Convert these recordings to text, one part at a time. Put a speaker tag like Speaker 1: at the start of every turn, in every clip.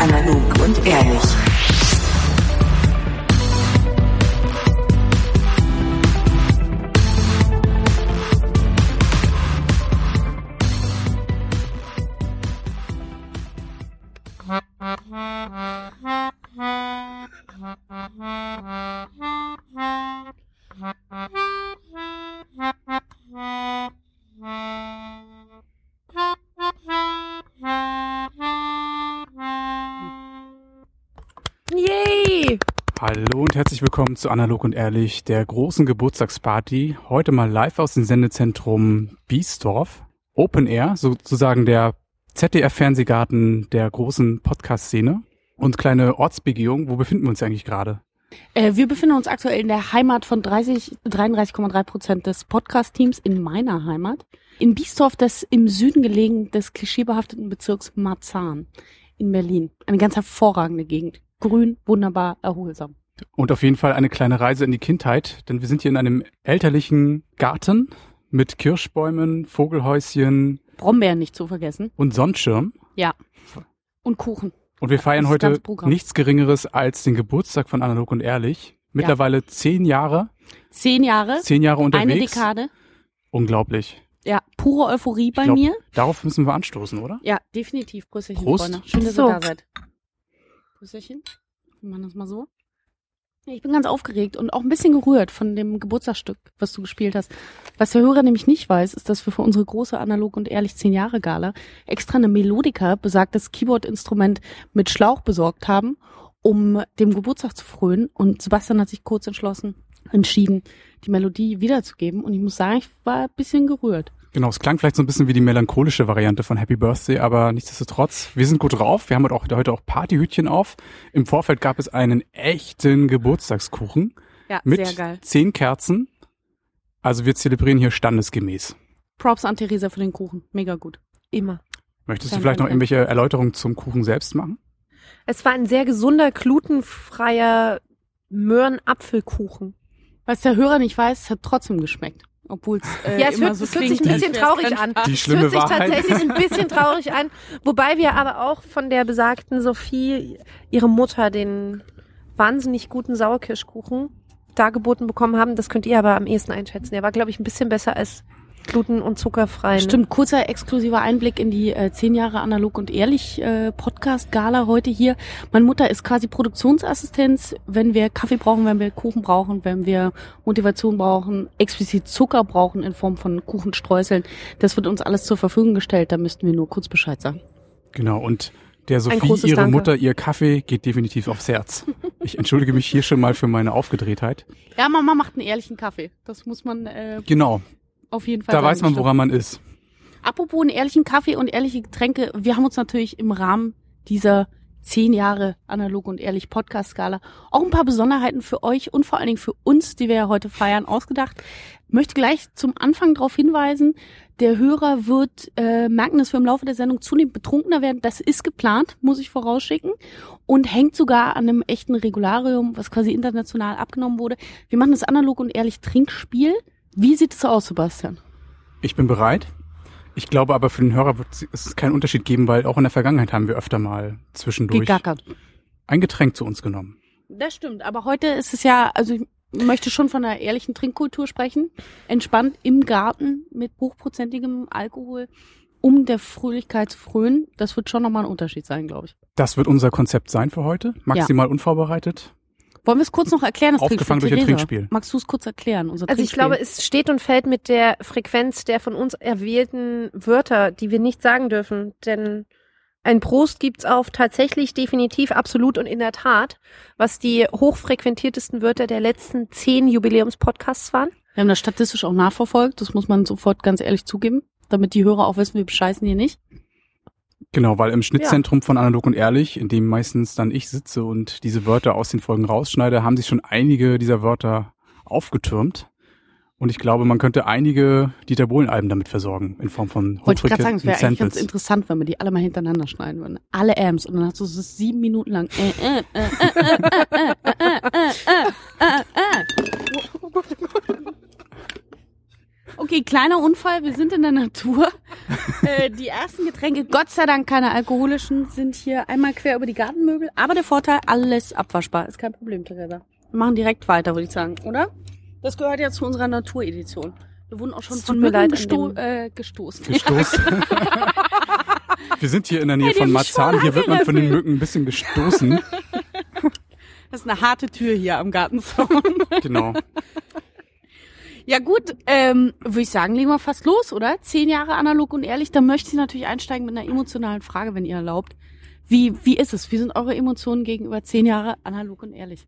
Speaker 1: Analog und ehrlich.
Speaker 2: Herzlich willkommen zu Analog und Ehrlich, der großen Geburtstagsparty. Heute mal live aus dem Sendezentrum Biesdorf. Open Air, sozusagen der ZDF-Fernsehgarten der großen Podcast-Szene. Und kleine Ortsbegehung, wo befinden wir uns eigentlich gerade?
Speaker 3: Äh, wir befinden uns aktuell in der Heimat von 30, 33,3 Prozent des Podcast-Teams in meiner Heimat. In Biesdorf, das im Süden gelegen des klischeebehafteten Bezirks Marzahn in Berlin. Eine ganz hervorragende Gegend. Grün, wunderbar, erholsam.
Speaker 2: Und auf jeden Fall eine kleine Reise in die Kindheit, denn wir sind hier in einem elterlichen Garten mit Kirschbäumen, Vogelhäuschen.
Speaker 3: Brombeeren nicht zu vergessen.
Speaker 2: Und Sonnenschirm.
Speaker 3: Ja. Und Kuchen.
Speaker 2: Und wir feiern heute nichts Geringeres als den Geburtstag von Analog und Ehrlich. Mittlerweile ja. zehn Jahre.
Speaker 3: Zehn Jahre.
Speaker 2: Zehn Jahre unterwegs.
Speaker 3: Eine Dekade.
Speaker 2: Unglaublich.
Speaker 3: Ja, pure Euphorie bei
Speaker 2: glaub,
Speaker 3: mir.
Speaker 2: Darauf müssen wir anstoßen, oder?
Speaker 3: Ja, definitiv. Prösterchen,
Speaker 2: Prost.
Speaker 3: Freunde. Schön, dass
Speaker 4: So.
Speaker 3: ihr da seid. Prösterchen. Wir machen das mal so. Ich bin ganz aufgeregt und auch ein bisschen gerührt von dem Geburtstagsstück, was du gespielt hast. Was der Hörer nämlich nicht weiß, ist, dass wir für unsere große Analog und ehrlich 10 Jahre Gala extra eine Melodika, besagtes Keyboard-Instrument mit Schlauch besorgt haben, um dem Geburtstag zu frönen. Und Sebastian hat sich kurz entschlossen, entschieden, die Melodie wiederzugeben. Und ich muss sagen, ich war ein bisschen gerührt.
Speaker 2: Genau, es klang vielleicht so ein bisschen wie die melancholische Variante von Happy Birthday, aber nichtsdestotrotz, wir sind gut drauf. Wir haben heute auch, heute auch Partyhütchen auf. Im Vorfeld gab es einen echten Geburtstagskuchen
Speaker 3: Ja,
Speaker 2: mit
Speaker 3: sehr geil.
Speaker 2: zehn Kerzen. Also wir zelebrieren hier standesgemäß.
Speaker 3: Props an Theresa für den Kuchen. Mega gut.
Speaker 4: Immer.
Speaker 2: Möchtest du vielleicht noch irgendwelche Erläuterungen zum Kuchen selbst machen?
Speaker 4: Es war ein sehr gesunder, glutenfreier Möhren-Apfelkuchen.
Speaker 3: Was der Hörer nicht weiß, es hat trotzdem geschmeckt. Obwohl es äh,
Speaker 4: ja, es
Speaker 3: immer
Speaker 4: hört,
Speaker 3: so
Speaker 4: es hört sich ein bisschen traurig an.
Speaker 2: Die
Speaker 4: Es
Speaker 2: schlimme
Speaker 4: hört sich
Speaker 2: Wahrheit.
Speaker 4: tatsächlich ein bisschen traurig an. Wobei wir aber auch von der besagten Sophie, ihre Mutter, den wahnsinnig guten Sauerkirschkuchen dargeboten bekommen haben. Das könnt ihr aber am ehesten einschätzen. Der war, glaube ich, ein bisschen besser als gluten- und zuckerfrei. ne?
Speaker 3: Stimmt, kurzer exklusiver Einblick in die äh, zehn Jahre analog und ehrlich äh, Podcast-Gala heute hier. Meine Mutter ist quasi Produktionsassistenz. Wenn wir Kaffee brauchen, wenn wir Kuchen brauchen, wenn wir Motivation brauchen, explizit Zucker brauchen in Form von Kuchenstreuseln, das wird uns alles zur Verfügung gestellt. Da müssten wir nur kurz Bescheid sagen.
Speaker 2: Genau, und der Sophie, ihre
Speaker 4: Danke.
Speaker 2: Mutter, ihr Kaffee geht definitiv aufs Herz. Ich entschuldige mich hier schon mal für meine Aufgedrehtheit.
Speaker 3: Ja, Mama macht einen ehrlichen Kaffee. Das muss man äh,
Speaker 2: Genau,
Speaker 3: auf jeden Fall
Speaker 2: da weiß man, woran man ist.
Speaker 3: Apropos einen ehrlichen Kaffee und ehrliche Getränke, wir haben uns natürlich im Rahmen dieser zehn Jahre analog und ehrlich Podcast-Skala auch ein paar Besonderheiten für euch und vor allen Dingen für uns, die wir ja heute feiern, ausgedacht. Möchte gleich zum Anfang darauf hinweisen, der Hörer wird äh, merken, dass wir im Laufe der Sendung zunehmend betrunkener werden. Das ist geplant, muss ich vorausschicken. Und hängt sogar an einem echten Regularium, was quasi international abgenommen wurde. Wir machen das analog und ehrlich Trinkspiel. Wie sieht es aus, Sebastian?
Speaker 2: Ich bin bereit. Ich glaube aber für den Hörer wird es keinen Unterschied geben, weil auch in der Vergangenheit haben wir öfter mal zwischendurch
Speaker 3: Gegackert.
Speaker 2: ein Getränk zu uns genommen.
Speaker 3: Das stimmt, aber heute ist es ja, also ich möchte schon von einer ehrlichen Trinkkultur sprechen. Entspannt im Garten mit hochprozentigem Alkohol, um der Fröhlichkeit zu frönen. Das wird schon nochmal ein Unterschied sein, glaube ich.
Speaker 2: Das wird unser Konzept sein für heute. Maximal unvorbereitet.
Speaker 3: Wollen wir es kurz noch erklären, das
Speaker 2: Aufgefangen
Speaker 3: Trinkspiel?
Speaker 2: durch ein
Speaker 3: Theresa,
Speaker 2: Trinkspiel.
Speaker 3: Magst du es kurz erklären? Unser
Speaker 4: Also ich
Speaker 3: Trinkspiel?
Speaker 4: glaube, es steht und fällt mit der Frequenz der von uns erwählten Wörter, die wir nicht sagen dürfen. Denn ein Prost gibt's auf tatsächlich, definitiv, absolut und in der Tat, was die hochfrequentiertesten Wörter der letzten zehn Jubiläumspodcasts waren.
Speaker 3: wir haben das statistisch auch nachverfolgt, das muss man sofort ganz ehrlich zugeben, damit die Hörer auch wissen, wir bescheißen hier nicht.
Speaker 2: Genau, weil im Schnittzentrum von Analog und Ehrlich, in dem meistens dann ich sitze und diese Wörter aus den Folgen rausschneide, haben sich schon einige dieser Wörter aufgetürmt. Und ich glaube, man könnte einige Dieter Bohlen-Alben damit versorgen, in Form von
Speaker 3: Wollte ich gerade sagen, es wäre eigentlich ganz interessant, wenn wir die alle mal hintereinander schneiden würden. Alle Amps und dann hast du so sieben Minuten lang. Äh, äh, äh, äh, äh, äh, äh, äh, äh, äh. Okay, kleiner Unfall, wir sind in der Natur. Äh, die ersten Getränke, Gott sei Dank keine alkoholischen, sind hier einmal quer über die Gartenmöbel. Aber der Vorteil, alles abwaschbar. Ist kein Problem, Theresa. Wir machen direkt weiter, würde ich sagen, oder? Das gehört ja zu unserer Naturedition. Wir wurden auch schon von Mücken gesto äh, gestoßen.
Speaker 2: Gestoßen. Wir sind hier in der Nähe
Speaker 3: Bei
Speaker 2: von Marzahn. Hier wird man von den. Mücken ein bisschen gestoßen.
Speaker 3: Das ist eine harte Tür hier am Gartenzaun.
Speaker 2: Genau.
Speaker 3: Ja gut, ähm, würde ich sagen, legen wir fast los, oder? Zehn Jahre analog und ehrlich. Da möchte ich natürlich einsteigen mit einer emotionalen Frage, wenn ihr erlaubt. Wie, wie ist es? Wie sind eure Emotionen gegenüber zehn Jahre analog und ehrlich?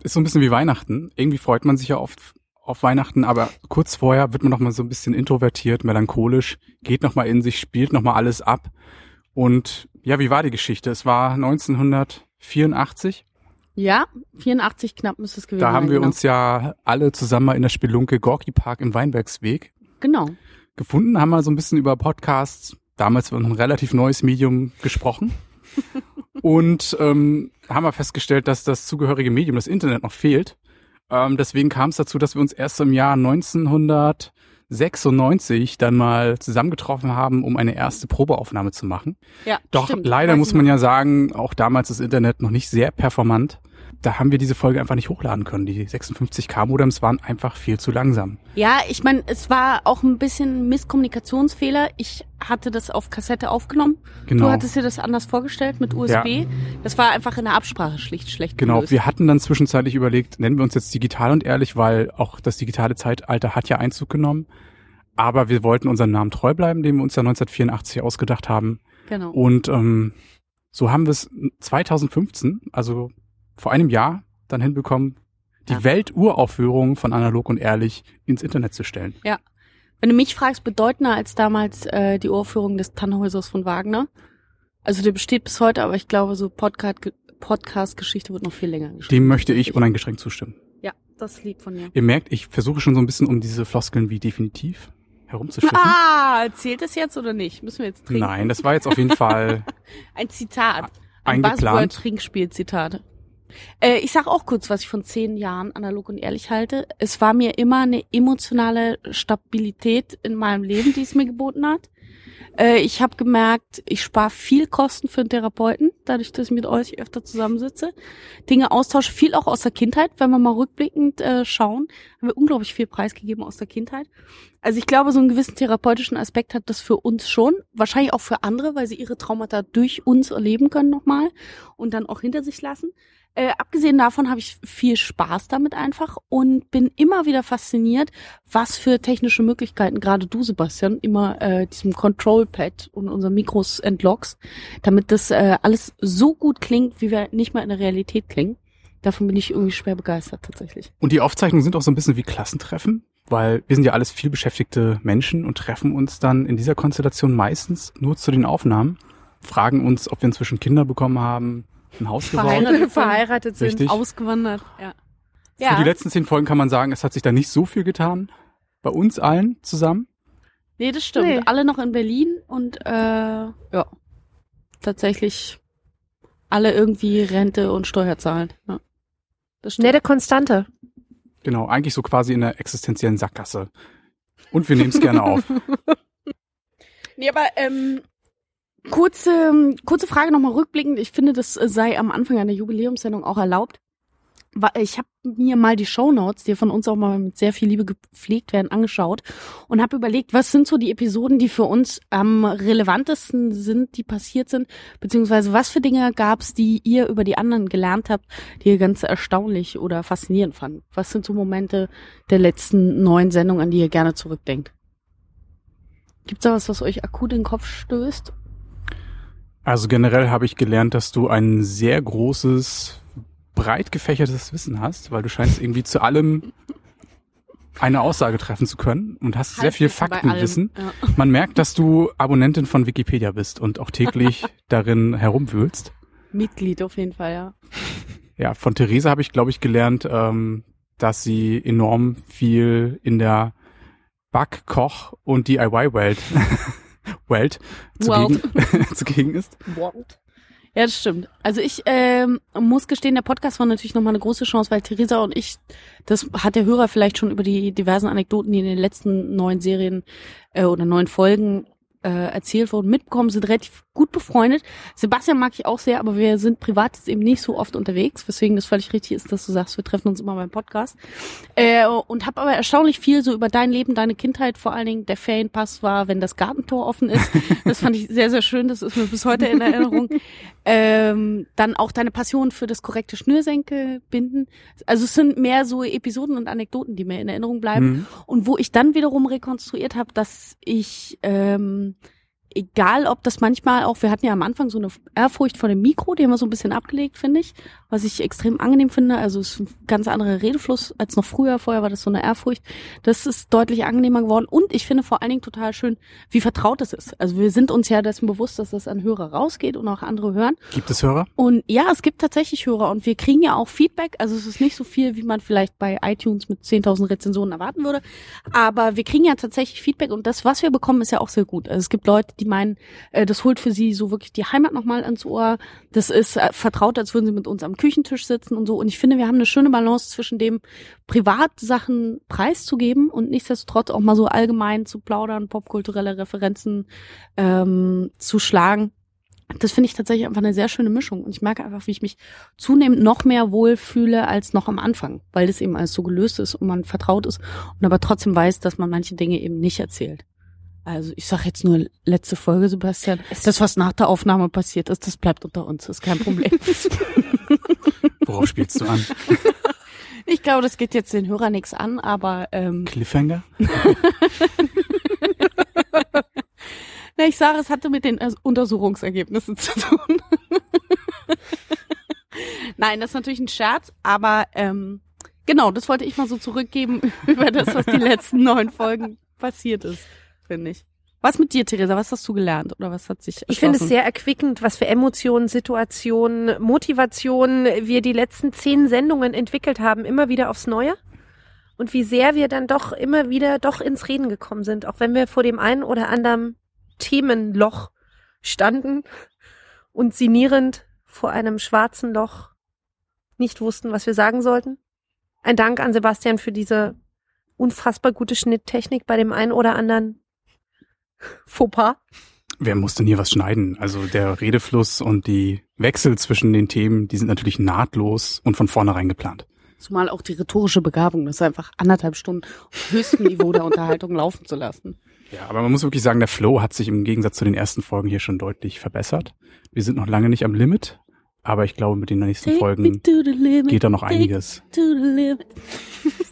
Speaker 2: Ist so ein bisschen wie Weihnachten. Irgendwie freut man sich ja oft auf Weihnachten, aber kurz vorher wird man noch mal so ein bisschen introvertiert, melancholisch, geht noch mal in sich, spielt noch mal alles ab. Und ja, wie war die Geschichte? Es war 1984.
Speaker 3: Ja, 84 knapp müsste es gewesen
Speaker 2: Da haben
Speaker 3: sein.
Speaker 2: wir
Speaker 3: genau.
Speaker 2: uns ja alle zusammen mal in der Spelunke Gorki Park im Weinbergsweg
Speaker 3: Genau.
Speaker 2: gefunden, haben mal so ein bisschen über Podcasts, damals war noch ein relativ neues Medium, gesprochen. und ähm, haben wir festgestellt, dass das zugehörige Medium, das Internet, noch fehlt. Ähm, deswegen kam es dazu, dass wir uns erst im Jahr 1996 dann mal zusammengetroffen haben, um eine erste Probeaufnahme zu machen.
Speaker 3: Ja,
Speaker 2: Doch
Speaker 3: stimmt,
Speaker 2: leider muss man ja sagen, auch damals das Internet noch nicht sehr performant. Da haben wir diese Folge einfach nicht hochladen können. Die 56K Modems waren einfach viel zu langsam.
Speaker 3: Ja, ich meine, es war auch ein bisschen Misskommunikationsfehler. Ich hatte das auf Kassette aufgenommen.
Speaker 2: Genau.
Speaker 3: Du hattest dir das anders vorgestellt mit USB. Das war einfach in der Absprache schlicht schlecht
Speaker 2: Genau,
Speaker 3: gelöst.
Speaker 2: wir hatten dann zwischenzeitlich überlegt, nennen wir uns jetzt digital und ehrlich, weil auch das digitale Zeitalter hat ja Einzug genommen. Aber wir wollten unserem Namen treu bleiben, den wir uns ja 1984 ausgedacht haben.
Speaker 3: genau.
Speaker 2: Und ähm, so haben wir es 2015, also vor einem Jahr, dann hinbekommen, die
Speaker 3: Ja.
Speaker 2: Welturaufführung von Analog und Ehrlich ins Internet zu stellen.
Speaker 3: Wenn du mich fragst, bedeutender als damals äh, die Uraufführung des Tannhäusers von Wagner. Also der besteht bis heute, aber ich glaube, so Podcast- Podcast-Geschichte wird noch viel länger geschrieben.
Speaker 2: Dem möchte ich uneingeschränkt zustimmen.
Speaker 3: Ja, das lieb von dir.
Speaker 2: Ihr merkt, ich versuche schon so ein bisschen um diese Floskeln wie definitiv herumzuschiffen.
Speaker 3: Ah, zählt es jetzt oder nicht? Müssen wir jetzt trinken?
Speaker 2: Nein, das war jetzt auf jeden Fall
Speaker 3: Ein Zitat. Ein
Speaker 2: eingeplant.
Speaker 3: Buzzword-Trinkspiel-Zitat. Äh, ich sag auch kurz, was ich von zehn Jahren analog und ehrlich halte. Es war mir immer eine emotionale Stabilität in meinem Leben, die es mir geboten hat. Äh, ich habe gemerkt, ich spare viel Kosten für einen Therapeuten, dadurch, dass ich mit euch öfter zusammensitze. Dinge austausche, viel auch aus der Kindheit, wenn wir mal rückblickend äh, schauen, haben wir unglaublich viel preisgegeben aus der Kindheit. Also ich glaube, so einen gewissen therapeutischen Aspekt hat das für uns schon, wahrscheinlich auch für andere, weil sie ihre Traumata durch uns erleben können nochmal und dann auch hinter sich lassen. Äh, abgesehen davon habe ich viel Spaß damit einfach und bin immer wieder fasziniert, was für technische Möglichkeiten gerade du, Sebastian, immer äh, diesem Control-Pad und unseren Mikros entlockst, damit das äh, alles so gut klingt, wie wir nicht mal in der Realität klingen. Davon bin ich irgendwie schwer begeistert tatsächlich.
Speaker 2: Und die Aufzeichnungen sind auch so ein bisschen wie Klassentreffen, weil wir sind ja alles viel beschäftigte Menschen und treffen uns dann in dieser Konstellation meistens nur zu den Aufnahmen, fragen uns, ob wir inzwischen Kinder bekommen haben, ein Haus gebaut.
Speaker 3: Verheiratet.
Speaker 4: verheiratet sind.
Speaker 2: Richtig.
Speaker 3: Ausgewandert, ja.
Speaker 2: Für die letzten zehn Folgen kann man sagen, es hat sich da nicht so viel getan. Bei uns allen zusammen.
Speaker 3: Nee, das stimmt.
Speaker 4: Nee.
Speaker 3: Alle noch in Berlin und äh, ja, tatsächlich alle irgendwie Rente und Steuer zahlen. Ja. Das stimmt.
Speaker 4: Nette Konstante.
Speaker 2: Genau, eigentlich so quasi in der existenziellen Sackgasse. Und wir nehmen es gerne auf.
Speaker 3: Nee, aber ähm, kurze, kurze Frage nochmal rückblickend. Ich finde, das sei am Anfang einer Jubiläumssendung auch erlaubt. Ich habe mir mal die Shownotes, die von uns auch mal mit sehr viel Liebe gepflegt werden, angeschaut und habe überlegt, was sind so die Episoden, die für uns am relevantesten sind, die passiert sind, beziehungsweise was für Dinge gab's, die ihr über die anderen gelernt habt, die ihr ganz erstaunlich oder faszinierend fand. Was sind so Momente der letzten neun Sendungen, an die ihr gerne zurückdenkt? Gibt's da was, was euch akut in den Kopf stößt?
Speaker 2: Also generell habe ich gelernt, dass du ein sehr großes, breit gefächertes Wissen hast, weil du scheinst irgendwie zu allem eine Aussage treffen zu können und hast sehr viel
Speaker 3: Halbwissen bei
Speaker 2: Faktenwissen.
Speaker 3: Ja.
Speaker 2: Man merkt, dass du Abonnentin von Wikipedia bist und auch täglich darin herumwühlst.
Speaker 3: Mitglied auf jeden Fall, ja.
Speaker 2: Ja, von Theresa habe ich, glaube ich, gelernt, ähm, dass sie enorm viel in der Back-, Koch- und DIY-Welt Welt zugegen, zugegen ist.
Speaker 3: World. Ja, das stimmt. Also ich ähm, muss gestehen, der Podcast war natürlich nochmal eine große Chance, weil Theresa und ich, das hat der Hörer vielleicht schon über die diversen Anekdoten, die in den letzten neun Serien äh, oder neun Folgen äh, erzählt wurden, mitbekommen, sind relativ gut befreundet. Sebastian mag ich auch sehr, aber wir sind privat jetzt eben nicht so oft unterwegs, weswegen das völlig richtig ist, dass du sagst, wir treffen uns immer beim Podcast. Äh, und habe aber erstaunlich viel so über dein Leben, deine Kindheit, vor allen Dingen der Ferienpass war, wenn das Gartentor offen ist. Das fand ich sehr, sehr schön, das ist mir bis heute in Erinnerung. Ähm, dann auch deine Passion für das korrekte Schnürsenkel binden. Also es sind mehr so Episoden und Anekdoten, die mir in Erinnerung bleiben.
Speaker 2: Mhm.
Speaker 3: Und wo ich dann wiederum rekonstruiert habe, dass ich ähm, egal ob das manchmal auch, wir hatten ja am Anfang so eine Ehrfurcht vor dem Mikro, die haben wir so ein bisschen abgelegt, finde ich, was ich extrem angenehm finde. Also es ist ein ganz anderer Redefluss als noch früher. Vorher war das so eine Ehrfurcht. Das ist deutlich angenehmer geworden. Und ich finde vor allen Dingen total schön, wie vertraut es ist. Also wir sind uns ja dessen bewusst, dass das an Hörer rausgeht und auch andere hören.
Speaker 2: Gibt es Hörer?
Speaker 3: Und ja, es gibt tatsächlich Hörer und wir kriegen ja auch Feedback. Also es ist nicht so viel, wie man vielleicht bei iTunes mit 10.000 Rezensionen erwarten würde. Aber wir kriegen ja tatsächlich Feedback und das, was wir bekommen, ist ja auch sehr gut. Also es gibt Leute, die meinen, äh, das holt für sie so wirklich die Heimat nochmal ans Ohr. Das ist äh, vertraut, als würden sie mit uns am Küchentisch sitzen und so. Und ich finde, wir haben eine schöne Balance zwischen dem, Privatsachen preiszugeben und nichtsdestotrotz auch mal so allgemein zu plaudern, popkulturelle Referenzen ähm, zu schlagen. Das finde ich tatsächlich einfach eine sehr schöne Mischung. Und ich merke einfach, wie ich mich zunehmend noch mehr wohlfühle als noch am Anfang, weil das eben alles so gelöst ist und man vertraut ist und aber trotzdem weiß, dass man manche Dinge eben nicht erzählt. Also ich sage jetzt nur letzte Folge, Sebastian. Das, was nach der Aufnahme passiert ist, das bleibt unter uns, ist kein Problem.
Speaker 2: Worauf spielst du an?
Speaker 3: Ich glaube, das geht jetzt den Hörer nichts an, aber ähm,
Speaker 2: Cliffhanger?
Speaker 3: na, ich sage, es hatte mit den Untersuchungsergebnissen zu tun. Nein, das ist natürlich ein Scherz, aber ähm, genau, das wollte ich mal so zurückgeben über das, was die letzten neun Folgen passiert ist, finde ich. Was mit dir, Theresa? Was hast du gelernt oder was hat sich
Speaker 4: Ich finde es sehr erquickend, was für Emotionen, Situationen, Motivationen wir die letzten zehn Sendungen entwickelt haben, immer wieder aufs Neue. Und wie sehr wir dann doch immer wieder doch ins Reden gekommen sind, auch wenn wir vor dem einen oder anderen Themenloch standen und sinnierend vor einem schwarzen Loch nicht wussten, was wir sagen sollten. Ein Dank an Sebastian für diese unfassbar gute Schnitttechnik bei dem einen oder anderen Fauxpas.
Speaker 2: Wer muss denn hier was schneiden? Also der Redefluss und die Wechsel zwischen den Themen, die sind natürlich nahtlos und von vornherein geplant.
Speaker 3: Zumal auch die rhetorische Begabung, das ist einfach anderthalb Stunden auf höchstem Niveau der Unterhaltung laufen zu lassen.
Speaker 2: Ja, aber man muss wirklich sagen, der Flow hat sich im Gegensatz zu den ersten Folgen hier schon deutlich verbessert. Wir sind noch lange nicht am Limit, aber ich glaube, mit den nächsten
Speaker 3: Take
Speaker 2: Folgen
Speaker 3: limit,
Speaker 2: geht da noch einiges.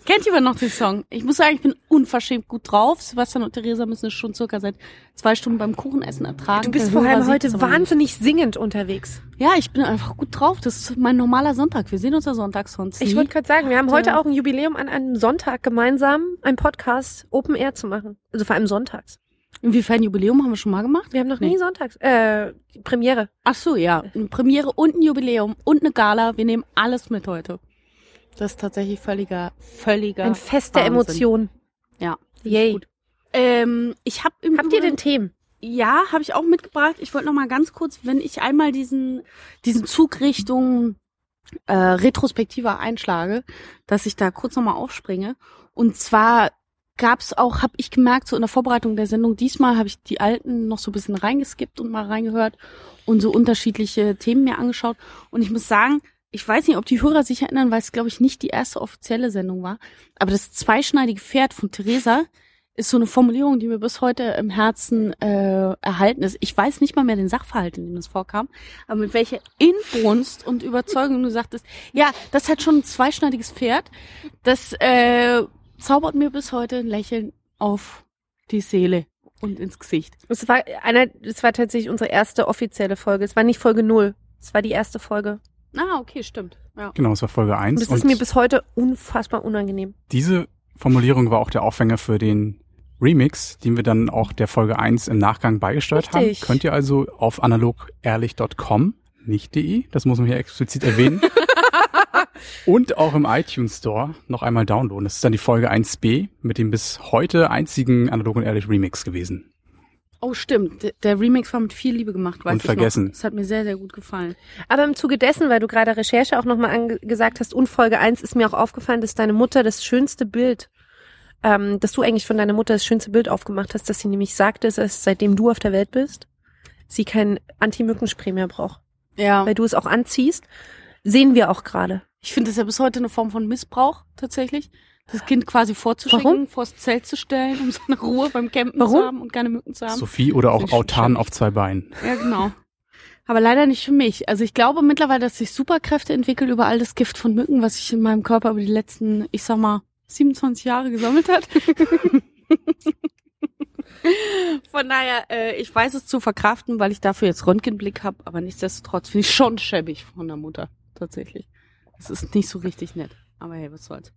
Speaker 3: Kennt jemand noch den Song? Ich muss sagen, ich bin unverschämt gut drauf. Sebastian und Theresa müssen es schon circa seit zwei Stunden beim Kuchenessen ertragen.
Speaker 4: Du bist vor allem heute wahnsinnig singend unterwegs.
Speaker 3: Ja, ich bin einfach gut drauf. Das ist mein normaler Sonntag. Wir sehen uns ja sonntags sonst
Speaker 4: Ich wollte gerade sagen, wir haben heute auch ein Jubiläum an einem Sonntag gemeinsam einen Podcast Open Air zu machen. Also vor allem sonntags.
Speaker 3: Inwiefern Jubiläum haben wir schon mal gemacht?
Speaker 4: Wir haben noch
Speaker 3: Nee.
Speaker 4: nie sonntags. Äh, Premiere.
Speaker 3: Ach so, ja. Eine Premiere und ein Jubiläum und eine Gala. Wir nehmen alles mit heute. Das ist tatsächlich völliger, völliger
Speaker 4: Ein Fest der. Emotionen.
Speaker 3: Ja.
Speaker 4: Yay.
Speaker 3: gut. Ähm, ich habe im
Speaker 4: Habt ihr denn Themen?
Speaker 3: Ja, habe ich auch mitgebracht. Ich wollte noch mal ganz kurz, wenn ich einmal diesen diesen Zug Richtung äh, Retrospektiva einschlage, dass ich da kurz noch mal aufspringe. Und zwar gab's auch, habe ich gemerkt, so in der Vorbereitung der Sendung, diesmal habe ich die alten noch so ein bisschen reingeskippt und mal reingehört und so unterschiedliche Themen mir angeschaut. Und ich muss sagen, ich weiß nicht, ob die Hörer sich erinnern, weil es, glaube ich, nicht die erste offizielle Sendung war. Aber das zweischneidige Pferd von Theresa ist so eine Formulierung, die mir bis heute im Herzen äh, erhalten ist. Ich weiß nicht mal mehr den Sachverhalt, in dem das vorkam, aber mit welcher Inbrunst und Überzeugung du sagtest, ja, das hat schon ein zweischneidiges Pferd. Das äh, zaubert mir bis heute ein Lächeln auf die Seele und ins Gesicht.
Speaker 4: Es war einer, es war tatsächlich unsere erste offizielle Folge. Es war nicht Folge null. Es war die erste Folge.
Speaker 3: Ah, okay, stimmt. Ja.
Speaker 2: Genau, es war Folge
Speaker 4: Und
Speaker 2: 1.
Speaker 4: es ist mir bis heute unfassbar unangenehm.
Speaker 2: diese Formulierung war auch der Aufhänger für den Remix, den wir dann auch der Folge 1 im Nachgang beigesteuert
Speaker 4: Richtig.
Speaker 2: haben. Könnt ihr also auf analogehrlich.com, nicht de, das muss man hier explizit erwähnen, Und auch im iTunes Store noch einmal downloaden. Das ist dann die Folge 1b mit dem bis heute einzigen Analog und Ehrlich Remix gewesen.
Speaker 3: Oh, stimmt. Der, Remix war mit viel Liebe gemacht, weiß
Speaker 2: Und
Speaker 3: ich
Speaker 2: vergessen.
Speaker 3: Noch. Das hat mir sehr, sehr gut gefallen.
Speaker 4: Aber im Zuge dessen, weil du gerade Recherche auch nochmal angesagt hast und Folge 1 ist mir auch aufgefallen, dass deine Mutter das schönste Bild, ähm, dass du eigentlich von deiner Mutter das schönste Bild aufgemacht hast, dass sie nämlich sagte, dass seitdem du auf der Welt bist, sie kein Anti-Mückenspray mehr braucht.
Speaker 3: Ja.
Speaker 4: Weil du es auch anziehst. Sehen wir auch gerade.
Speaker 3: Ich finde das ja bis heute eine Form von Missbrauch, tatsächlich. Das Kind quasi vorzuschicken,
Speaker 4: Warum?
Speaker 3: vors Zelt zu stellen, um so eine Ruhe beim Campen
Speaker 4: Warum?
Speaker 3: zu haben und keine Mücken zu haben.
Speaker 2: Sophie oder auch. Autan auf zwei Beinen.
Speaker 3: Ja, genau. Aber leider nicht für mich. Also ich glaube mittlerweile, dass sich Superkräfte entwickelt über all das Gift von Mücken, was sich in meinem Körper über die letzten, ich sag mal, 27 Jahre gesammelt hat. Von daher, äh, ich weiß es zu verkraften, weil ich dafür jetzt Röntgenblick habe, aber nichtsdestotrotz finde ich schon schäbig von der Mutter, tatsächlich. Das ist nicht so richtig nett. Aber hey, was soll's.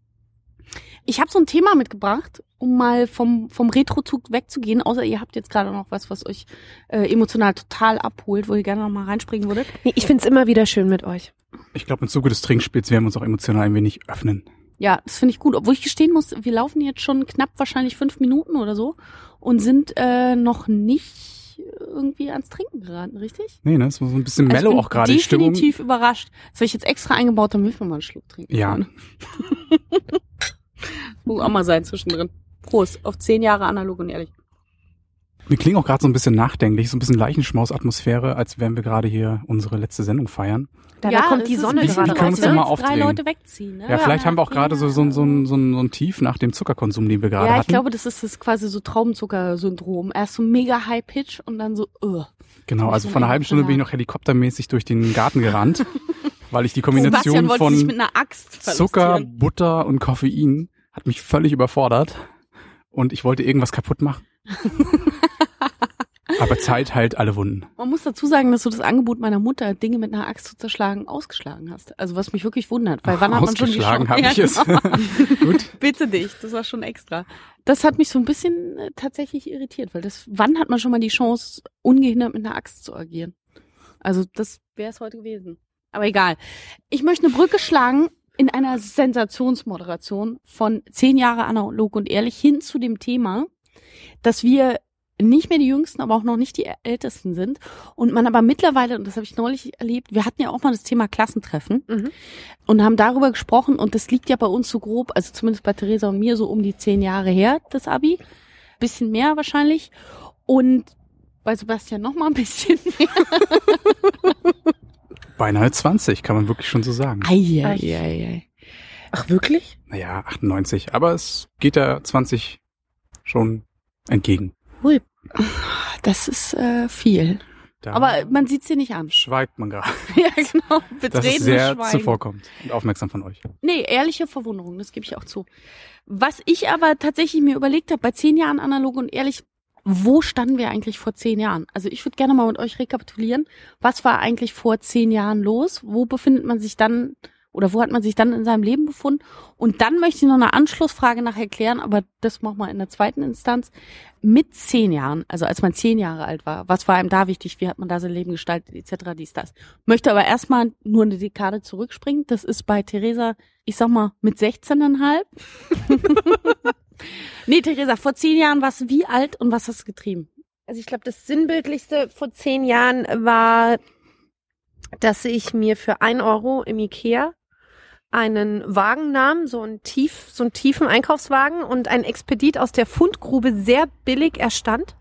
Speaker 3: Ich habe so ein Thema mitgebracht, um mal vom, vom Retrozug wegzugehen, außer ihr habt jetzt gerade noch was, was euch äh, emotional total abholt, wo ihr gerne noch mal reinspringen würdet.
Speaker 4: Nee, ich find's immer wieder schön mit euch.
Speaker 2: Ich glaube, im Zuge des Trinkspiels werden wir uns auch emotional ein wenig öffnen.
Speaker 3: Ja, das finde ich gut. Obwohl ich gestehen muss, wir laufen jetzt schon knapp wahrscheinlich fünf Minuten oder so und sind äh, noch nicht irgendwie ans Trinken geraten, richtig?
Speaker 2: Nee, ne? Das war so ein bisschen
Speaker 3: Also ich
Speaker 2: mellow
Speaker 3: bin
Speaker 2: auch gerade die Stimmung.
Speaker 3: Definitiv überrascht. Das habe ich jetzt extra eingebaut, damit wir mal einen Schluck trinken
Speaker 2: Ja.
Speaker 3: Muss auch mal sein zwischendrin. Prost, auf zehn Jahre analog und ehrlich.
Speaker 2: Wir klingen auch gerade so ein bisschen nachdenklich, so ein bisschen Leichenschmaus-Atmosphäre, als wären wir gerade hier unsere letzte Sendung feiern.
Speaker 4: Da, da kommt die
Speaker 3: ist
Speaker 4: Sonne gerade
Speaker 2: können wir
Speaker 3: als
Speaker 2: uns mal
Speaker 3: uns drei
Speaker 2: aufdrehen?
Speaker 3: Leute wegziehen. Ne?
Speaker 2: Ja, vielleicht haben wir auch gerade so, so, ein- so, ein- so, ein- so ein Tief nach dem Zuckerkonsum, den wir gerade
Speaker 3: Ja, ich
Speaker 2: hatten.
Speaker 3: glaube, das ist das quasi so Traubenzucker-Syndrom. Erst so mega High Pitch und dann so, uh.
Speaker 2: genau, also
Speaker 3: so
Speaker 2: vor einer
Speaker 3: ein
Speaker 2: halben Stunde bin ich noch helikoptermäßig durch den Garten gerannt, weil ich die Kombination
Speaker 3: wollte sich mit
Speaker 2: von
Speaker 3: einer Axt
Speaker 2: Zucker. Butter und Koffein hat mich völlig überfordert und ich wollte irgendwas kaputt machen. Aber Zeit heilt alle Wunden.
Speaker 3: Man muss dazu sagen, dass du das Angebot meiner Mutter, Dinge mit einer Axt zu zerschlagen, ausgeschlagen hast. Also was mich wirklich wundert, weil wann hat man schon die Chance?
Speaker 2: habe ich es.
Speaker 3: genau.
Speaker 2: Gut.
Speaker 3: Bitte dich, das war schon extra. Das hat mich so ein bisschen äh, tatsächlich irritiert, weil das, wann hat man schon mal die Chance, ungehindert mit einer Axt zu agieren? Also das wäre es heute gewesen. Aber egal. Ich möchte eine Brücke schlagen in einer Sensationsmoderation von zehn Jahre analog und ehrlich hin zu dem Thema, dass wir nicht mehr die Jüngsten, aber auch noch nicht die Ältesten sind. Und man aber mittlerweile, und das habe ich neulich erlebt, wir hatten ja auch mal das Thema Klassentreffen
Speaker 4: Mhm.
Speaker 3: und haben darüber gesprochen und das liegt ja bei uns so grob, also zumindest bei Theresa und mir so um die zehn Jahre her, das Abi. Bisschen mehr wahrscheinlich. Und bei Sebastian noch mal ein bisschen mehr.
Speaker 2: Beinahe 20, kann man wirklich schon so sagen.
Speaker 3: Eieiei.
Speaker 4: Ach, wirklich?
Speaker 2: Naja, 98. Aber es geht der 20 schon entgegen.
Speaker 3: Hui. Das ist äh, viel.
Speaker 2: Da
Speaker 3: Aber man sieht's dir nicht an.
Speaker 2: schweigt man gerade.
Speaker 3: ja, genau.
Speaker 2: Das
Speaker 3: Betretenes
Speaker 2: ist sehr
Speaker 3: Schweigen.
Speaker 2: zuvorkommend und aufmerksam von euch.
Speaker 3: Nee, ehrliche Verwunderung, das gebe ich auch zu. Was ich aber tatsächlich mir überlegt habe, bei zehn Jahren analog und ehrlich, wo standen wir eigentlich vor zehn Jahren? Also ich würde gerne mal mit euch rekapitulieren. Was war eigentlich vor zehn Jahren los? Wo befindet man sich dann oder wo hat man sich dann in seinem Leben befunden? Und dann möchte ich noch eine Anschlussfrage nachher klären, aber das machen wir in der zweiten Instanz. Mit zehn Jahren, also als man zehn Jahre alt war, was war einem da wichtig? Wie hat man da sein Leben gestaltet, etc., dies, das. Möchte aber erstmal nur eine Dekade zurückspringen. Das ist bei Theresa, ich sag mal, mit 16,5. nee, Theresa, vor zehn Jahren warst du wie alt und was hast du getrieben?
Speaker 4: Also ich glaube, das Sinnbildlichste vor zehn Jahren war, dass ich mir für ein Euro im Ikea einen Wagen nahm, so einen tief, so einen tiefen Einkaufswagen und ein Expedit aus der Fundgrube sehr billig erstand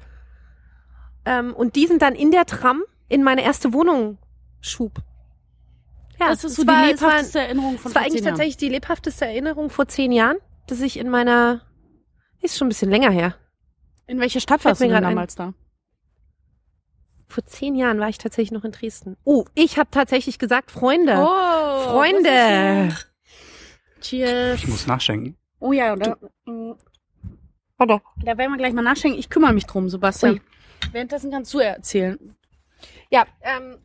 Speaker 4: ähm, und diesen dann in der Tram in meine erste Wohnung schub. Ja,
Speaker 3: das ist so
Speaker 4: war-
Speaker 3: die
Speaker 4: es war-
Speaker 3: lebhafteste Erinnerung von
Speaker 4: Das war eigentlich
Speaker 3: Jahren.
Speaker 4: tatsächlich die lebhafteste Erinnerung vor zehn Jahren, dass ich in meiner, ist schon ein bisschen länger her.
Speaker 3: In welcher Stadt warst du denn
Speaker 4: grad ein.
Speaker 3: damals da?
Speaker 4: Vor zehn Jahren war ich tatsächlich noch in Dresden. Oh, ich habe tatsächlich gesagt, Freunde.
Speaker 3: Oh,
Speaker 4: Freunde.
Speaker 3: Cheers.
Speaker 2: Ich muss nachschenken.
Speaker 3: Oh ja, da,
Speaker 4: Warte.
Speaker 3: da werden wir gleich mal nachschenken. Ich kümmere mich drum, Sebastian. Währenddessen kannst du erzählen.
Speaker 4: Ja, ähm,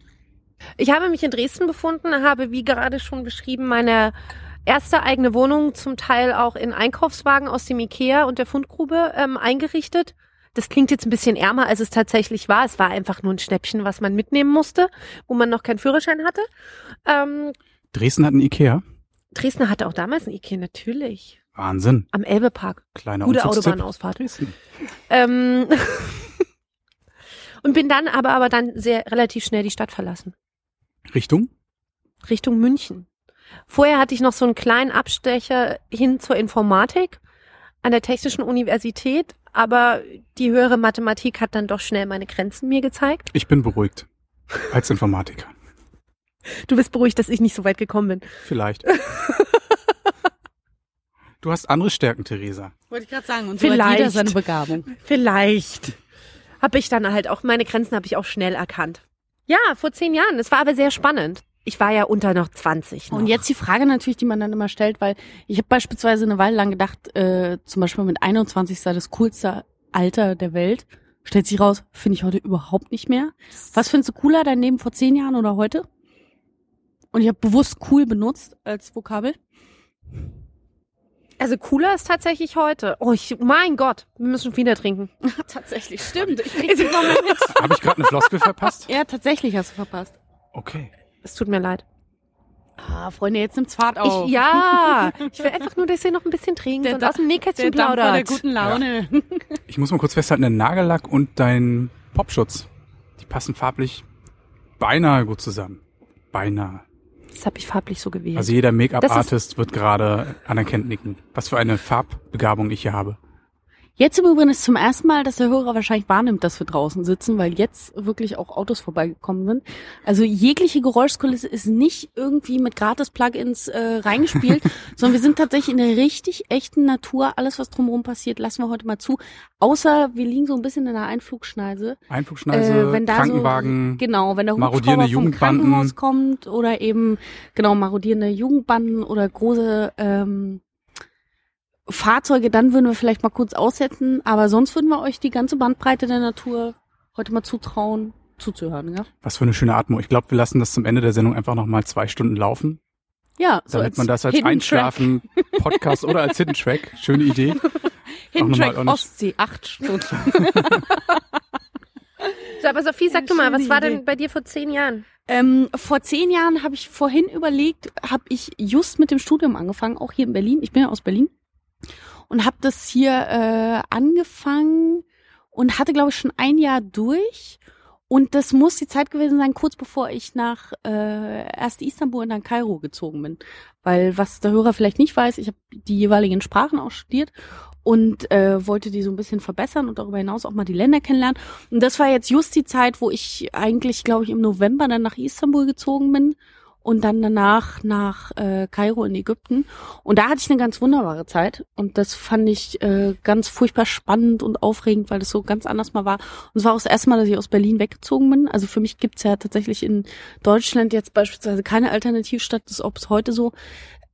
Speaker 4: ich habe mich in Dresden befunden, habe, wie gerade schon beschrieben, meine erste eigene Wohnung zum Teil auch in Einkaufswagen aus dem Ikea und der Fundgrube ähm, eingerichtet. Das klingt jetzt ein bisschen ärmer, als es tatsächlich war. Es war einfach nur ein Schnäppchen, was man mitnehmen musste, wo man noch keinen Führerschein hatte. Ähm,
Speaker 2: Dresden hat einen Ikea.
Speaker 4: Dresden hatte auch damals ein Ikea, natürlich.
Speaker 2: Wahnsinn.
Speaker 4: Am Elbepark.
Speaker 2: Kleiner
Speaker 4: Gute. Autobahnausfahrt.
Speaker 2: Dresden.
Speaker 4: Ähm, und bin dann aber, aber dann sehr relativ schnell die Stadt verlassen.
Speaker 2: Richtung?
Speaker 4: Richtung München. Vorher hatte ich noch so einen kleinen Abstecher hin zur Informatik an der Technischen Universität, aber die höhere Mathematik hat dann doch schnell meine Grenzen mir gezeigt.
Speaker 2: Ich bin beruhigt. Als Informatiker.
Speaker 4: Du bist beruhigt, dass ich nicht so weit gekommen bin.
Speaker 2: Vielleicht. Du hast andere Stärken, Theresa.
Speaker 3: Wollte ich gerade sagen. Und
Speaker 4: so hat
Speaker 3: Vielleicht.
Speaker 4: jeder
Speaker 3: seine Begabung.
Speaker 4: Vielleicht. Habe ich dann halt auch, meine Grenzen habe ich auch schnell erkannt. Ja, vor zehn Jahren. Es war aber sehr spannend. Ich war ja unter noch 20. Noch.
Speaker 3: Und jetzt die Frage natürlich, die man dann immer stellt, weil ich habe beispielsweise eine Weile lang gedacht, äh, zum Beispiel mit 21 sei das coolste Alter der Welt. Stellt sich raus, finde ich heute überhaupt nicht mehr. Was findest du cooler, dein Leben vor zehn Jahren oder heute? Und ich habe bewusst cool benutzt als Vokabel.
Speaker 4: Also cooler ist tatsächlich heute. Oh, ich, mein Gott, wir müssen wieder trinken.
Speaker 3: tatsächlich, stimmt. Ich krieg's mehr mit.
Speaker 2: Habe ich gerade eine Floskel verpasst?
Speaker 3: Ja, tatsächlich hast du verpasst.
Speaker 2: Okay.
Speaker 4: Es tut mir leid.
Speaker 3: Ah, Freunde, jetzt nimmt's Fahrt auf.
Speaker 4: Ich, ja, ich will einfach nur, dass ihr noch ein bisschen trinkt
Speaker 3: Der
Speaker 4: und
Speaker 3: Da-
Speaker 4: aus dem Nähkästchen
Speaker 3: der vor der
Speaker 4: plaudert.
Speaker 3: guten Laune.
Speaker 2: Ich muss mal kurz festhalten, der Nagellack und dein Popschutz, die passen farblich beinahe gut zusammen. Beinahe.
Speaker 4: Das habe ich farblich so gewählt.
Speaker 2: Also jeder Make-up-Artist wird gerade anerkennt nicken. Was für eine Farbbegabung ich hier habe.
Speaker 3: Jetzt im Übrigen ist zum ersten Mal, dass der Hörer wahrscheinlich wahrnimmt, dass wir draußen sitzen, weil jetzt wirklich auch Autos vorbeigekommen sind. Also jegliche Geräuschkulisse ist nicht irgendwie mit Gratis-Plugins äh, reingespielt, sondern wir sind tatsächlich in der richtig echten Natur. Alles, was drumherum passiert, lassen wir heute mal zu. Außer wir liegen so ein bisschen in der Einflugschneise.
Speaker 2: Einflugschneise,
Speaker 3: Äh, wenn da
Speaker 2: Krankenwagen.
Speaker 3: So, genau, wenn der
Speaker 2: marodierende
Speaker 3: Hubschrauber vom
Speaker 2: Jugendbanden.
Speaker 3: Krankenhaus kommt oder eben, genau, marodierende Jugendbanden oder große ähm, Fahrzeuge, dann würden wir vielleicht mal kurz aussetzen. Aber sonst würden wir euch die ganze Bandbreite der Natur heute mal zutrauen, zuzuhören, ja?
Speaker 2: Was für eine schöne Atmung. Ich glaube, wir lassen das zum Ende der Sendung einfach nochmal zwei Stunden laufen,
Speaker 3: Ja, so
Speaker 2: damit man das als
Speaker 3: Hidden
Speaker 2: Einschlafen, Podcast oder als Hidden Track. Schöne Idee.
Speaker 3: Track, Hidden Track. Ostsee, acht Stunden.
Speaker 4: so, aber Sophie, sag du mal, was war
Speaker 3: Idee.
Speaker 4: denn bei dir vor zehn Jahren?
Speaker 3: Ähm, vor zehn Jahren habe ich vorhin überlegt, habe ich just mit dem Studium angefangen, auch hier in Berlin. Ich bin ja aus Berlin und habe das hier äh, angefangen und hatte, glaube ich, schon ein Jahr durch. Und das muss die Zeit gewesen sein, kurz bevor ich nach äh, erst Istanbul und dann Kairo gezogen bin. Weil was der Hörer vielleicht nicht weiß, ich habe die jeweiligen Sprachen auch studiert und äh, wollte die so ein bisschen verbessern und darüber hinaus auch mal die Länder kennenlernen. Und das war jetzt just die Zeit, wo ich eigentlich, glaube ich, im November dann nach Istanbul gezogen bin und dann danach nach äh, Kairo in Ägypten. Und da hatte ich eine ganz wunderbare Zeit. Und das fand ich äh, ganz furchtbar spannend und aufregend, weil das so ganz anders mal war. Und es war auch das erste Mal, dass ich aus Berlin weggezogen bin. Also für mich gibt's ja tatsächlich in Deutschland jetzt beispielsweise keine Alternativstadt, das auch bis heute so.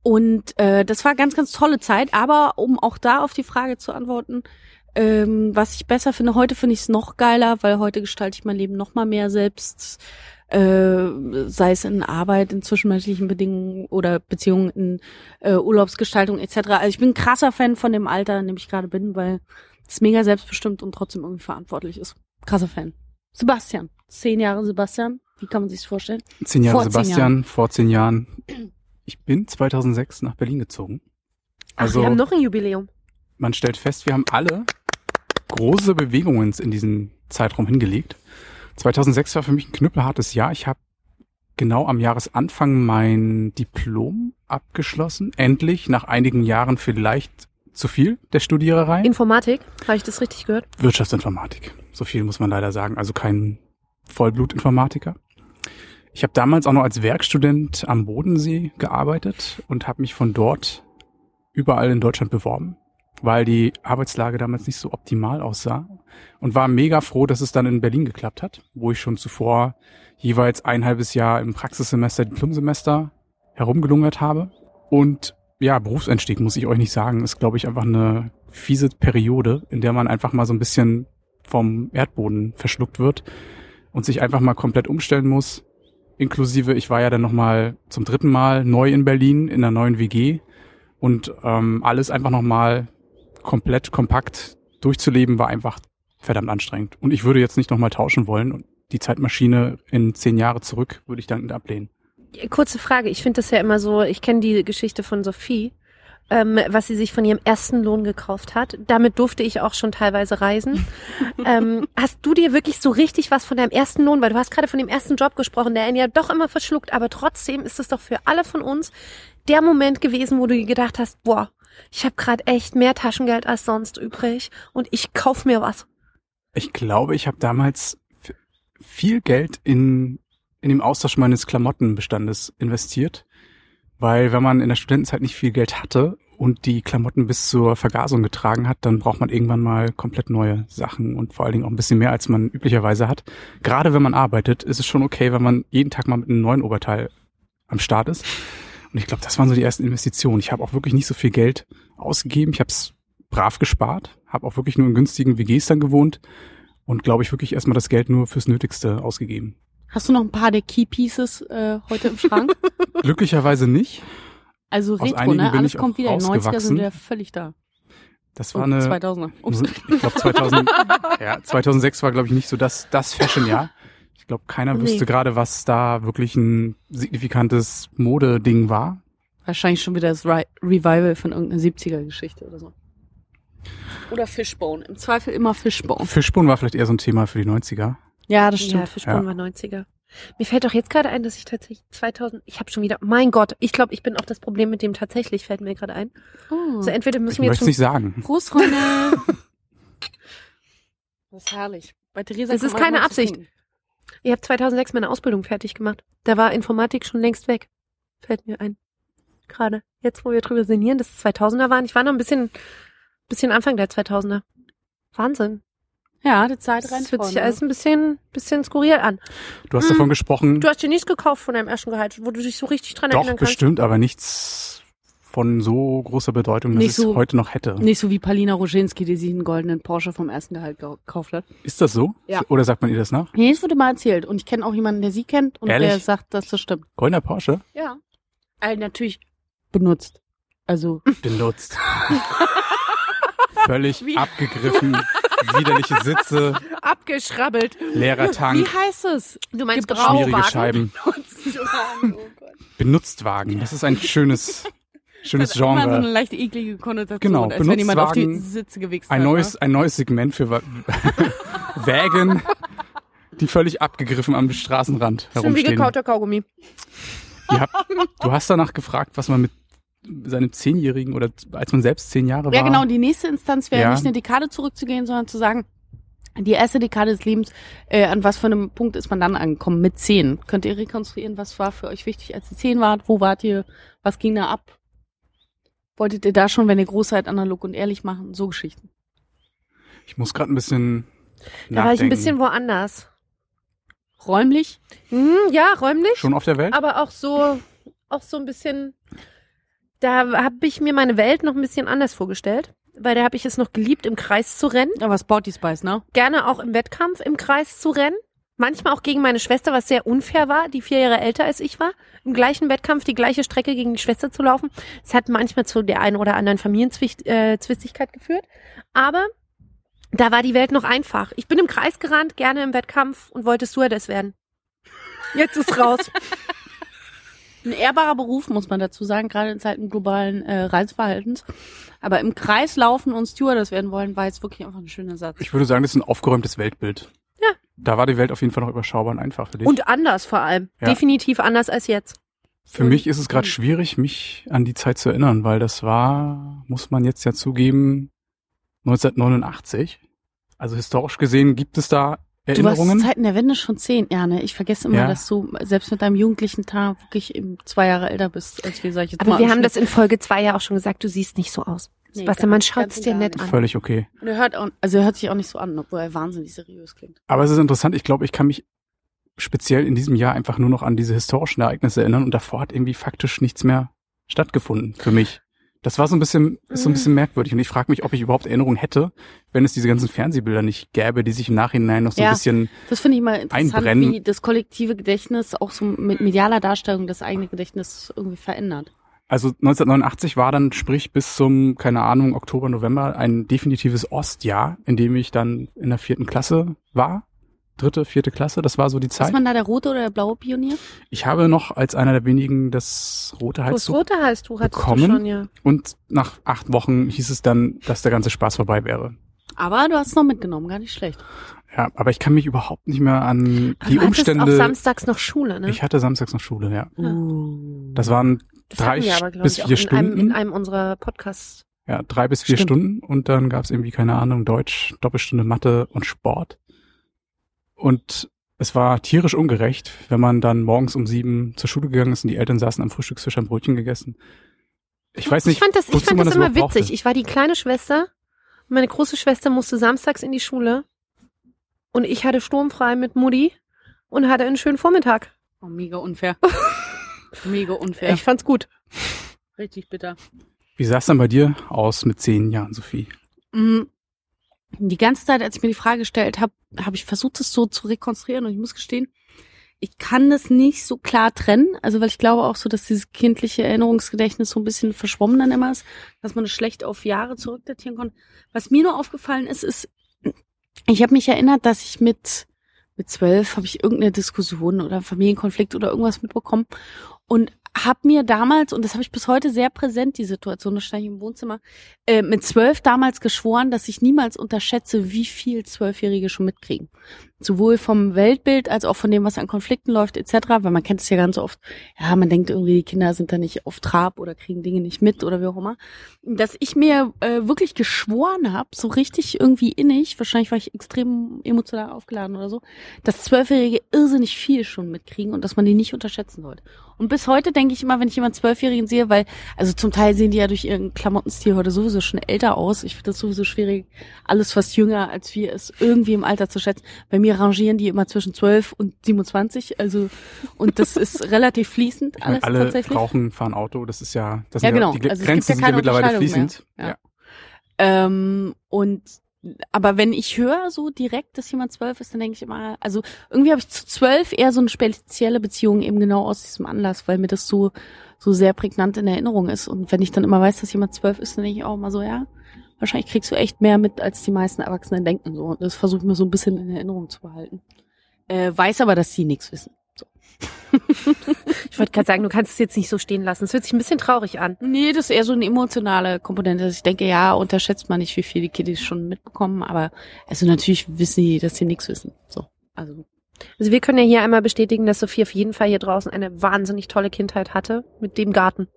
Speaker 3: Und äh, das war ganz, ganz tolle Zeit. Aber um auch da auf die Frage zu antworten, ähm, was ich besser finde, heute finde ich es noch geiler, weil heute gestalte ich mein Leben noch mal mehr selbst, äh, sei es in Arbeit, in zwischenmenschlichen Bedingungen oder Beziehungen, in äh, Urlaubsgestaltung etc. Also ich bin ein krasser Fan von dem Alter, in dem ich gerade bin, weil es mega selbstbestimmt und trotzdem irgendwie verantwortlich ist. Krasser Fan. Sebastian, zehn Jahre Sebastian, wie kann man sich's vorstellen?
Speaker 2: Zehn Jahre
Speaker 3: Vor zehn
Speaker 2: Sebastian,
Speaker 3: Jahren.
Speaker 2: vor zehn Jahren. Ich bin 2006 nach Berlin gezogen.
Speaker 4: Ach,
Speaker 2: Also
Speaker 4: wir haben noch ein Jubiläum.
Speaker 2: man stellt fest, wir haben alle große Bewegungen in diesen Zeitraum hingelegt. 2006 war für mich ein knüppelhartes Jahr. Ich habe genau am Jahresanfang mein Diplom abgeschlossen. Endlich, nach einigen Jahren vielleicht zu viel der Studiererei.
Speaker 4: Informatik, habe ich das richtig gehört?
Speaker 2: Wirtschaftsinformatik. So viel muss man leider sagen. Also kein Vollblutinformatiker. Ich habe damals auch noch als Werkstudent am Bodensee gearbeitet und habe mich von dort überall in Deutschland beworben, weil die Arbeitslage damals nicht so optimal aussah und war mega froh, dass es dann in Berlin geklappt hat, wo ich schon zuvor jeweils ein halbes Jahr im Praxissemester, Diplomsemester herumgelungert habe. Und ja, Berufseinstieg muss ich euch nicht sagen, ist glaube ich einfach eine fiese Periode, in der man einfach mal so ein bisschen vom Erdboden verschluckt wird und sich einfach mal komplett umstellen muss. Inklusive, ich war ja dann nochmal zum dritten Mal neu in Berlin in einer neuen WG und ähm, alles einfach nochmal komplett kompakt durchzuleben war einfach verdammt anstrengend. Und ich würde jetzt nicht nochmal tauschen wollen und die Zeitmaschine in zehn Jahre zurück würde ich dankend ablehnen.
Speaker 4: Kurze Frage, ich finde das ja immer so, ich kenne die Geschichte von Sophie, ähm, was sie sich von ihrem ersten Lohn gekauft hat. Damit durfte ich auch schon teilweise reisen. ähm, hast du dir wirklich so richtig was von deinem ersten Lohn, weil du hast gerade von dem ersten Job gesprochen, der ihn ja doch immer verschluckt, aber trotzdem ist es doch für alle von uns der Moment gewesen, wo du gedacht hast, boah, ich habe gerade echt mehr Taschengeld als sonst übrig und ich kauf mir was.
Speaker 2: Ich glaube, ich habe damals viel Geld in, in dem Austausch meines Klamottenbestandes investiert, weil wenn man in der Studentenzeit nicht viel Geld hatte und die Klamotten bis zur Vergasung getragen hat, dann braucht man irgendwann mal komplett neue Sachen und vor allen Dingen auch ein bisschen mehr, als man üblicherweise hat. Gerade wenn man arbeitet, ist es schon okay, wenn man jeden Tag mal mit einem neuen Oberteil am Start ist. Und ich glaube, das waren so die ersten Investitionen. Ich habe auch wirklich nicht so viel Geld ausgegeben. Ich habe es brav gespart, habe auch wirklich nur in günstigen WGs dann gewohnt und glaube ich wirklich erstmal das Geld nur fürs Nötigste ausgegeben.
Speaker 3: Hast du noch ein paar der Key Pieces äh, heute im Schrank?
Speaker 2: Glücklicherweise nicht.
Speaker 3: Also
Speaker 2: Aus
Speaker 3: Retro, ne? Alles kommt wieder. Die 90er sind wieder völlig da.
Speaker 2: Das war eine
Speaker 3: 2000er. Ups.
Speaker 2: Ich glaube 2000, ja, 2006 war glaube ich nicht so das das Fashion-Jahr. Ich glaube, keiner
Speaker 4: Nee.
Speaker 2: wüsste gerade, was da wirklich ein signifikantes Modeding war.
Speaker 3: Wahrscheinlich schon wieder das Re Revival von irgendeiner 70er-Geschichte oder so. Oder Fishbone. Im Zweifel immer Fishbone.
Speaker 2: Fischbone war vielleicht eher so ein Thema für die 90er.
Speaker 3: Ja, das
Speaker 4: Ja,
Speaker 3: stimmt.
Speaker 4: Fischborn
Speaker 2: Ja.
Speaker 4: war 90er. Mir fällt doch jetzt gerade ein, dass ich tatsächlich 2000, ich habe schon wieder, mein Gott, ich glaube, ich bin auch das Problem mit dem tatsächlich, fällt mir gerade ein.
Speaker 3: Oh.
Speaker 4: Also entweder müssen
Speaker 2: Ich
Speaker 4: wir jetzt
Speaker 2: es
Speaker 4: schon,
Speaker 2: nicht sagen.
Speaker 3: Prost, Freunde. das ist herrlich. Bei Theresa
Speaker 4: Das
Speaker 3: kann
Speaker 4: ist keine Absicht.
Speaker 3: trinken.
Speaker 4: Ich habe 2006 meine Ausbildung fertig gemacht. Da war Informatik schon längst weg. Fällt mir ein. Gerade. Jetzt, wo wir drüber sinnieren, dass es 2000er waren. Ich war noch ein bisschen, bisschen Anfang der 2000er. Wahnsinn.
Speaker 3: Ja, die Zeit rennt
Speaker 4: Das fühlt sich alles ein bisschen, bisschen skurril an.
Speaker 2: Du hast
Speaker 4: Hm.
Speaker 2: davon gesprochen,
Speaker 4: Du hast dir nichts gekauft von deinem ersten Gehalt, wo du dich so richtig dran
Speaker 2: doch
Speaker 4: erinnern kannst.
Speaker 2: bestimmt, aber nichts von so großer Bedeutung, dass
Speaker 3: Nicht
Speaker 2: ich es
Speaker 3: so-
Speaker 2: heute noch hätte.
Speaker 3: Nicht so wie Palina Roginski, die sich einen goldenen Porsche vom ersten Gehalt ge- gekauft hat.
Speaker 2: Ist das so?
Speaker 3: Ja.
Speaker 2: Oder sagt man ihr das nach?
Speaker 3: Nee, das wurde mal erzählt. Und ich kenne auch jemanden, der sie kennt und
Speaker 2: Ehrlich?
Speaker 3: der sagt, dass das stimmt.
Speaker 2: Goldener Porsche?
Speaker 3: Ja. Also natürlich benutzt. Also,
Speaker 2: Benutzt. Völlig
Speaker 3: Wie-
Speaker 2: abgegriffen. Widerliche Sitze,
Speaker 4: Abgeschrabbelt.
Speaker 2: leerer
Speaker 3: wie
Speaker 2: Tank,
Speaker 3: heißt es?
Speaker 4: Du meinst
Speaker 3: Gebrauch-
Speaker 2: schwierige
Speaker 4: Grauwagen?
Speaker 2: Scheiben.
Speaker 3: Gott.
Speaker 2: Benutztwagen. Das ist ein schönes, schönes
Speaker 3: Das hat immer so eine
Speaker 2: Genre.
Speaker 3: leicht eklige Konnotation,
Speaker 2: Genau,
Speaker 3: als wenn jemand auf die Sitze gewichst
Speaker 2: Ein
Speaker 3: hat.
Speaker 2: neues, ein neues Segment für Wägen, die völlig abgegriffen am Straßenrand
Speaker 4: Schon wie
Speaker 2: herumstehen.
Speaker 4: gekauter Kaugummi.
Speaker 2: Habt, du hast danach gefragt, was man mit seinem Zehnjährigen oder als man selbst zehn Jahre war.
Speaker 3: Ja, genau. Und die nächste Instanz wäre
Speaker 2: Ja.
Speaker 3: nicht eine Dekade zurückzugehen, sondern zu sagen, die erste Dekade des Lebens, äh, an was für einem Punkt ist man dann angekommen? Mit zehn. Könnt ihr rekonstruieren, was war für euch wichtig, als ihr zehn wart? Wo wart ihr? Was ging da ab? Wolltet ihr da schon, wenn ihr groß seid, analog und ehrlich machen? So Geschichten.
Speaker 2: Ich muss gerade ein bisschen
Speaker 4: Da war ich ein bisschen woanders.
Speaker 3: Räumlich?
Speaker 4: Hm, ja, räumlich.
Speaker 2: Schon auf der Welt?
Speaker 4: aber auch so, auch so ein bisschen, da habe ich mir meine Welt noch ein bisschen anders vorgestellt, weil da habe ich es noch geliebt, im Kreis zu rennen,
Speaker 3: Aber Sporty Spice, ne?
Speaker 4: gerne auch im Wettkampf im Kreis zu rennen. Manchmal auch gegen meine Schwester, was sehr unfair war, die vier Jahre älter als ich war. Im gleichen Wettkampf die gleiche Strecke gegen die Schwester zu laufen. Es hat manchmal zu der einen oder anderen Familienzwistigkeit äh, Zwistigkeit geführt. Aber da war die Welt noch einfach. Ich bin im Kreis gerannt, gerne im Wettkampf und wollte Stewardess werden. Jetzt ist raus.
Speaker 3: Ein ehrbarer Beruf, muss man dazu sagen, gerade in Zeiten globalen äh, Reiseverhaltens. Aber im Kreis laufen und Stewardess werden wollen, war jetzt wirklich einfach ein schöner Satz.
Speaker 2: Ich würde sagen, das ist ein aufgeräumtes Weltbild.
Speaker 4: Ja.
Speaker 2: Da war die Welt auf jeden Fall noch überschaubar und einfach für dich.
Speaker 4: Und anders vor allem.
Speaker 2: Ja.
Speaker 4: Definitiv anders als jetzt.
Speaker 2: Für mich ist es gerade schwierig, mich an die Zeit zu erinnern, weil das war, muss man jetzt ja zugeben, 1989. Also historisch gesehen gibt es da
Speaker 3: Du warst
Speaker 2: Erinnerungen.
Speaker 3: zu Zeiten der Wende schon zehn, ja, ne? Ich vergesse immer,
Speaker 2: Ja.
Speaker 3: dass du selbst mit deinem jugendlichen Tag wirklich eben zwei Jahre älter bist, als wir, sag ich jetzt
Speaker 4: Aber wir haben das in Folge zwei ja auch schon gesagt, du siehst nicht so aus. Sebastian, man schaut es dir nett
Speaker 3: nicht.
Speaker 4: an.
Speaker 2: Völlig okay.
Speaker 3: Und er hört auch, also er hört sich auch nicht so an, obwohl er wahnsinnig seriös klingt.
Speaker 2: Aber es ist interessant, ich glaube, ich kann mich speziell in diesem Jahr einfach nur noch an diese historischen Ereignisse erinnern und davor hat irgendwie faktisch nichts mehr stattgefunden für mich. Das war so ein bisschen, ist so ein
Speaker 4: Mhm.
Speaker 2: bisschen merkwürdig und ich frage mich, ob ich überhaupt Erinnerungen hätte, wenn es diese ganzen Fernsehbilder nicht gäbe, die sich im Nachhinein noch so
Speaker 3: Ja.
Speaker 2: ein bisschen,
Speaker 3: Das finde ich mal interessant,
Speaker 2: Einbrennen.
Speaker 3: wie das kollektive Gedächtnis auch so mit medialer Darstellung das eigene Gedächtnis irgendwie verändert.
Speaker 2: Also 1989 war dann, sprich bis zum, keine Ahnung, Oktober, November ein definitives Ostjahr, in dem ich dann in der vierten Klasse war dritte, vierte Klasse. Das war so die
Speaker 3: Ist
Speaker 2: Zeit.
Speaker 3: man da der rote oder der blaue Pionier?
Speaker 2: Ich habe noch als einer der wenigen das rote
Speaker 4: Das
Speaker 2: Halstuch
Speaker 4: rote Halstuch
Speaker 2: bekommen.
Speaker 4: schon, ja.
Speaker 2: und nach acht Wochen hieß es dann, dass der ganze Spaß vorbei wäre.
Speaker 3: Aber du hast es noch mitgenommen, gar nicht schlecht.
Speaker 2: Ja, aber ich kann mich überhaupt nicht mehr an
Speaker 4: Aber
Speaker 2: die
Speaker 4: du hattest auch
Speaker 2: Umstände.
Speaker 4: samstags noch Schule, ne?
Speaker 2: Ich hatte samstags noch Schule, ja.
Speaker 3: Uh.
Speaker 2: Das waren
Speaker 4: Das
Speaker 2: drei
Speaker 4: wir aber,
Speaker 2: bis vier
Speaker 4: in einem,
Speaker 2: Stunden.
Speaker 4: in einem unserer Podcasts.
Speaker 2: Ja, drei bis vier
Speaker 3: Stimmt.
Speaker 2: Stunden und dann gab's irgendwie, keine Ahnung, Deutsch, Doppelstunde Mathe und Sport. Und es war tierisch ungerecht, wenn man dann morgens um sieben zur Schule gegangen ist und die Eltern saßen am Frühstückstisch ein Brötchen gegessen. Ich weiß nicht,
Speaker 4: ich fand das, ich fand das
Speaker 2: das
Speaker 4: immer witzig.
Speaker 2: brauchte.
Speaker 4: Ich war die kleine Schwester. Meine große Schwester musste samstags in die Schule. Und ich hatte sturmfrei mit Mutti und hatte einen schönen Vormittag.
Speaker 3: Oh, mega unfair. mega unfair.
Speaker 4: Ich fand's gut.
Speaker 3: Richtig bitter.
Speaker 2: Wie sah es dann bei dir aus mit zehn Jahren, Sophie?
Speaker 3: Mm, Die ganze Zeit, als ich mir die Frage gestellt habe, habe ich versucht, das so zu rekonstruieren und ich muss gestehen, ich kann das nicht so klar trennen. Also, weil ich glaube auch so, dass dieses kindliche Erinnerungsgedächtnis so ein bisschen verschwommen dann immer ist, dass man es schlecht auf Jahre zurückdatieren konnte. Was mir nur aufgefallen ist, ist, ich habe mich erinnert, dass ich mit mit zwölf habe ich irgendeine Diskussion oder Familienkonflikt oder irgendwas mitbekommen und habe mir damals, und das habe ich bis heute sehr präsent, die Situation, da stand ich im Wohnzimmer, äh, mit zwölf damals geschworen, dass ich niemals unterschätze, wie viel Zwölfjährige schon mitkriegen. Sowohl vom Weltbild als auch von dem, was an Konflikten läuft, etc. Weil man kennt es ja ganz oft, ja, man denkt irgendwie, die Kinder sind da nicht auf Trab oder kriegen Dinge nicht mit oder wie auch immer. Dass ich mir äh, wirklich geschworen habe, so richtig irgendwie innig, wahrscheinlich war ich extrem emotional aufgeladen oder so, dass Zwölfjährige irrsinnig viel schon mitkriegen und dass man die nicht unterschätzen sollte. Und bis heute denke ich immer, wenn ich jemanden Zwölfjährigen sehe, weil, also zum Teil sehen die ja durch ihren Klamottenstil heute sowieso schon älter aus. Ich finde das sowieso schwierig, alles, was jünger als wir ist, irgendwie im Alter zu schätzen. Bei mir rangieren die immer zwischen 12 und 27, also, und das ist relativ fließend
Speaker 2: Ich meine,
Speaker 3: alles
Speaker 2: alle
Speaker 3: tatsächlich.
Speaker 2: rauchen, fahren Auto, das ist ja, das
Speaker 3: Ja,
Speaker 2: sind
Speaker 3: genau.
Speaker 2: die
Speaker 3: Also
Speaker 2: Grenzen
Speaker 3: ja
Speaker 2: sind ja
Speaker 3: keine
Speaker 2: mittlerweile fließend.
Speaker 3: mehr.
Speaker 2: Ja.
Speaker 3: Ähm, und aber wenn ich höre so direkt, dass jemand zwölf ist, dann denke ich immer, also irgendwie habe ich zu zwölf eher so eine spezielle Beziehung eben genau aus diesem Anlass, weil mir das so so sehr prägnant in Erinnerung ist. Und wenn ich dann immer weiß, dass jemand zwölf ist, dann denke ich auch immer so, ja, wahrscheinlich kriegst du echt mehr mit, als die meisten Erwachsenen denken. So, und das versuche ich mir so ein bisschen in Erinnerung zu behalten. Äh, weiß aber, dass die nichts wissen. So.
Speaker 4: Ich wollte gerade sagen, du kannst es jetzt nicht so stehen lassen. Es hört sich ein bisschen traurig an.
Speaker 3: Nee, das ist eher so eine emotionale Komponente. dass Ich denke, ja, unterschätzt man nicht, wie viel die Kiddies schon mitbekommen, aber also natürlich wissen die, dass sie nichts wissen. So, also
Speaker 4: Also wir können ja hier einmal bestätigen, dass Sophie auf jeden Fall hier draußen eine wahnsinnig tolle Kindheit hatte mit dem Garten.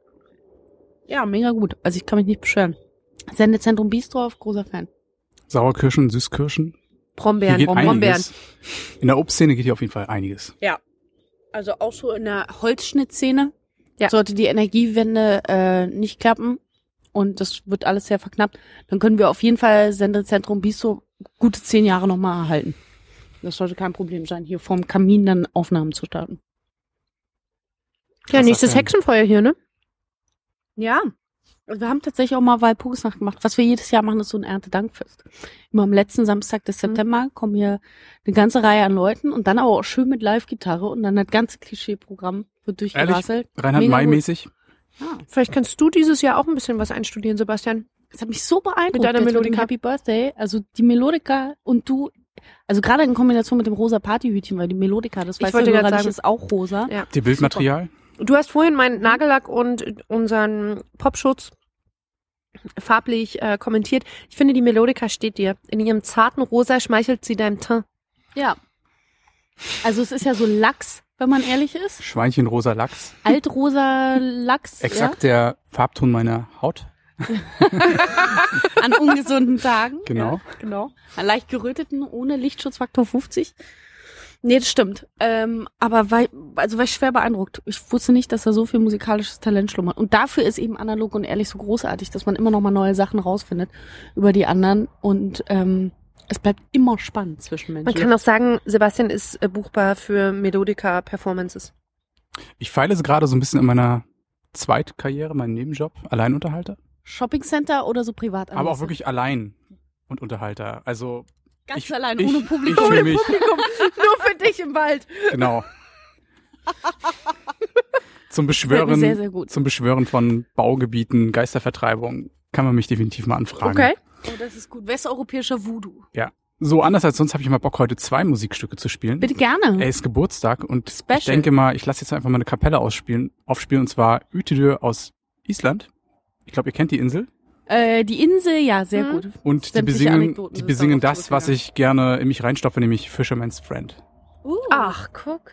Speaker 3: ja, mega gut. Also ich kann mich nicht beschweren. Sendezentrum Biesdorf, großer Fan.
Speaker 2: Sauerkirschen, Süßkirschen. Hier
Speaker 4: Brombeeren,
Speaker 2: geht
Speaker 4: Brombeeren.
Speaker 2: einiges. In der Obstszene geht hier auf jeden Fall einiges.
Speaker 3: Also auch so in der Holzschnittszene
Speaker 4: Ja.
Speaker 3: sollte die Energiewende äh, nicht klappen und das wird alles sehr verknappt, dann können wir auf jeden Fall Sendezentrum Bistro gute zehn Jahre nochmal erhalten. Das sollte kein Problem sein, hier vorm Kamin dann Aufnahmen zu starten.
Speaker 4: Ja,
Speaker 2: Was
Speaker 4: nächstes Hexenfeuer hier, ne?
Speaker 3: Ja. Wir haben tatsächlich auch mal Walpurgisnacht gemacht. Was wir jedes Jahr machen, ist so ein Erntedankfest. Immer am letzten Samstag des September kommen hier eine ganze Reihe an Leuten und dann aber auch schön mit Live-Gitarre und dann das ganze Klischee-Programm wird durchgerasselt.
Speaker 2: Reinhard
Speaker 3: Mega
Speaker 2: May
Speaker 3: gut.
Speaker 2: mäßig.
Speaker 3: Ah,
Speaker 4: Vielleicht kannst du dieses Jahr auch ein bisschen was einstudieren, Sebastian.
Speaker 3: das hat mich so beeindruckt.
Speaker 4: Mit deiner Melodika.
Speaker 3: Happy Birthday. Also die Melodika und du, also gerade in Kombination mit dem rosa Partyhütchen, weil die Melodika, das
Speaker 4: Ich
Speaker 3: du,
Speaker 4: grad
Speaker 3: Hörerlich,
Speaker 4: sagen-
Speaker 3: ist auch rosa.
Speaker 4: Ja.
Speaker 2: Die Bildmaterial.
Speaker 4: Du hast vorhin meinen Nagellack und unseren Popschutz farblich äh, kommentiert. Ich finde, die Melodika steht dir. In ihrem zarten Rosa schmeichelt sie deinem Teint.
Speaker 3: Ja. Also es ist ja so Lachs, wenn man ehrlich ist.
Speaker 2: Schweinchen rosa Lachs.
Speaker 3: Altrosa Lachs.
Speaker 2: Exakt der Farbton meiner Haut.
Speaker 3: Ja, an ungesunden Tagen.
Speaker 2: Genau.
Speaker 3: Ja, genau. An leicht geröteten, ohne Lichtschutzfaktor 50. Nee, das stimmt. Ähm, aber weil, also war ich schwer beeindruckt. Ich wusste nicht, dass da so viel musikalisches Talent schlummert. Und dafür ist eben analog und ehrlich so großartig, dass man immer noch mal neue Sachen rausfindet über die anderen. Und ähm, es bleibt immer spannend zwischen Menschen.
Speaker 4: Man kann auch sagen, Sebastian ist äh, buchbar für Melodika Performances.
Speaker 2: Ich feile es gerade so ein bisschen in meiner Zweitkarriere, meinen Nebenjob, Alleinunterhalter.
Speaker 3: Shopping Center oder so privat.
Speaker 2: Aber auch wirklich allein und Unterhalter. Also
Speaker 3: Ganz
Speaker 2: ich,
Speaker 3: allein,
Speaker 2: ich,
Speaker 3: ohne Publikum.
Speaker 2: Ich ohne Publikum.
Speaker 4: Nur für dich im Wald.
Speaker 2: Genau. zum Beschwören,
Speaker 3: sehr, sehr
Speaker 2: zum Beschwören von Baugebieten, Geistervertreibung kann man mich definitiv mal anfragen.
Speaker 4: Okay.
Speaker 3: Oh, das ist gut. Westeuropäischer Voodoo. Ja.
Speaker 2: So, anders als sonst habe ich mal Bock, heute zwei Musikstücke zu spielen.
Speaker 3: Bitte gerne.
Speaker 2: Er ist Geburtstag und
Speaker 3: Special.
Speaker 2: ich denke mal, ich lasse jetzt einfach mal eine Kapelle ausspielen, aufspielen und zwar Utidö aus Island. Ich glaube, ihr kennt die Insel.
Speaker 3: Äh, die Insel, ja, sehr
Speaker 5: mhm.
Speaker 3: gut.
Speaker 2: Und die besingen, die besingen das, gut, was ja. ich gerne in mich reinstopfe, nämlich Fisherman's Friend.
Speaker 3: Uh.
Speaker 5: Ach, guck.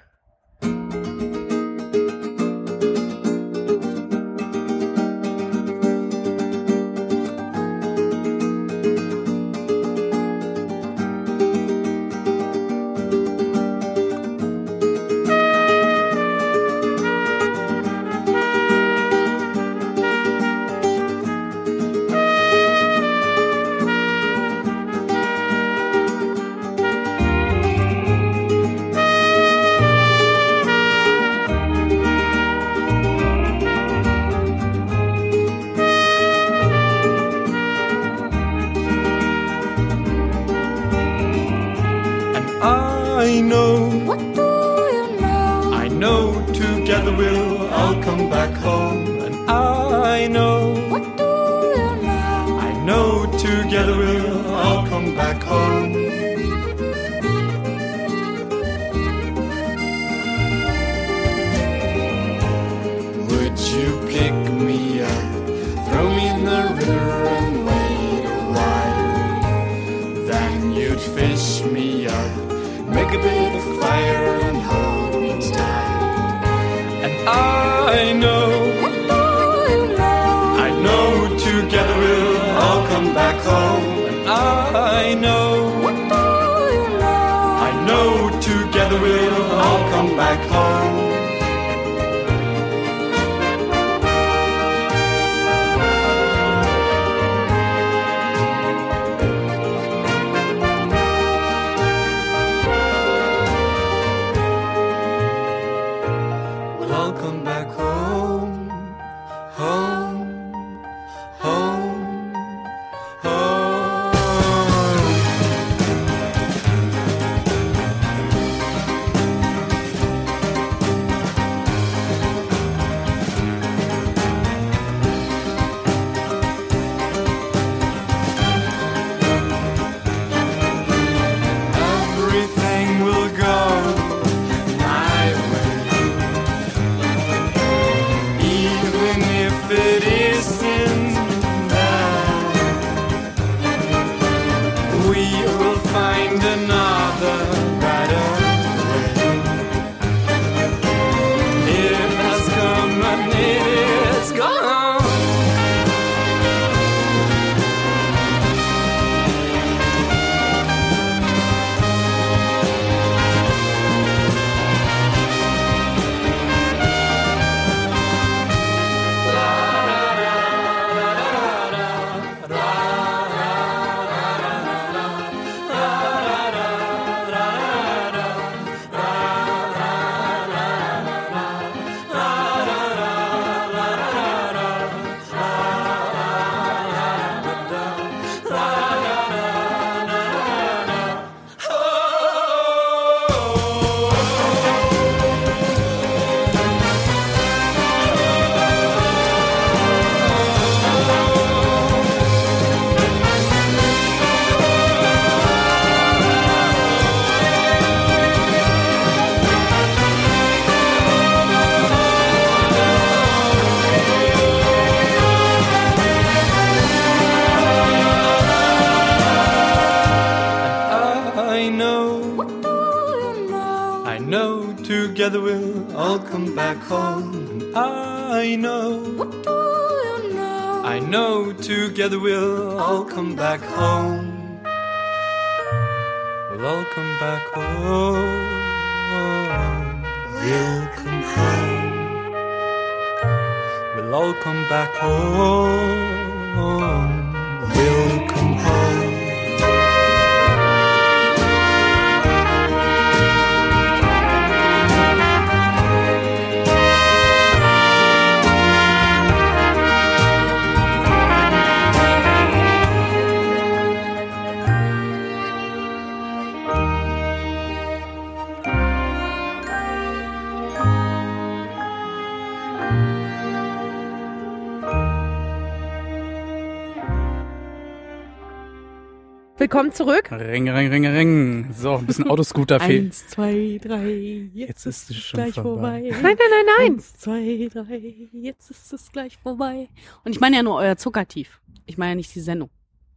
Speaker 4: Willkommen zurück.
Speaker 2: Ring, ring, ring, ring. So, ein bisschen Autoscooter fehlt.
Speaker 3: Eins, zwei, drei,
Speaker 2: Jetzt ist es schon
Speaker 3: gleich
Speaker 2: vorbei.
Speaker 3: vorbei.
Speaker 4: Nein, nein, nein, nein.
Speaker 3: Eins, zwei, drei, jetzt ist es gleich vorbei. Und ich meine ja nur euer Zuckertief. Ich meine ja nicht die Sendung.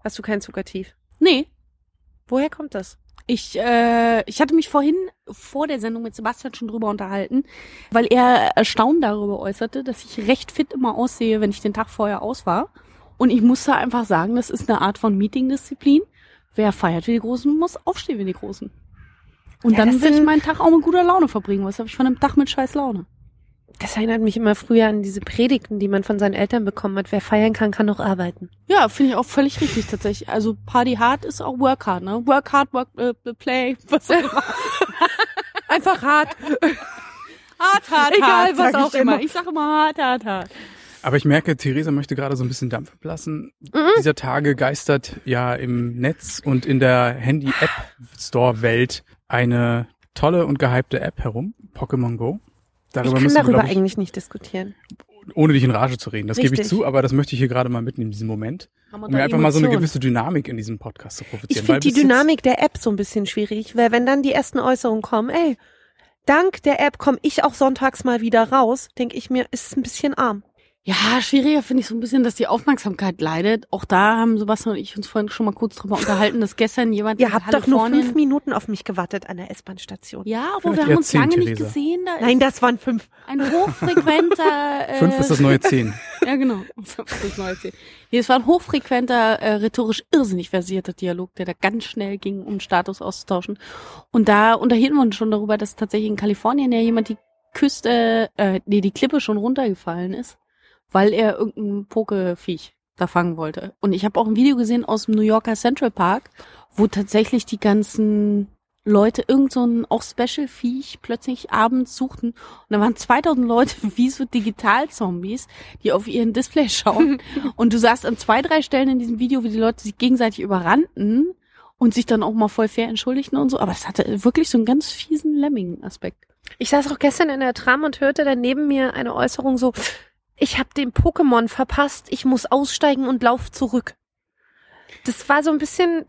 Speaker 4: Hast du kein Zuckertief?
Speaker 3: Nee,
Speaker 4: Woher kommt das?
Speaker 3: ich, äh, ich hatte mich vorhin vor der Sendung mit Sebastian schon drüber unterhalten, weil er Erstaunen darüber äußerte, dass ich recht fit immer aussehe, wenn ich den Tag vorher aus war. Und ich musste einfach sagen, das ist eine Art von Meetingdisziplin. Wer feiert wie die Großen, muss aufstehen wie die Großen. Und
Speaker 4: Ja,
Speaker 3: dann will ich meinen Tag auch mit guter Laune verbringen. Was habe ich von einem Tag mit scheiß Laune?
Speaker 4: Das erinnert mich immer früher an diese Predigten, die man von seinen Eltern bekommen hat. Wer feiern kann, kann auch arbeiten.
Speaker 3: Ja, finde ich auch völlig richtig tatsächlich. Also Party hard ist auch work hard, ne? Work hard, work äh, play, was auch immer.
Speaker 4: Einfach hart.
Speaker 3: Hart, hart,
Speaker 4: Egal,
Speaker 3: hart,
Speaker 4: was auch
Speaker 3: immer.
Speaker 4: immer.
Speaker 3: Ich sag immer hart, hart, hart.
Speaker 2: Aber ich merke, Theresa möchte gerade so ein bisschen Dampf ablassen.
Speaker 4: Mhm.
Speaker 2: Dieser Tage geistert ja im Netz und in der Handy-App-Store-Welt eine tolle und gehypte App herum, Pokémon Go.
Speaker 4: Ich
Speaker 2: Darüber
Speaker 4: kann
Speaker 2: müssen wir,
Speaker 4: darüber
Speaker 2: glaub ich,
Speaker 4: eigentlich nicht diskutieren.
Speaker 2: ohne dich in Rage zu reden. Das gebe ich
Speaker 4: Richtig.
Speaker 2: zu, aber das möchte ich hier gerade mal mitnehmen in diesem Moment,
Speaker 3: wir
Speaker 2: um mir einfach mal so eine
Speaker 3: Emotionen?
Speaker 2: gewisse Dynamik in diesem Podcast zu
Speaker 4: Ich
Speaker 2: provozieren.
Speaker 4: finde die Dynamik der App so ein bisschen schwierig, weil wenn dann die ersten Äußerungen kommen, ey, dank der App komme ich auch sonntags mal wieder raus, denke ich mir, ist ein bisschen arm.
Speaker 3: Ja, schwieriger finde ich so ein bisschen, dass die Aufmerksamkeit leidet. Auch da haben Sebastian und ich uns vorhin schon mal kurz drüber unterhalten, dass gestern jemand
Speaker 4: Ihr habt doch nur fünf Minuten auf mich gewartet an der S-Bahn-Station.
Speaker 3: Ja, aber
Speaker 2: Vielleicht
Speaker 3: wir haben uns
Speaker 2: zehn,
Speaker 3: lange nicht
Speaker 2: Theresa.
Speaker 3: gesehen. Da
Speaker 4: Nein, das waren fünf.
Speaker 3: ein hochfrequenter. Äh,
Speaker 2: Fünf ist das neue Zehn.
Speaker 3: Ja, genau. Fünf ist das neue Ziel. Nee, es war ein hochfrequenter, äh, rhetorisch irrsinnig versierter Dialog, der da ganz schnell ging, um Status auszutauschen. Und da unterhielten wir uns schon darüber, dass tatsächlich in Kalifornien ja jemand die Küste, äh, nee, die Klippe schon runtergefallen ist, weil er irgendein Pokeviech da fangen wollte. Und ich habe auch ein Video gesehen aus dem New Yorker Central Park, wo tatsächlich die ganzen Leute irgend so ein auch Special-Viech plötzlich abends suchten. Und da waren 2000 Leute wie so Digital-Zombies, die auf ihren Display schauen. und du sahst an zwei, drei Stellen in diesem Video, wie die Leute sich gegenseitig überrannten und sich dann auch mal voll fair entschuldigten und so. Aber es hatte wirklich so einen ganz fiesen Lemming-Aspekt.
Speaker 4: Ich saß auch gestern in der Tram und hörte dann neben mir eine Äußerung so, ich habe den Pokémon verpasst, ich muss aussteigen und lauf zurück. Das war so ein bisschen,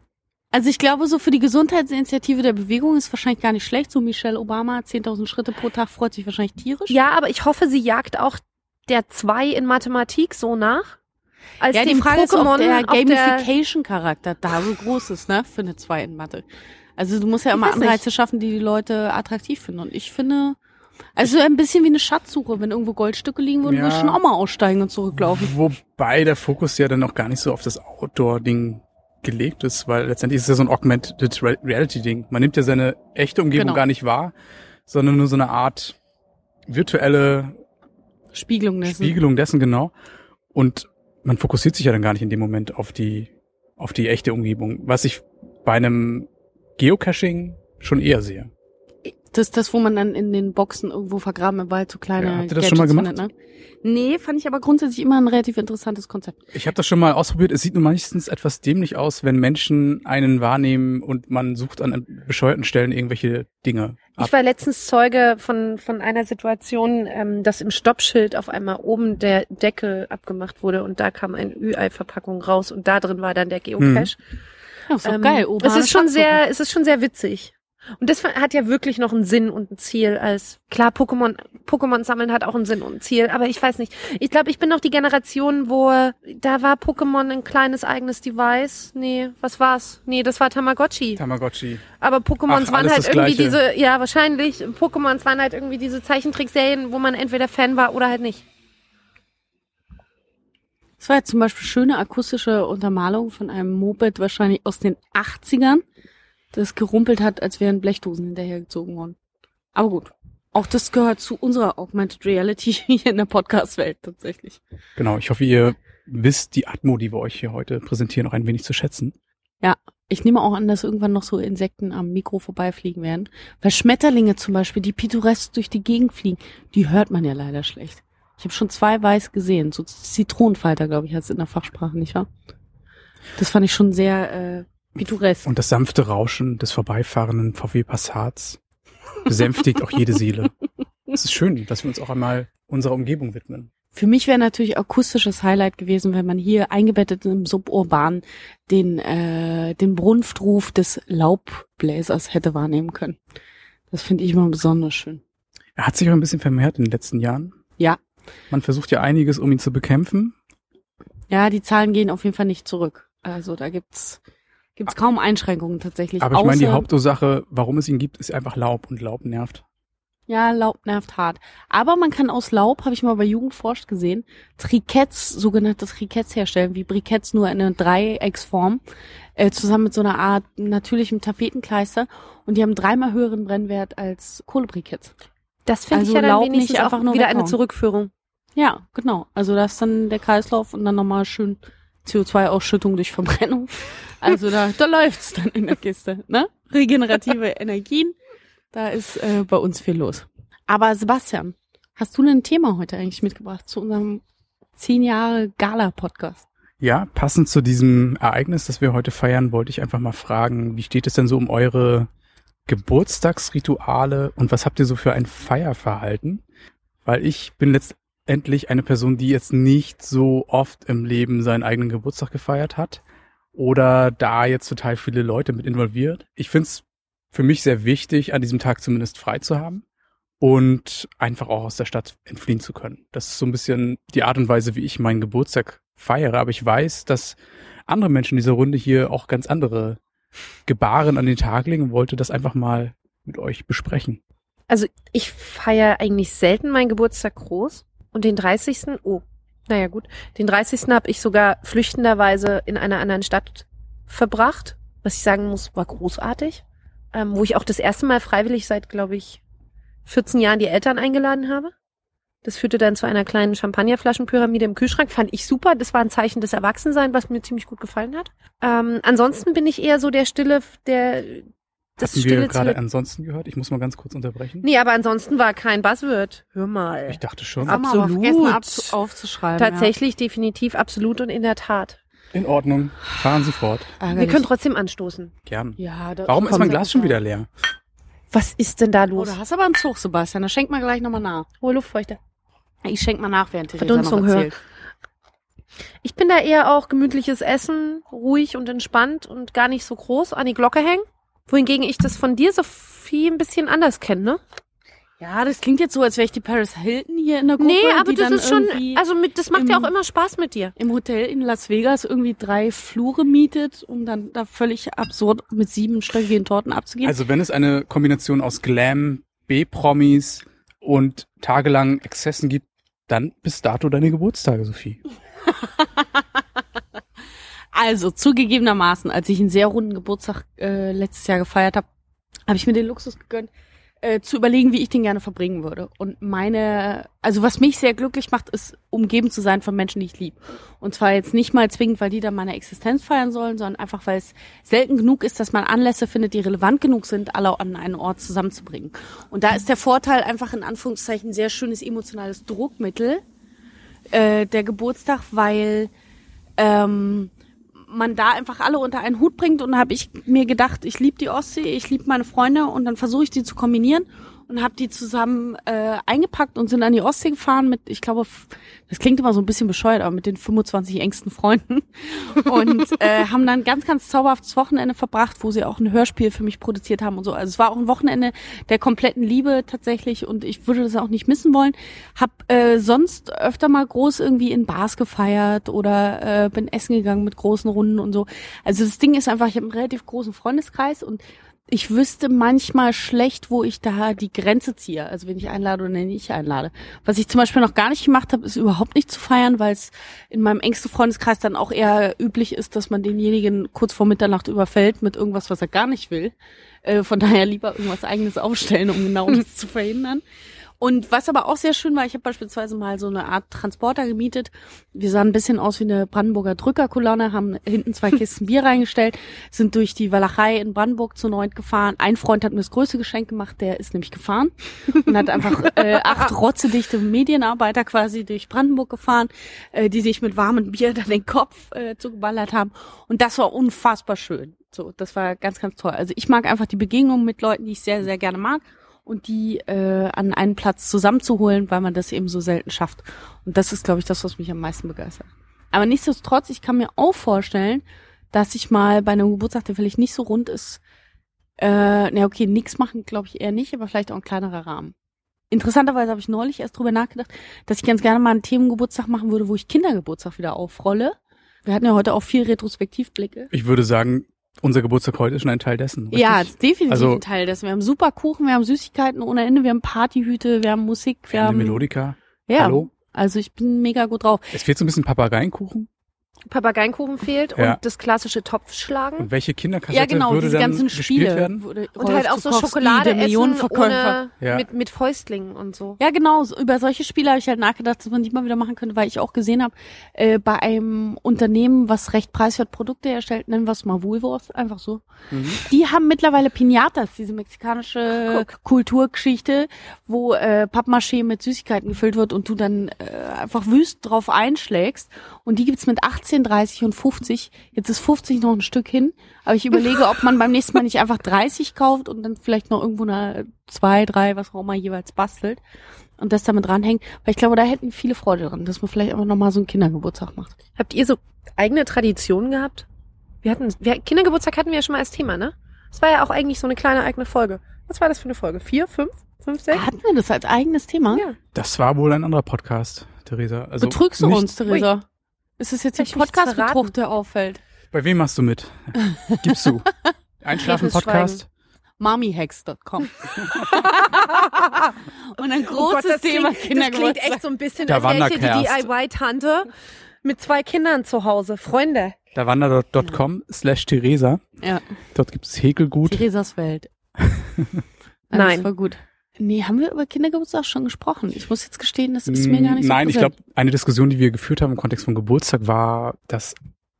Speaker 3: Also ich glaube, so für die Gesundheitsinitiative der Bewegung ist wahrscheinlich gar nicht schlecht. So Michelle Obama, 10.000 Schritte pro Tag, freut sich wahrscheinlich tierisch.
Speaker 4: ja, aber ich hoffe, sie jagt auch der zwei in Mathematik so nach. Als
Speaker 3: Ja, die Frage ist,
Speaker 4: Pokémon
Speaker 3: ob der Gamification-Charakter da so groß ist, ne, für eine 2 in Mathe. Also du musst ja immer
Speaker 4: weiß nicht.
Speaker 3: Anreize schaffen, die die Leute attraktiv finden. Und ich finde, also ein bisschen wie eine Schatzsuche. Wenn irgendwo Goldstücke liegen würden,
Speaker 2: Ja.
Speaker 3: würde ich schon auch mal aussteigen und zurücklaufen.
Speaker 2: Wobei der Fokus ja dann auch gar nicht so auf das Outdoor-Ding gelegt ist, weil letztendlich ist es ja so ein Augmented Re- Reality-Ding. Man nimmt ja seine echte Umgebung
Speaker 3: Genau.
Speaker 2: gar nicht wahr, sondern nur so eine Art virtuelle
Speaker 3: Spiegelung dessen.
Speaker 2: Spiegelung dessen, genau. Und man fokussiert sich ja dann gar nicht in dem Moment auf die, auf die echte Umgebung, was ich bei einem Geocaching schon eher sehe.
Speaker 3: Das ist das, wo man dann in den Boxen irgendwo vergraben im Wald so kleine
Speaker 2: Ja, habt ihr das schon mal gemacht?
Speaker 3: findet, ne? Nee, fand ich aber grundsätzlich immer ein relativ interessantes Konzept.
Speaker 2: Ich habe das schon mal ausprobiert. Es sieht nur meistens etwas dämlich aus, wenn Menschen einen wahrnehmen und man sucht an bescheuerten Stellen irgendwelche Dinge ab.
Speaker 4: Ich war letztens Zeuge von, von einer Situation, ähm, dass im Stoppschild auf einmal oben der Deckel abgemacht wurde und da kam eine Ü-Ei-Verpackung raus und da drin war dann der Geocache.
Speaker 3: Ja, ist
Speaker 4: Ähm,
Speaker 3: geil.
Speaker 4: Es
Speaker 3: urbane
Speaker 4: ist schon sehr, es ist schon sehr witzig. Und das hat ja wirklich noch einen Sinn und ein Ziel als, klar, Pokémon, Pokémon sammeln hat auch einen Sinn und ein Ziel, aber ich weiß nicht. Ich glaube, ich bin noch die Generation, wo, da war Pokémon ein kleines eigenes Device. Nee, was war's? Nee, das war Tamagotchi.
Speaker 2: Tamagotchi.
Speaker 4: Aber Pokémons waren halt irgendwie
Speaker 2: Gleiche.
Speaker 4: diese, ja, wahrscheinlich, Pokémons waren halt irgendwie diese Zeichentrickserien, wo man entweder Fan war oder halt nicht.
Speaker 3: Das war jetzt zum Beispiel schöne akustische Untermalung von einem Moped wahrscheinlich aus den 80ern, das gerumpelt hat, als wären Blechdosen hinterhergezogen worden. Aber gut. Auch das gehört zu unserer Augmented Reality hier in der Podcast-Welt tatsächlich.
Speaker 2: Genau, ich hoffe, ihr wisst die Atmo, die wir euch hier heute präsentieren, auch ein wenig zu schätzen.
Speaker 3: Ich nehme auch an, dass irgendwann noch so Insekten am Mikro vorbeifliegen werden. Weil Schmetterlinge zum Beispiel, die pittoresk durch die Gegend fliegen, die hört man ja leider schlecht. Ich habe schon zwei weiß gesehen. So Zitronenfalter, glaube ich, heißt es in der Fachsprache, nicht wahr? Das fand ich schon sehr äh, pittoresk.
Speaker 2: Und das sanfte Rauschen des vorbeifahrenden VW Passats besänftigt auch jede Seele. Es ist schön, dass wir uns auch einmal unserer Umgebung widmen.
Speaker 3: Für mich wäre natürlich akustisches Highlight gewesen, wenn man hier eingebettet im Suburban den, äh, den Brunftruf des Laubbläsers hätte wahrnehmen können. Das finde ich immer besonders schön.
Speaker 2: Er hat sich auch ein bisschen vermehrt in den letzten Jahren.
Speaker 3: Ja.
Speaker 2: Man versucht ja einiges, um ihn zu bekämpfen.
Speaker 3: Ja, die Zahlen gehen auf jeden Fall nicht zurück. Also da gibt's gibt's kaum Einschränkungen tatsächlich.
Speaker 2: Aber ich meine, die Hauptursache, warum es ihn gibt, ist einfach Laub und Laub nervt.
Speaker 3: Ja, Laub nervt hart. Aber man kann aus Laub, habe ich mal bei Jugendforscht gesehen, Triketts, sogenannte Triketts herstellen, wie Briketts nur in einer Dreiecksform, äh, zusammen mit so einer Art natürlichem Tapetenkleister. Und die haben dreimal höheren Brennwert als Kohlebriketts.
Speaker 4: Das finde
Speaker 3: Also
Speaker 4: ich ja dann
Speaker 3: Laub
Speaker 4: wenigstens
Speaker 3: nicht einfach
Speaker 4: auch
Speaker 3: nur
Speaker 4: wieder eine
Speaker 3: weghauen.
Speaker 4: Zurückführung.
Speaker 3: Ja, genau. Also das ist dann der Kreislauf und dann nochmal schön CO2-Ausschüttung durch Verbrennung. Also da, da läuft's dann in der Kiste, ne? Regenerative Energien. Da ist äh, bei uns viel los. Aber Sebastian, hast du ein Thema heute eigentlich mitgebracht zu unserem zehn Jahre Gala-Podcast?
Speaker 2: Ja, passend zu diesem Ereignis, das wir heute feiern, wollte ich einfach mal fragen, wie steht es denn so um eure Geburtstagsrituale und was habt ihr so für ein Feierverhalten? Weil ich bin letztendlich eine Person, die jetzt nicht so oft im Leben seinen eigenen Geburtstag gefeiert hat oder da jetzt total viele Leute mit involviert. Ich finde es für mich sehr wichtig, an diesem Tag zumindest frei zu haben und einfach auch aus der Stadt entfliehen zu können. Das ist so ein bisschen die Art und Weise, wie ich meinen Geburtstag feiere. Aber ich weiß, dass andere Menschen in dieser Runde hier auch ganz andere Gebaren an den Tag legen und wollte das einfach mal mit euch besprechen.
Speaker 4: Also ich feiere eigentlich selten meinen Geburtstag groß. Und den 30. Oh, naja gut. Den 30. habe ich sogar flüchtenderweise in einer anderen Stadt verbracht. Was ich sagen muss, war großartig. Ähm, wo ich auch das erste Mal freiwillig seit, glaube ich, 14 Jahren die Eltern eingeladen habe. Das führte dann zu einer kleinen Champagnerflaschenpyramide im Kühlschrank. Fand ich super. Das war ein Zeichen des Erwachsenseins, was mir ziemlich gut gefallen hat. Ähm, ansonsten bin ich eher so der Stille, der das
Speaker 2: Hatten wir gerade ansonsten gehört? Ich muss mal ganz kurz unterbrechen.
Speaker 4: Nee, aber ansonsten war kein Buzzword. Hör mal.
Speaker 2: Ich dachte schon.
Speaker 3: Haben wir aber
Speaker 4: Absolut.
Speaker 3: vergessen aufzuschreiben.
Speaker 4: Tatsächlich, definitiv, absolut und in der Tat.
Speaker 2: In Ordnung. Fahren Sie fort.
Speaker 3: Ja.
Speaker 4: Wir
Speaker 3: Ärgerlich.
Speaker 4: können trotzdem anstoßen.
Speaker 2: Gern.
Speaker 3: ja, da
Speaker 2: Warum ist mein Glas schon wieder leer?
Speaker 4: Was ist denn da
Speaker 3: Oh,
Speaker 4: los?
Speaker 3: da hast aber einen Zug, Sebastian. Da schenk mal gleich nochmal nach.
Speaker 4: Hohe Luftfeuchte.
Speaker 3: Ich schenk mal nach, während Theresa
Speaker 4: Verdunstung
Speaker 3: noch erzählt.
Speaker 4: Ich bin da eher auch gemütliches Essen, ruhig und entspannt und gar nicht so groß an die Glocke hängen. Wohingegen ich das von dir, Sophie, ein bisschen anders kenne, ne?
Speaker 3: Ja, das klingt jetzt so, als wäre ich die Paris Hilton hier in der Gruppe.
Speaker 4: nee, aber
Speaker 3: die
Speaker 4: das
Speaker 3: dann
Speaker 4: ist schon, also mit, das macht ja
Speaker 3: im-
Speaker 4: auch immer Spaß mit dir.
Speaker 3: im Hotel in Las Vegas irgendwie drei Flure mietet, um dann da völlig absurd mit siebenstöckigen Torten abzugehen.
Speaker 2: Also wenn es eine Kombination aus Glam, B-Promis und tagelangen Exzessen gibt, dann bis dato deine Geburtstage, Sophie.
Speaker 3: Also zugegebenermaßen, als ich einen sehr runden Geburtstag äh, letztes Jahr gefeiert habe, habe ich mir den Luxus gegönnt, äh, zu überlegen, wie ich den gerne verbringen würde. Und meine, also was mich sehr glücklich macht, ist umgeben zu sein von Menschen, die ich liebe. Und zwar jetzt nicht mal zwingend, weil die dann meine Existenz feiern sollen, sondern einfach, weil es selten genug ist, dass man Anlässe findet, die relevant genug sind, alle an einen Ort zusammenzubringen. Und da ist der Vorteil einfach in Anführungszeichen sehr schönes emotionales Druckmittel, äh, der Geburtstag, weil ähm, man da einfach alle unter einen Hut bringt. Und habe ich mir gedacht, ich liebe die Ostsee, ich liebe meine Freunde. Und dann versuche ich die zu kombinieren und habe die zusammen äh, eingepackt und sind an die Ostsee gefahren mit, ich glaube, das klingt immer so ein bisschen bescheuert, aber mit den 25 engsten Freunden und äh, haben dann ganz, ganz zauberhaftes Wochenende verbracht, wo sie auch ein Hörspiel für mich produziert haben und so. Also es war auch ein Wochenende der kompletten Liebe tatsächlich und ich würde das auch nicht missen wollen. Hab äh, sonst öfter mal groß irgendwie in Bars gefeiert oder äh, bin essen gegangen mit großen Runden und so. Also das Ding ist einfach, ich habe einen relativ großen Freundeskreis und ich wüsste manchmal schlecht, wo ich da die Grenze ziehe. Also wenn ich einlade oder nicht einlade. Was ich zum Beispiel noch gar nicht gemacht habe, ist überhaupt nicht zu feiern, weil es in meinem engsten Freundeskreis dann auch eher üblich ist, dass man denjenigen kurz vor Mitternacht überfällt mit irgendwas, was er gar nicht will. Äh, von daher lieber irgendwas eigenes aufstellen, um genau das zu verhindern. Und was aber auch sehr schön war, ich habe beispielsweise mal so eine Art Transporter gemietet. Wir sahen ein bisschen aus wie eine Brandenburger Drückerkolonne, haben hinten zwei Kisten Bier reingestellt, sind durch die Walachei in Brandenburg zu neunt gefahren. Ein Freund hat mir das größte Geschenk gemacht, der ist nämlich gefahren und hat einfach äh, acht rotzedichte Medienarbeiter quasi durch Brandenburg gefahren, äh, die sich mit warmem Bier dann den Kopf äh, zugeballert haben. Und das war unfassbar schön. So, das war ganz, ganz toll. Also ich mag einfach die Begegnung mit Leuten, die ich sehr, sehr gerne mag und die äh, an einen Platz zusammenzuholen, weil man das eben so selten schafft. Und das ist, glaube ich, das, was mich am meisten begeistert. Aber nichtsdestotrotz, ich kann mir auch vorstellen, dass ich mal bei einem Geburtstag, der vielleicht nicht so rund ist, äh, na okay, nix machen, glaube ich eher nicht, aber vielleicht auch ein kleinerer Rahmen. Interessanterweise habe ich neulich erst drüber nachgedacht, dass ich ganz gerne mal einen Themengeburtstag machen würde, wo ich Kindergeburtstag wieder aufrolle. Wir hatten ja heute auch viel Retrospektivblicke.
Speaker 2: Ich würde sagen, unser Geburtstag heute ist schon ein Teil dessen. Richtig?
Speaker 3: Ja, ist definitiv
Speaker 2: Also-
Speaker 3: ein Teil dessen. Wir haben super Kuchen, wir haben Süßigkeiten ohne Ende, wir haben Partyhüte, wir haben Musik, wir haben
Speaker 2: Melodika.
Speaker 3: Ja,
Speaker 2: Hallo?
Speaker 3: also ich bin mega gut drauf.
Speaker 2: Es fehlt so ein bisschen Papageienkuchen.
Speaker 4: Papageienkuchen fehlt
Speaker 2: Ja.
Speaker 4: und das klassische Topfschlagen.
Speaker 2: Und welche Kinderkassette
Speaker 3: Ja, genau,
Speaker 2: würde
Speaker 3: diese
Speaker 2: dann
Speaker 3: ganzen
Speaker 2: gespielt
Speaker 3: Spiele.
Speaker 2: werden?
Speaker 3: Wurde
Speaker 4: Und halt auch so Schokolade ohne,
Speaker 2: Ja.
Speaker 4: mit, mit Fäustlingen und so.
Speaker 3: Ja, genau. So, über solche Spiele habe ich halt nachgedacht, dass man die mal wieder machen könnte, weil ich auch gesehen habe, äh, bei einem Unternehmen, was recht preiswert Produkte herstellt, nennen wir es mal Woolworth, einfach so.
Speaker 2: Mhm.
Speaker 3: Die haben mittlerweile Pinatas, diese mexikanische Kulturgeschichte, wo äh, Pappmaché mit Süßigkeiten gefüllt wird und du dann äh, einfach wüst drauf einschlägst. Und die gibt's mit 18, 30 und 50. Jetzt ist 50 noch ein Stück hin. Aber ich überlege, ob man beim nächsten Mal nicht einfach 30 kauft und dann vielleicht noch irgendwo eine zwei, drei, was auch immer jeweils bastelt und das damit dranhängt. Weil ich glaube, da hätten viele Freude dran, dass man vielleicht einfach nochmal so einen Kindergeburtstag macht.
Speaker 4: Habt ihr so eigene Traditionen gehabt? Wir hatten, wir, Kindergeburtstag hatten wir ja schon mal als Thema, ne? Das war ja auch eigentlich so eine kleine eigene Folge. Was war das für eine Folge? Vier, fünf, fünf, sechs?
Speaker 3: Hatten wir das als eigenes Thema?
Speaker 4: Ja.
Speaker 2: Das war wohl ein anderer Podcast, Theresa. Also
Speaker 3: Betrügst du
Speaker 2: nicht-
Speaker 3: uns, Theresa? Ist es jetzt
Speaker 4: nichts
Speaker 3: Podcast-Betrug,
Speaker 4: verraten?
Speaker 3: der auffällt?
Speaker 2: Bei wem machst du mit? Gibst du? Einschlafen-Podcast?
Speaker 3: Mommyhacks.com. Und ein
Speaker 4: Oh
Speaker 3: großes
Speaker 4: Gott, das
Speaker 3: Thema
Speaker 4: klingt, das klingt echt so ein bisschen, als wäre ich die. DIY-Tante mit zwei Kindern zu Hause. Freunde.
Speaker 2: Dawander.com slash Theresa.
Speaker 3: Ja,
Speaker 2: Dort gibt es Häkelgut.
Speaker 3: Theresas Welt.
Speaker 4: Nein.
Speaker 3: Das war gut. Nee, haben wir über Kindergeburtstag schon gesprochen? Ich muss jetzt gestehen, das ist mir gar nicht so
Speaker 2: Mm, Nein, ich
Speaker 3: präsent.
Speaker 2: glaube, eine Diskussion, die wir geführt haben im Kontext von Geburtstag, war, dass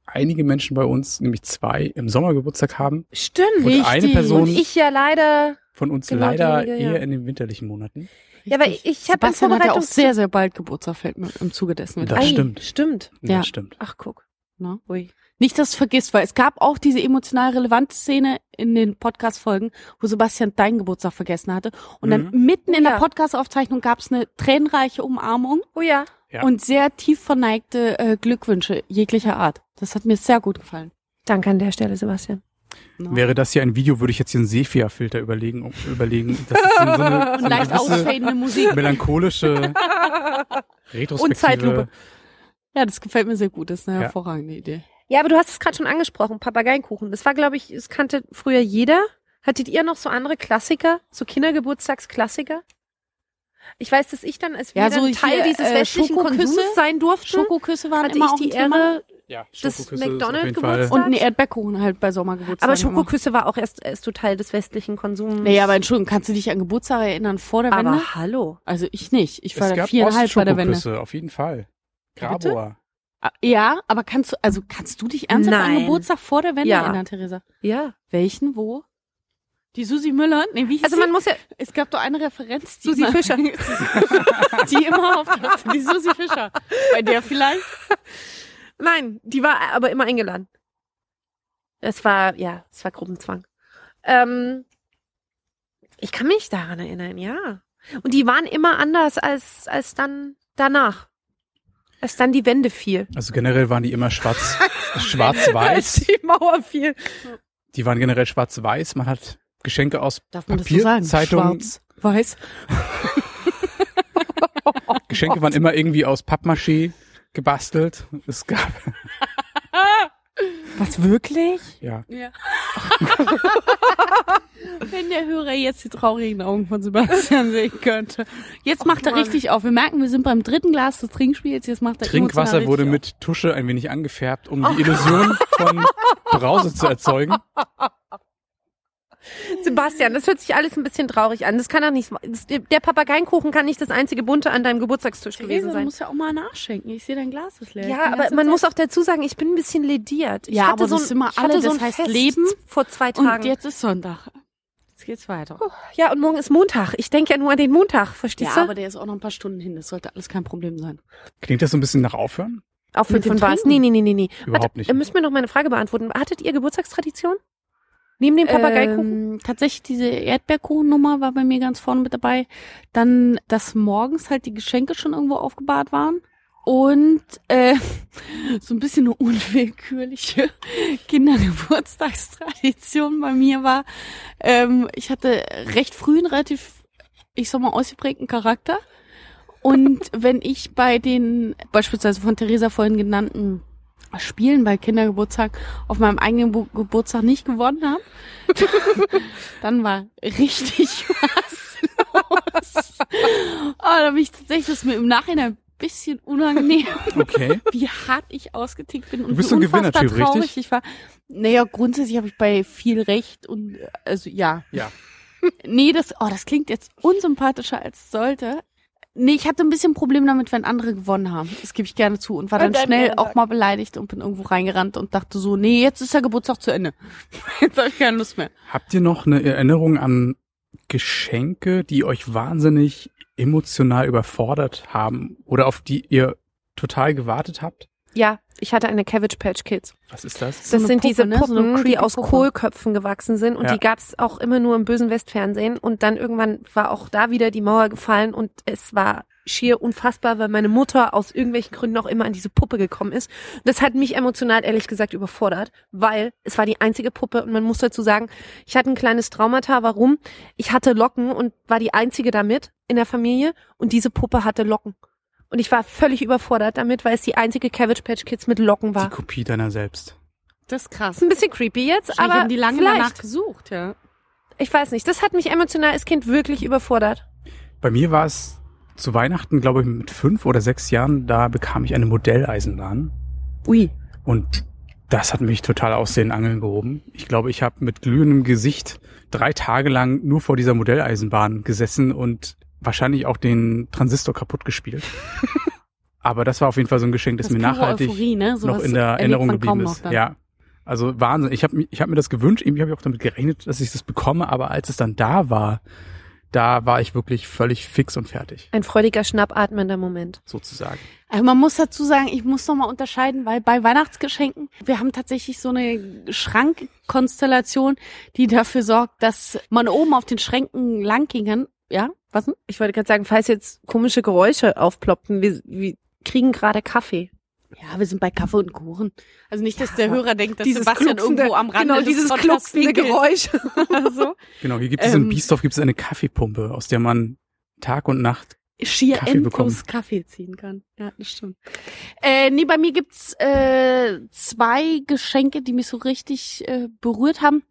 Speaker 2: einige Menschen bei uns, nämlich zwei, im Sommer Geburtstag haben.
Speaker 4: Stimmt.
Speaker 2: Und eine
Speaker 3: Richtig.
Speaker 2: Person
Speaker 4: Und ich ja leider.
Speaker 2: von uns
Speaker 4: Genau,
Speaker 2: leider
Speaker 4: ja.
Speaker 2: eher in den winterlichen Monaten.
Speaker 4: Ja, aber
Speaker 3: Richtig.
Speaker 4: ich habe
Speaker 3: Sebastian hat ja auch sehr, sehr bald Geburtstag, fällt mir im Zuge dessen mit
Speaker 2: Das.
Speaker 4: Ei,
Speaker 2: stimmt.
Speaker 4: Stimmt.
Speaker 3: Ja.
Speaker 2: Das stimmt.
Speaker 4: Ach, guck.
Speaker 3: Ne?
Speaker 4: Ui.
Speaker 3: Nicht, dass du vergisst, weil es gab auch diese emotional relevante Szene in den Podcast-Folgen, wo Sebastian deinen Geburtstag vergessen hatte. Und dann mitten in
Speaker 4: Ja.
Speaker 3: der Podcast-Aufzeichnung gab es eine tränenreiche Umarmung
Speaker 4: Oh ja.
Speaker 2: Ja.
Speaker 3: und sehr tief verneigte äh, Glückwünsche jeglicher Art. Das hat mir sehr gut gefallen.
Speaker 4: Danke an der Stelle, Sebastian.
Speaker 3: Ne?
Speaker 2: Wäre das hier ein Video, würde ich jetzt hier einen Sepia-Filter überlegen, um, überlegen. Das ist so eine, so eine
Speaker 3: Und leicht ausfadende Musik.
Speaker 2: melancholische Retrospektive.
Speaker 4: Und Zeitlupe.
Speaker 3: Ja, das gefällt mir sehr gut. Das ist eine
Speaker 2: Ja.
Speaker 3: hervorragende Idee.
Speaker 4: Ja, aber du hast es gerade schon angesprochen, Papageienkuchen. Das war, glaube ich, es kannte früher jeder. Hattet ihr noch so andere Klassiker, so Kindergeburtstagsklassiker? Ich weiß, dass ich dann als wir
Speaker 3: Ja, so
Speaker 4: dann Teil
Speaker 3: hier,
Speaker 4: dieses
Speaker 3: äh,
Speaker 4: westlichen
Speaker 3: Schokoküsse.
Speaker 4: Konsums sein durfte,
Speaker 3: Schokoküsse waren
Speaker 4: hatte
Speaker 3: immer
Speaker 4: ich
Speaker 3: auch
Speaker 4: die. Ehre.
Speaker 2: Ja,
Speaker 4: Das
Speaker 2: Schokoküsse
Speaker 4: McDonald's
Speaker 2: jeden Fall.
Speaker 4: Geburtstag.
Speaker 3: Und ein Erdbeerkuchen halt bei Sommergeburtstag.
Speaker 4: Aber Schokoküsse war auch erst, erst so Teil des westlichen Konsums.
Speaker 3: Nee, aber Entschuldigung, kannst du dich an Geburtstag erinnern vor der Wende?
Speaker 4: aber hallo.
Speaker 3: Also ich nicht. Ich war
Speaker 2: es
Speaker 3: da
Speaker 2: gab
Speaker 3: viereinhalb bei der Wende.
Speaker 2: Ostschokoküsse, auf jeden Fall. Grabor.
Speaker 3: Ah, Ja, aber kannst du, also kannst du dich ernsthaft an
Speaker 4: Nein.
Speaker 3: Geburtstag vor der Wende
Speaker 4: Ja.
Speaker 3: erinnern, Theresa?
Speaker 4: Ja.
Speaker 3: Welchen, wo? Die Susi Müller? Nee, wie hieß
Speaker 4: Also
Speaker 3: sie?
Speaker 4: man muss ja,
Speaker 3: Es gab doch eine Referenz, die
Speaker 4: Susi
Speaker 3: immer,
Speaker 4: Fischer.
Speaker 3: die immer auftauchte. Die Susi Fischer. Bei der vielleicht?
Speaker 4: nein, die war aber immer eingeladen. Es war, ja, es war Gruppenzwang. Ähm, ich kann mich daran erinnern, ja. Und die waren immer anders als, als dann danach. Als dann die Wende fiel.
Speaker 2: Also generell waren die immer schwarz, schwarz-weiß.
Speaker 4: die Mauer fiel.
Speaker 2: Die waren generell schwarz-weiß. Man hat Geschenke aus
Speaker 3: Darf man das so sagen?
Speaker 2: Papierzeitungen.
Speaker 3: Schwarz, weiß.
Speaker 2: Geschenke waren immer irgendwie aus Pappmaché gebastelt. Es gab,
Speaker 3: Was, wirklich?
Speaker 2: ja.
Speaker 3: Ja. Wenn der Hörer jetzt die traurigen Augen von Sebastian sehen könnte. Jetzt macht er
Speaker 4: Mann.
Speaker 3: richtig auf. Wir merken, wir sind beim dritten Glas des Trinkspiels. Jetzt macht er
Speaker 2: Trinkwasser wurde mit Tusche ein wenig angefärbt, um die Illusion von Brause zu erzeugen.
Speaker 4: Sebastian, das hört sich alles ein bisschen traurig an. Das kann doch nicht, das, der Papageienkuchen kann nicht das einzige Bunte an deinem Geburtstagstisch
Speaker 3: auf.
Speaker 4: gewesen
Speaker 3: Theresa, du
Speaker 4: sein.
Speaker 3: musst ja auch mal nachschenken. Ich sehe dein Glas ist leer.
Speaker 4: Ja, aber man muss auch dazu sagen, ich bin ein bisschen lediert. Ich
Speaker 3: Ja,
Speaker 4: hatte
Speaker 3: aber
Speaker 4: so
Speaker 3: das
Speaker 4: ein,
Speaker 3: sind wir
Speaker 4: ich hatte
Speaker 3: alle,
Speaker 4: so
Speaker 3: das heißt
Speaker 4: Fest
Speaker 3: Leben.
Speaker 4: vor zwei Tagen.
Speaker 3: Und jetzt ist Sonntag. Jetzt geht's weiter.
Speaker 4: ja, und morgen ist Montag. Ich denke ja nur an den Montag, verstehst
Speaker 3: Ja,
Speaker 4: du?
Speaker 3: aber der ist auch noch ein paar Stunden hin. Das sollte alles kein Problem sein.
Speaker 2: Klingt das so ein bisschen nach Aufhören?
Speaker 4: Auf
Speaker 3: mit
Speaker 4: fünf
Speaker 3: dem
Speaker 4: von was? Nee, nee, nee, nee, nee.
Speaker 2: Überhaupt
Speaker 4: Warte,
Speaker 2: nicht.
Speaker 4: Ihr müsst mir noch meine Frage beantworten. Hattet ihr Geburtstagstradition? Neben dem Papageikuchen?
Speaker 3: Ähm, tatsächlich diese Erdbeerkuchennummer war bei mir ganz vorne mit dabei. Dann, dass morgens halt die Geschenke schon irgendwo aufgebahrt waren. Und äh, so ein bisschen eine unwillkürliche Kindergeburtstagstradition bei mir war. Ähm, ich hatte recht früh einen relativ, ich sag mal, ausgeprägten Charakter. Und wenn ich bei den beispielsweise von Theresa vorhin genannten Spielen bei Kindergeburtstag auf meinem eigenen Bu Geburtstag nicht gewonnen habe, dann war richtig was los. Oh, da bin ich tatsächlich, das mir im Nachhinein ein bisschen unangenehm,
Speaker 2: Okay.
Speaker 3: wie hart ich ausgetickt bin und
Speaker 2: Du bist
Speaker 3: wie
Speaker 2: so
Speaker 3: unfassbar
Speaker 2: Gewinnertyp,
Speaker 3: traurig
Speaker 2: richtig?
Speaker 3: ich war. Naja, grundsätzlich habe ich bei viel Recht und äh, also ja.
Speaker 2: Ja.
Speaker 3: Nee, das, oh, das klingt jetzt unsympathischer als es sollte. Nee, ich hatte ein bisschen Problem damit, wenn andere gewonnen haben. Das gebe ich gerne zu. Und war dann
Speaker 4: An deinem
Speaker 3: schnell auch mal beleidigt und bin irgendwo reingerannt und dachte so, nee, jetzt ist der Geburtstag zu Ende. Jetzt habe ich keine Lust mehr.
Speaker 2: Habt ihr noch eine Erinnerung an Geschenke, die euch wahnsinnig emotional überfordert haben oder auf die ihr total gewartet habt?
Speaker 4: Ja, ich hatte eine Cabbage Patch Kids.
Speaker 2: Was ist das?
Speaker 3: So
Speaker 4: Das
Speaker 3: eine
Speaker 4: sind diese
Speaker 3: Puppe, ne? So
Speaker 4: Puppen, die aus
Speaker 3: Puppe.
Speaker 4: Kohlköpfen gewachsen sind und
Speaker 2: Ja.
Speaker 4: die gab's auch immer nur im bösen Westfernsehen und dann irgendwann war auch da wieder die Mauer gefallen und es war schier unfassbar, weil meine Mutter aus irgendwelchen Gründen auch immer an diese Puppe gekommen ist. Und das hat mich emotional ehrlich gesagt überfordert, weil es war die einzige Puppe und man muss dazu sagen, ich hatte ein kleines Traumata. Warum? Ich hatte Locken und war die einzige damit in der Familie und diese Puppe hatte Locken. Und ich war völlig überfordert damit, weil es die einzige Cabbage Patch Kids mit Locken
Speaker 2: Die
Speaker 4: war.
Speaker 2: Kopie deiner selbst.
Speaker 3: Das ist krass.
Speaker 4: Ist ein bisschen creepy jetzt, aber
Speaker 3: haben die lange
Speaker 4: vielleicht.
Speaker 3: danach gesucht, ja.
Speaker 4: Ich weiß nicht. Das hat mich emotional als Kind wirklich überfordert.
Speaker 2: Bei mir war es zu Weihnachten, glaube ich, mit fünf oder sechs Jahren, da bekam ich eine Modelleisenbahn.
Speaker 4: Ui.
Speaker 2: Und das hat mich total aus den Angeln gehoben. Ich glaube, ich habe mit glühendem Gesicht drei Tage lang nur vor dieser Modelleisenbahn gesessen und wahrscheinlich auch den Transistor kaputt gespielt. Aber das war auf jeden Fall so ein Geschenk, das,
Speaker 3: Das
Speaker 2: mir nachhaltig
Speaker 3: Euphorie, ne?
Speaker 2: noch in der Erinnerung geblieben ist. Ja. Also Wahnsinn. Ich habe ich hab mir das gewünscht, irgendwie habe ich auch damit gerechnet, dass ich das bekomme, aber als es dann da war, da war ich wirklich völlig fix und fertig,
Speaker 4: Ein freudiger, schnappatmender Moment.
Speaker 2: sozusagen.
Speaker 3: Also man muss dazu sagen, ich muss noch mal unterscheiden, weil bei Weihnachtsgeschenken, wir haben tatsächlich so eine Schrankkonstellation, die dafür sorgt, dass man oben auf den Schränken lang gehen kann. Ja, was denn?
Speaker 4: Ich wollte gerade sagen, falls jetzt komische Geräusche aufploppten, wir, wir kriegen gerade Kaffee.
Speaker 3: Ja, wir sind bei Kaffee und Kuchen. Also nicht, dass der
Speaker 4: aber
Speaker 3: Hörer denkt, dass Sebastian irgendwo am Rande
Speaker 4: genau, dieses klucksende Geräusch.
Speaker 3: oder so.
Speaker 2: Genau, hier gibt es in
Speaker 3: Ähm,
Speaker 2: Biesdorf gibt es eine Kaffeepumpe, aus der man Tag und Nacht
Speaker 3: Schier
Speaker 2: Kaffee
Speaker 3: endlos
Speaker 2: bekommen.
Speaker 3: Kaffee ziehen kann. Ja, das stimmt. Äh, nee, bei mir gibt's äh, zwei Geschenke, die mich so richtig äh, berührt haben.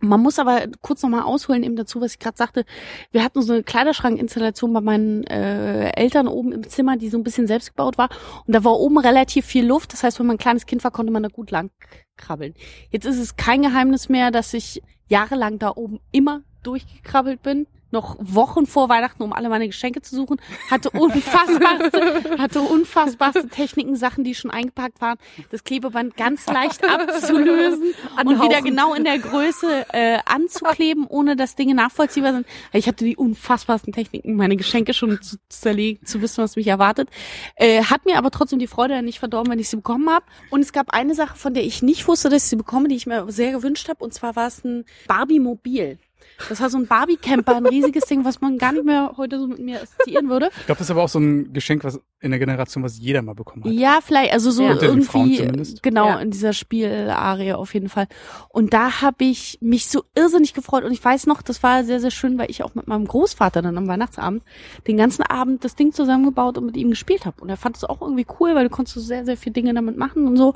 Speaker 3: Man muss aber kurz nochmal ausholen eben dazu, was ich gerade sagte. Wir hatten so eine Kleiderschrankinstallation bei meinen äh, Eltern oben im Zimmer, die so ein bisschen selbst gebaut war. Und da war oben relativ viel Luft. Das heißt, wenn man ein kleines Kind war, konnte man da gut lang krabbeln. Jetzt ist es kein Geheimnis mehr, dass ich jahrelang da oben immer durchgekrabbelt bin. Noch Wochen vor Weihnachten, um alle meine Geschenke zu suchen. Hatte unfassbarste, hatte unfassbarste Techniken, Sachen, die schon eingepackt waren. Das Klebeband ganz leicht abzulösen und
Speaker 4: Anhauchen.
Speaker 3: wieder genau in der Größe äh, anzukleben, ohne dass Dinge nachvollziehbar sind. Ich hatte die unfassbarsten Techniken, meine Geschenke schon zu zerlegen, zu wissen, was mich erwartet. Äh, hat mir aber trotzdem die Freude nicht verdorben, wenn ich sie bekommen habe. Und es gab eine Sache, von der ich nicht wusste, dass ich sie bekomme, die ich mir sehr gewünscht habe. Und zwar war es ein Barbie-Mobil. Das war so ein Barbie-Camper, ein riesiges Ding, was man gar nicht mehr heute so mit mir assoziieren würde.
Speaker 2: Ich glaube, das ist aber auch so ein Geschenk, was in der Generation, was jeder mal bekommen hat.
Speaker 3: Ja, vielleicht, also so
Speaker 4: Ja.
Speaker 3: Irgendwie, genau,
Speaker 4: Ja.
Speaker 3: in dieser Spielarie auf jeden Fall. Und da habe ich mich so irrsinnig gefreut. Und ich weiß noch, das war sehr, sehr schön, weil ich auch mit meinem Großvater dann am Weihnachtsabend den ganzen Abend das Ding zusammengebaut und mit ihm gespielt habe. Und er fand es auch irgendwie cool, weil du konntest so sehr, sehr viele Dinge damit machen und so.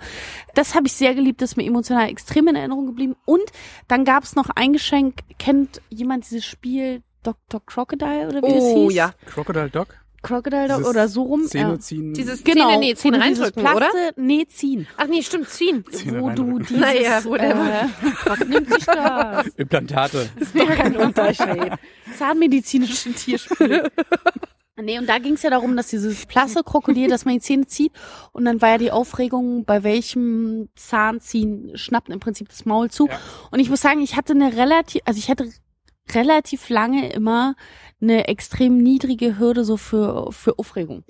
Speaker 3: Das habe ich sehr geliebt, das ist mir emotional extrem in Erinnerung geblieben. Und dann gab es noch ein Geschenk, kennt jemand dieses Spiel Dr. Crocodile oder wie es
Speaker 4: Oh
Speaker 3: hieß?
Speaker 4: ja.
Speaker 2: Crocodile Dog?
Speaker 3: Crocodile Dog oder so rum.
Speaker 2: Zähne
Speaker 3: ja.
Speaker 2: ziehen.
Speaker 4: Dieses
Speaker 3: Genau,
Speaker 4: Zähne, nee, Zähne reindrücken, oder?
Speaker 3: Plaste- Nee, ziehen.
Speaker 4: Ach nee, stimmt, ziehen.
Speaker 2: Zähne
Speaker 3: wo du dieses,
Speaker 4: Naja, whatever.
Speaker 3: äh, was nimmt sich das?
Speaker 2: Implantate.
Speaker 4: Kein Unterschied.
Speaker 3: Zahnmedizinische Tierspiele. Nee, und da ging es ja darum, dass dieses Plaste-Krokodil, dass man die Zähne zieht und dann war ja die Aufregung, bei welchem Zahnziehen schnappt im Prinzip das Maul zu.
Speaker 2: Ja.
Speaker 3: Und ich muss sagen, ich hatte eine relativ, also ich hatte relativ lange immer eine extrem niedrige Hürde so für, für Aufregung.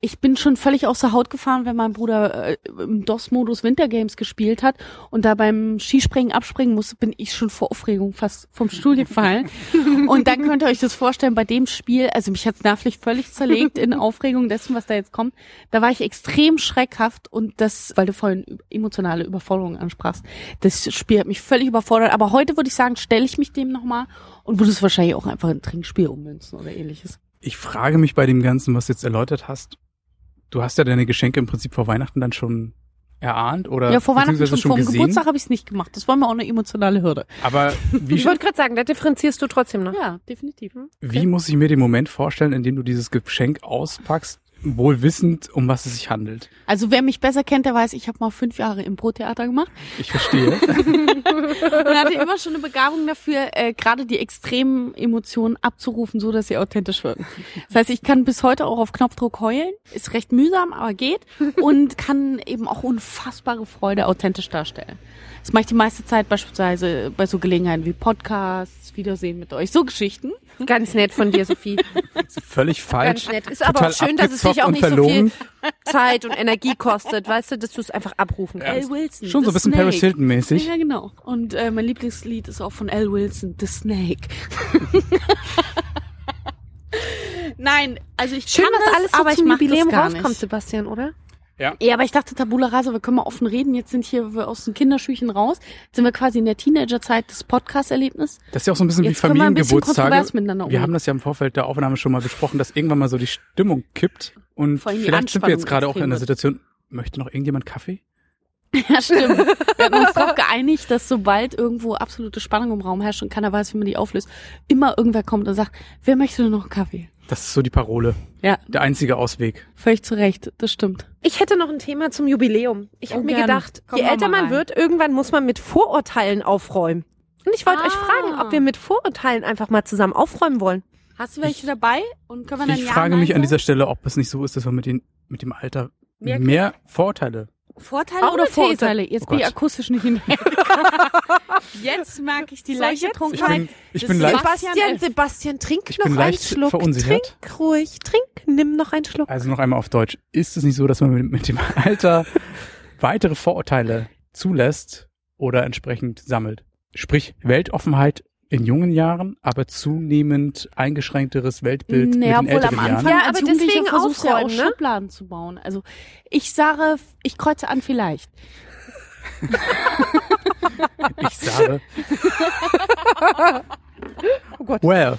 Speaker 3: Ich bin schon völlig aus der Haut gefahren, wenn mein Bruder äh, im DOS-Modus Wintergames gespielt hat und da beim Skispringen abspringen musste, bin ich schon vor Aufregung fast vom Stuhl gefallen. und dann könnt ihr euch das vorstellen, bei dem Spiel, also mich hat's nervlich völlig zerlegt in Aufregung dessen, was da jetzt kommt. Da war ich extrem schreckhaft und das, weil du vorhin emotionale Überforderung ansprachst, das Spiel hat mich völlig überfordert. Aber heute würde ich sagen, stelle ich mich dem nochmal und würde es wahrscheinlich auch einfach in ein Trinkspiel ummünzen oder ähnliches.
Speaker 2: Ich frage mich bei dem Ganzen, was du jetzt erläutert hast. Du hast ja deine Geschenke im Prinzip vor Weihnachten dann schon erahnt oder
Speaker 3: Ja, vor Weihnachten
Speaker 2: beziehungsweise
Speaker 3: schon, vor dem
Speaker 2: gesehen.
Speaker 3: Geburtstag habe ich es nicht gemacht. Das war mir auch eine emotionale Hürde.
Speaker 2: Aber wie,
Speaker 4: Ich wollte gerade sagen, da differenzierst du trotzdem noch.
Speaker 3: Ja, definitiv.
Speaker 2: wie muss ich mir den Moment vorstellen, in dem du dieses Geschenk auspackst, wohl wissend, um was es sich handelt?
Speaker 3: Also wer mich besser kennt, der weiß, ich habe mal fünf Jahre Impro-Theater gemacht
Speaker 2: Ich verstehe.
Speaker 3: und hatte immer schon eine Begabung dafür, äh, gerade die extremen Emotionen abzurufen, so dass sie authentisch wirken. Das heißt, ich kann bis heute auch auf Knopfdruck heulen, ist recht mühsam, aber geht und kann eben auch unfassbare Freude authentisch darstellen. Das mache ich die meiste Zeit beispielsweise bei so Gelegenheiten wie Podcasts, Wiedersehen mit euch, so Geschichten.
Speaker 4: Ganz nett von dir, Sophie.
Speaker 2: Völlig falsch.
Speaker 4: Ganz nett. Ist aber auch
Speaker 2: Total
Speaker 4: schön, dass es dich auch nicht so
Speaker 2: verlogen.
Speaker 4: viel Zeit und Energie kostet, weißt du, dass du es einfach abrufen
Speaker 3: L.
Speaker 4: kannst.
Speaker 3: Wilson.
Speaker 2: Schon so ein bisschen
Speaker 3: Snake.
Speaker 2: Paris Hilton mäßig.
Speaker 3: Ja, genau. Und äh, mein Lieblingslied ist auch von L. Wilson, The Snake. Nein, also ich
Speaker 4: Schön,
Speaker 3: kann
Speaker 4: dass
Speaker 3: das,
Speaker 4: alles so
Speaker 3: aber ich
Speaker 4: zum
Speaker 3: mach
Speaker 4: Jubiläum
Speaker 3: das gar
Speaker 4: rauskommt,
Speaker 3: nicht.
Speaker 4: Sebastian, oder?
Speaker 3: Ja, aber ich dachte, Tabula Rasa, wir können mal offen reden. Jetzt sind hier wir aus den Kinderschüchen raus. Jetzt sind wir quasi in der Teenagerzeit des Podcast-Erlebnis.
Speaker 2: Das ist ja auch so ein bisschen
Speaker 3: Jetzt
Speaker 2: wie
Speaker 3: wir
Speaker 2: Familiengeburtstage.
Speaker 3: kontrovers miteinander
Speaker 2: Wir
Speaker 3: umgehen.
Speaker 2: haben das ja im Vorfeld der Aufnahme schon mal besprochen, dass irgendwann mal so die Stimmung kippt. Und vielleicht sind wir jetzt gerade auch in der. Situation, möchte noch irgendjemand Kaffee?
Speaker 3: Ja, stimmt. Wir hatten uns darauf geeinigt, dass sobald irgendwo absolute Spannung im Raum herrscht und keiner weiß, wie man die auflöst, immer irgendwer kommt und sagt, wer möchte denn noch einen Kaffee?
Speaker 2: Das ist so die Parole.
Speaker 3: Ja,
Speaker 2: Der einzige Ausweg.
Speaker 3: völlig zu Recht. Das stimmt.
Speaker 4: Ich hätte noch ein Thema zum Jubiläum. Ich habe
Speaker 3: Oh,
Speaker 4: mir
Speaker 3: gerne.
Speaker 4: gedacht,
Speaker 3: Komm,
Speaker 4: je älter man
Speaker 3: rein.
Speaker 4: wird, irgendwann muss man mit Vorurteilen aufräumen. Und ich wollte euch
Speaker 3: Ah.
Speaker 4: fragen, ob wir mit Vorurteilen einfach mal zusammen aufräumen wollen.
Speaker 3: Hast du welche dabei? Und können wir dann
Speaker 2: Ich
Speaker 3: ja,
Speaker 2: frage mich an dieser Stelle, ob es nicht so ist, dass wir mit, den, mit dem Alter
Speaker 3: Mehr
Speaker 2: mehr, Vorurteile.
Speaker 3: Vorteile
Speaker 4: Auch
Speaker 3: oder. Vorurteile? Jetzt
Speaker 2: Oh
Speaker 3: bin ich akustisch nicht hinterher. jetzt merke ich die
Speaker 4: So,
Speaker 3: leichte
Speaker 4: jetzt?
Speaker 2: Ich
Speaker 3: Trunkenheit.
Speaker 2: bin, ich bin
Speaker 3: Sebastian
Speaker 4: Sebastian, trink
Speaker 2: Ich
Speaker 4: noch
Speaker 2: bin
Speaker 4: einen Schluck.
Speaker 2: verunsichert.
Speaker 4: Trink ruhig, trink, nimm noch einen Schluck.
Speaker 2: also noch einmal auf Deutsch. Ist es nicht so, dass man mit, mit dem Alter weitere Vorurteile zulässt oder entsprechend sammelt? Sprich, Weltoffenheit in jungen Jahren, aber zunehmend eingeschränkteres Weltbild
Speaker 3: Naja,
Speaker 2: mit den
Speaker 3: obwohl
Speaker 2: älteren
Speaker 3: am Anfang
Speaker 2: Jahren.
Speaker 4: Ja, aber deswegen
Speaker 3: versuchst du ja auch
Speaker 4: ne?
Speaker 3: Schubladen zu bauen. Also ich sage, ich kreuze an vielleicht.
Speaker 2: Ich sage.
Speaker 4: Oh Gott.
Speaker 2: Well,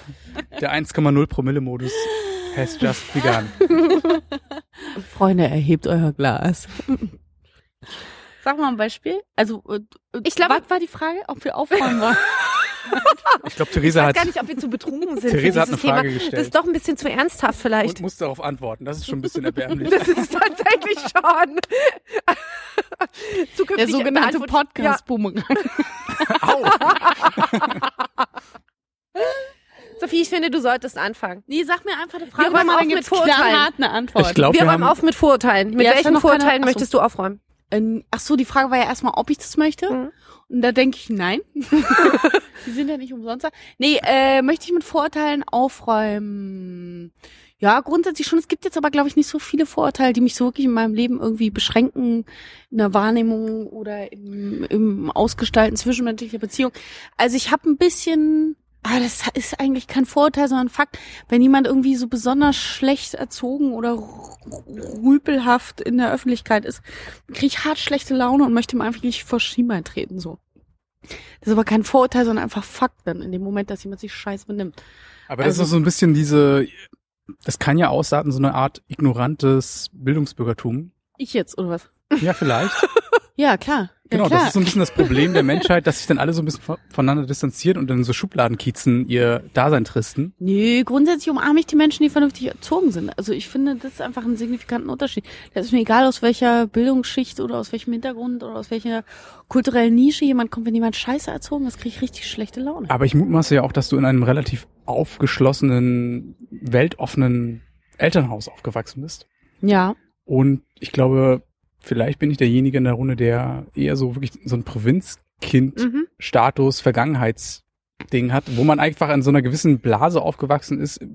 Speaker 2: der 1,0 Promille Modus has just begun.
Speaker 3: Freunde, erhebt euer Glas. Sag mal ein Beispiel. Also, äh,
Speaker 4: Ich glaube-
Speaker 3: was war die Frage, ob wir aufräumen wollen?
Speaker 2: Ich glaube,
Speaker 4: Ich
Speaker 2: Theresa
Speaker 4: weiß
Speaker 2: hat
Speaker 4: gar nicht, ob wir zu betrunken sind
Speaker 2: Theresa
Speaker 4: für
Speaker 2: hat
Speaker 4: dieses
Speaker 2: eine Frage
Speaker 4: Thema.
Speaker 2: gestellt.
Speaker 4: Das ist doch ein bisschen zu ernsthaft vielleicht.
Speaker 2: und muss darauf antworten. Das ist schon ein bisschen erbärmlich.
Speaker 4: Das ist tatsächlich schon. Zukünftig
Speaker 3: Der sogenannte Podcast-Boomerang.
Speaker 2: Au!
Speaker 4: Ja. Sophie, ich finde, du solltest anfangen.
Speaker 3: Nee, sag mir einfach eine Frage,
Speaker 4: Wir räumen
Speaker 3: mal,
Speaker 4: auf mit Vorurteilen.
Speaker 3: knallhart eine Antwort.
Speaker 2: Ich glaube,
Speaker 4: Wir
Speaker 2: wir
Speaker 4: räumen
Speaker 2: haben
Speaker 4: auf mit Vorurteilen. Mit
Speaker 3: Ja,
Speaker 4: welchen
Speaker 3: keine-
Speaker 4: Vorurteilen
Speaker 3: so.
Speaker 4: möchtest du aufräumen?
Speaker 3: Ähm, ach so, die Frage war ja erstmal, ob ich das möchte.
Speaker 4: Mhm.
Speaker 3: Und da denke ich, nein. die sind ja nicht umsonst. da. Nee, äh, möchte ich mit Vorurteilen aufräumen. Ja, grundsätzlich schon. Es gibt jetzt aber, glaube ich, nicht so viele Vorurteile, die mich so wirklich in meinem Leben irgendwie beschränken, in der Wahrnehmung oder im, im Ausgestalten zwischenmenschlicher Beziehung. Also ich habe ein bisschen, ah, das ist eigentlich kein Vorurteil, sondern Fakt. Wenn jemand irgendwie so besonders schlecht erzogen oder rüpelhaft in der Öffentlichkeit ist, kriege ich hart schlechte Laune und möchte ihm einfach nicht vor Schienbein treten, so. Das ist aber kein Vorurteil, sondern einfach Fakt dann, in dem Moment, dass jemand sich scheiß benimmt.
Speaker 2: Aber das
Speaker 3: Also-
Speaker 2: ist so ein bisschen diese, das kann ja ausarten, so eine Art ignorantes Bildungsbürgertum.
Speaker 3: Ich jetzt, oder was?
Speaker 2: Ja, vielleicht.
Speaker 3: Ja, klar. Ja,
Speaker 2: genau,
Speaker 3: klar.
Speaker 2: das ist so ein bisschen das Problem der Menschheit, dass sich dann alle so ein bisschen vo- voneinander distanzieren und dann so Schubladenkiezen ihr Dasein tristen.
Speaker 3: Nö, grundsätzlich umarme ich die Menschen, die vernünftig erzogen sind. Also ich finde, das ist einfach ein signifikanten Unterschied. Das ist mir egal, aus welcher Bildungsschicht oder aus welchem Hintergrund oder aus welcher kulturellen Nische jemand kommt. Wenn jemand scheiße erzogen ist, kriege ich richtig schlechte Laune.
Speaker 2: Aber ich mutmaße ja auch, dass du in einem relativ aufgeschlossenen, weltoffenen Elternhaus aufgewachsen bist.
Speaker 3: Ja.
Speaker 2: Und ich glaube, vielleicht bin ich derjenige in der Runde, der eher so wirklich so ein
Speaker 4: Mhm.
Speaker 2: Provinzkind-Status, Vergangenheitsdenken Ding hat, wo man einfach in so einer gewissen Blase aufgewachsen ist,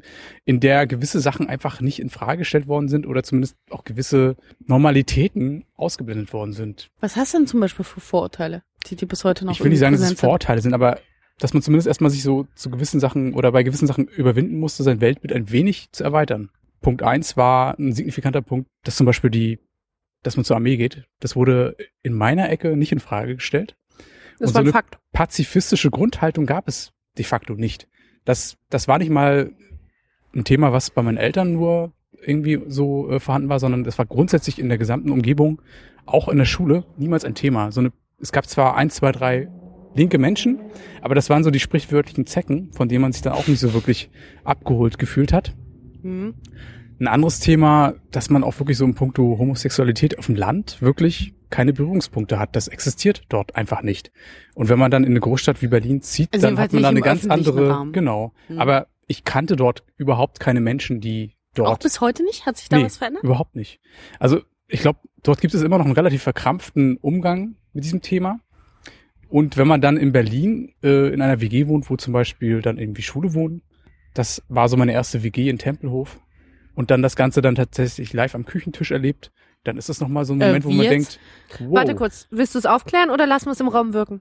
Speaker 2: in der gewisse Sachen einfach nicht in Frage gestellt worden sind oder zumindest auch gewisse Normalitäten ausgeblendet worden sind.
Speaker 3: Was hast du denn zum Beispiel für Vorurteile, die dir bis heute noch
Speaker 2: ich will nicht sagen, dass es? Vorteile sind, aber dass man zumindest erstmal sich so zu gewissen Sachen oder bei gewissen Sachen überwinden musste, sein Weltbild ein wenig zu erweitern. Punkt eins war ein signifikanter Punkt, dass zum Beispiel die, dass man zur Armee geht. Das wurde in meiner Ecke nicht in Frage gestellt.
Speaker 4: Das
Speaker 2: Und
Speaker 4: war
Speaker 2: so
Speaker 4: ein
Speaker 2: eine
Speaker 4: Fakt.
Speaker 2: pazifistische Grundhaltung gab es de facto nicht. Das, das war nicht mal ein Thema, was bei meinen Eltern nur irgendwie so äh, vorhanden war, sondern das war grundsätzlich in der gesamten Umgebung, auch in der Schule, niemals ein Thema. So eine, es gab zwar ein, zwei, drei linke Menschen, aber das waren so die sprichwörtlichen Zecken, von denen man sich dann auch nicht so wirklich abgeholt gefühlt hat.
Speaker 3: Mhm.
Speaker 2: Ein anderes Thema, dass man auch wirklich so im Punkto Homosexualität auf dem Land wirklich keine Berührungspunkte hat. Das existiert dort einfach nicht. Und wenn man dann in eine Großstadt wie Berlin zieht,
Speaker 3: Also
Speaker 2: dann hat man da eine ganz andere,
Speaker 3: Raum.
Speaker 2: genau.
Speaker 3: Mhm.
Speaker 2: Aber ich kannte dort überhaupt keine Menschen, die
Speaker 3: Auch
Speaker 2: dort,
Speaker 3: bis heute nicht? Hat sich da
Speaker 2: Nee.
Speaker 3: was verändert?
Speaker 2: überhaupt nicht. Also ich glaube, dort gibt es immer noch einen relativ verkrampften Umgang mit diesem Thema. Und wenn man dann in Berlin äh, in einer WG wohnt, wo zum Beispiel dann irgendwie Schule wohnen, das war so meine erste WG in Tempelhof und dann das Ganze dann tatsächlich live am Küchentisch erlebt, dann ist das nochmal so ein
Speaker 3: Äh,
Speaker 2: Moment, wo
Speaker 3: wie
Speaker 2: man
Speaker 3: jetzt?
Speaker 2: denkt, wow.
Speaker 4: Warte kurz, willst du es aufklären oder lassen wir es im Raum wirken?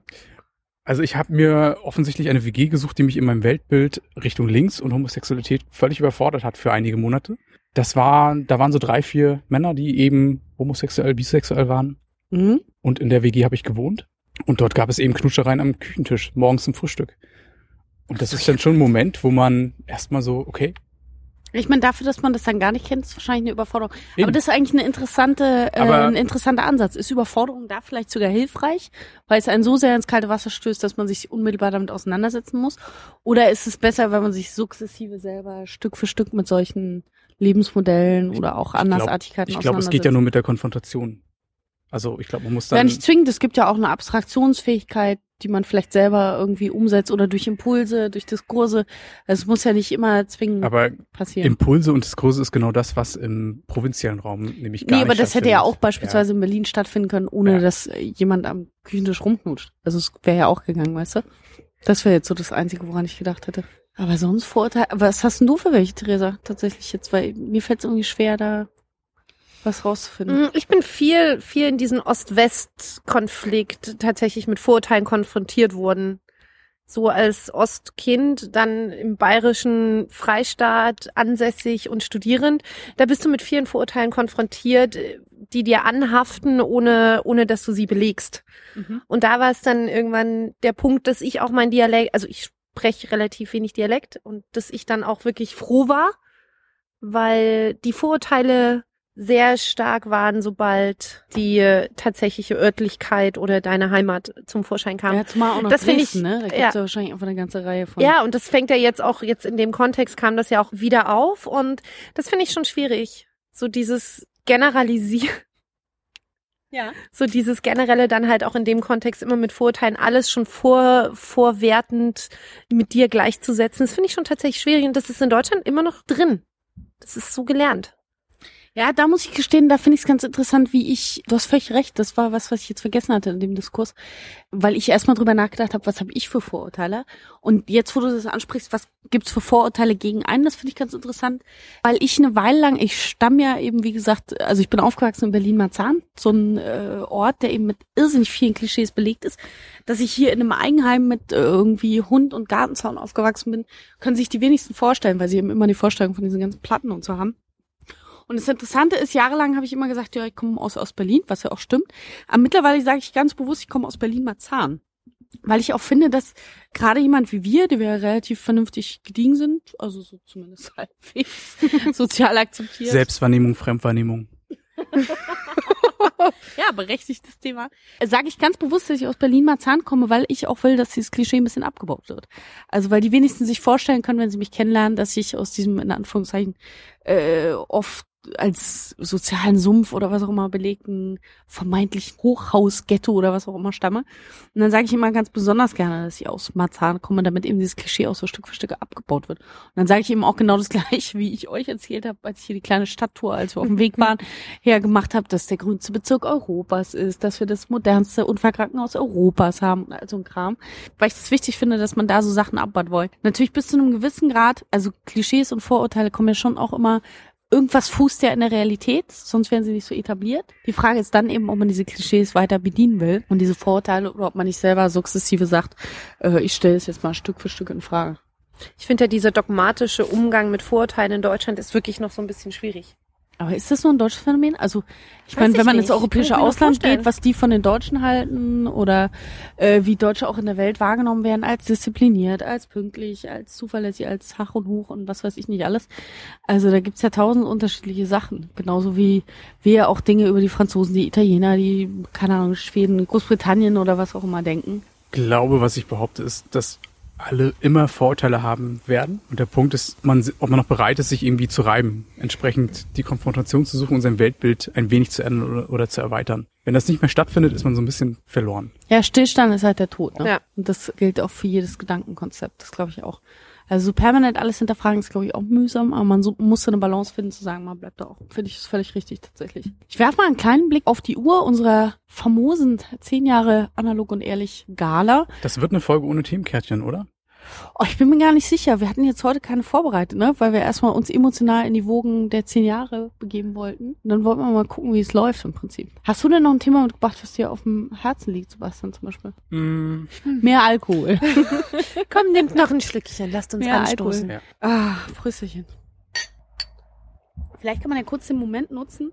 Speaker 2: Also ich habe mir offensichtlich eine WG gesucht, die mich in meinem Weltbild Richtung links und Homosexualität völlig überfordert hat für einige Monate. Das war, da waren so drei, vier Männer, die eben homosexuell, bisexuell waren.
Speaker 3: Mhm.
Speaker 2: Und in der WG habe ich gewohnt. Und dort gab es eben Knuschereien am Küchentisch, morgens zum Frühstück. Und das ist dann schon ein Moment, wo man erstmal so, okay.
Speaker 3: Ich meine, dafür, dass man das dann gar nicht kennt, ist wahrscheinlich eine Überforderung.
Speaker 2: Eben.
Speaker 3: Aber das ist eigentlich eine interessante, äh,
Speaker 2: Aber-
Speaker 3: ein interessanter Ansatz. Ist Überforderung da vielleicht sogar hilfreich, weil es einen so sehr ins kalte Wasser stößt, dass man sich unmittelbar damit auseinandersetzen muss? Oder ist es besser, wenn man sich sukzessive selber Stück für Stück mit solchen Lebensmodellen oder auch Andersartigkeiten
Speaker 2: Ich glaube, es geht ja
Speaker 3: auseinandersetzt?
Speaker 2: nur mit der Konfrontation. Also ich glaube, man muss
Speaker 3: Ja,
Speaker 2: dann.
Speaker 3: nicht zwingend. Es gibt ja auch eine Abstraktionsfähigkeit, die man vielleicht selber irgendwie umsetzt oder durch Impulse, durch Diskurse. Es muss ja nicht immer zwingend
Speaker 2: aber
Speaker 3: passieren.
Speaker 2: Impulse und Diskurse ist genau das, was im provinziellen Raum nämlich gar
Speaker 3: Nee,
Speaker 2: nicht
Speaker 3: aber das hätte ja auch beispielsweise in Berlin stattfinden können, ohne
Speaker 2: Ja.
Speaker 3: dass jemand am Küchentisch rumknutscht. Also es wäre ja auch gegangen, weißt du? Das wäre jetzt so das Einzige, woran ich gedacht hätte. Aber sonst Vorurteile. Was hast denn du für welche, Theresa? Tatsächlich jetzt, weil mir fällt es irgendwie schwer, da was rauszufinden.
Speaker 4: Mm, Ich bin viel, viel in diesen Ost-West-Konflikt tatsächlich mit Vorurteilen konfrontiert worden. So als Ostkind, dann im bayerischen Freistaat ansässig und studierend. Da bist du mit vielen Vorurteilen konfrontiert, die dir anhaften, ohne, ohne dass du sie belegst.
Speaker 3: Mhm.
Speaker 4: Und da war es dann irgendwann der Punkt, dass ich auch mein Dialekt, also ich spreche relativ wenig Dialekt und dass ich dann auch wirklich froh war, weil die Vorurteile sehr stark waren, sobald die tatsächliche Örtlichkeit oder deine Heimat zum Vorschein kam.
Speaker 3: Ja, zumal auch noch
Speaker 4: Das finde
Speaker 3: Dresden,
Speaker 4: ich-
Speaker 3: ne? Da gibt's
Speaker 4: ja.
Speaker 3: ja. wahrscheinlich einfach eine ganze Reihe von.
Speaker 4: Ja, und das fängt ja jetzt auch, jetzt in dem Kontext kam das ja auch wieder auf und das finde ich schon schwierig. So dieses Generalisieren.
Speaker 3: Ja.
Speaker 4: So dieses generelle dann halt auch in dem Kontext immer mit Vorurteilen alles schon vor, vorwertend mit dir gleichzusetzen. Das finde ich schon tatsächlich schwierig und das ist in Deutschland immer noch drin. Das ist so gelernt.
Speaker 3: Ja, da muss ich gestehen, da finde ich es ganz interessant, wie ich, du hast völlig recht, das war was, was ich jetzt vergessen hatte in dem Diskurs, weil ich erstmal drüber nachgedacht habe, was habe ich für Vorurteile? Und jetzt, wo du das ansprichst, was gibt's für Vorurteile gegen einen, das finde ich ganz interessant, weil ich eine Weile lang, ich stamme ja eben, wie gesagt, also ich bin aufgewachsen in Berlin-Marzahn, so ein äh, Ort, der eben mit irrsinnig vielen Klischees belegt ist, dass ich hier in einem Eigenheim mit äh, irgendwie Hund und Gartenzaun aufgewachsen bin, können sich die wenigsten vorstellen, weil sie eben immer die Vorstellung von diesen ganzen Platten und so haben. Und das Interessante ist, jahrelang habe ich immer gesagt, ja, ich komme aus, aus Berlin, was ja auch stimmt. Aber mittlerweile sage ich ganz bewusst, ich komme aus Berlin-Marzahn. Weil ich auch finde, dass gerade jemand wie wir, die wir ja relativ vernünftig gediegen sind, also so zumindest halbwegs sozial akzeptiert.
Speaker 2: Selbstwahrnehmung, Fremdwahrnehmung.
Speaker 3: Ja, berechtigtes Thema. Sage ich ganz bewusst, dass ich aus Berlin-Marzahn komme, weil ich auch will, dass dieses Klischee ein bisschen abgebaut wird. Also weil die wenigsten sich vorstellen können, wenn sie mich kennenlernen, dass ich aus diesem, in Anführungszeichen, äh, oft als sozialen Sumpf oder was auch immer belegten vermeintlich Hochhausghetto oder was auch immer stamme. Und dann sage ich immer ganz besonders gerne, dass ich aus Marzahn komme, damit eben dieses Klischee auch so Stück für Stück abgebaut wird. Und dann sage ich eben auch genau das gleiche, wie ich euch erzählt habe, als ich hier die kleine Stadttour, als wir auf dem Weg waren, hergemacht habe, dass der grünste Bezirk Europas ist, dass wir das modernste Unfallkrankenhaus Europas haben, also ein Kram. Weil ich es wichtig finde, dass man da so Sachen abbaut wollen. Natürlich bis zu einem gewissen Grad, also Klischees und Vorurteile kommen ja schon auch immer irgendwas fußt ja in der Realität, sonst wären sie nicht so etabliert. Die Frage ist dann eben, ob man diese Klischees weiter bedienen will und diese Vorurteile oder ob man nicht selber sukzessive sagt, äh, ich stelle es jetzt mal Stück für Stück in Frage.
Speaker 4: Ich finde ja, dieser dogmatische Umgang mit Vorurteilen in Deutschland ist wirklich noch so ein bisschen schwierig.
Speaker 3: Aber ist das nur ein deutsches Phänomen? Also ich meine,
Speaker 4: ich
Speaker 3: wenn man
Speaker 4: nicht.
Speaker 3: ins europäische
Speaker 4: ich
Speaker 3: Ausland geht, was die von den Deutschen halten oder äh, wie Deutsche auch in der Welt wahrgenommen werden, als diszipliniert, als pünktlich, als zuverlässig, als Hach und Hoch und was weiß ich nicht alles. Also da gibt's ja tausend unterschiedliche Sachen. Genauso wie wir auch Dinge über die Franzosen, die Italiener, die, keine Ahnung, Schweden, Großbritannien oder was auch immer denken.
Speaker 2: glaube, was ich behaupte, ist, dass alle immer Vorurteile haben werden. Und der Punkt ist, man, ob man noch bereit ist, sich irgendwie zu reiben, entsprechend die Konfrontation zu suchen und sein Weltbild ein wenig zu ändern oder, oder zu erweitern. Wenn das nicht mehr stattfindet, ist man so ein bisschen verloren.
Speaker 3: Ja, Stillstand ist halt der Tod. Ne?
Speaker 4: Ja.
Speaker 3: Und das gilt auch für jedes Gedankenkonzept. Das glaube ich auch. Also so permanent alles hinterfragen ist, glaube ich, auch mühsam, aber man so, muss so eine Balance finden, zu sagen, man bleibt da auch. Finde ich ist völlig richtig tatsächlich. Ich werfe mal einen kleinen Blick auf die Uhr unserer famosen zehn Jahre analog und ehrlich Gala.
Speaker 2: Das wird eine Folge ohne Themenkärtchen, oder?
Speaker 3: Oh, ich bin mir gar nicht sicher. Wir hatten jetzt heute keine vorbereitet, ne? Weil wir erstmal uns emotional in die Wogen der zehn Jahre begeben wollten. Und dann wollten wir mal gucken, wie es läuft im Prinzip. Hast du denn noch ein Thema mitgebracht, was dir auf dem Herzen liegt, Sebastian zum Beispiel?
Speaker 2: Mm,
Speaker 3: Mehr Alkohol.
Speaker 4: Komm, nehmt noch ein Schlückchen, lasst uns
Speaker 3: Ja,
Speaker 4: anstoßen.
Speaker 2: Ja.
Speaker 3: Ah, Prösterchen. Vielleicht kann man ja kurz den Moment nutzen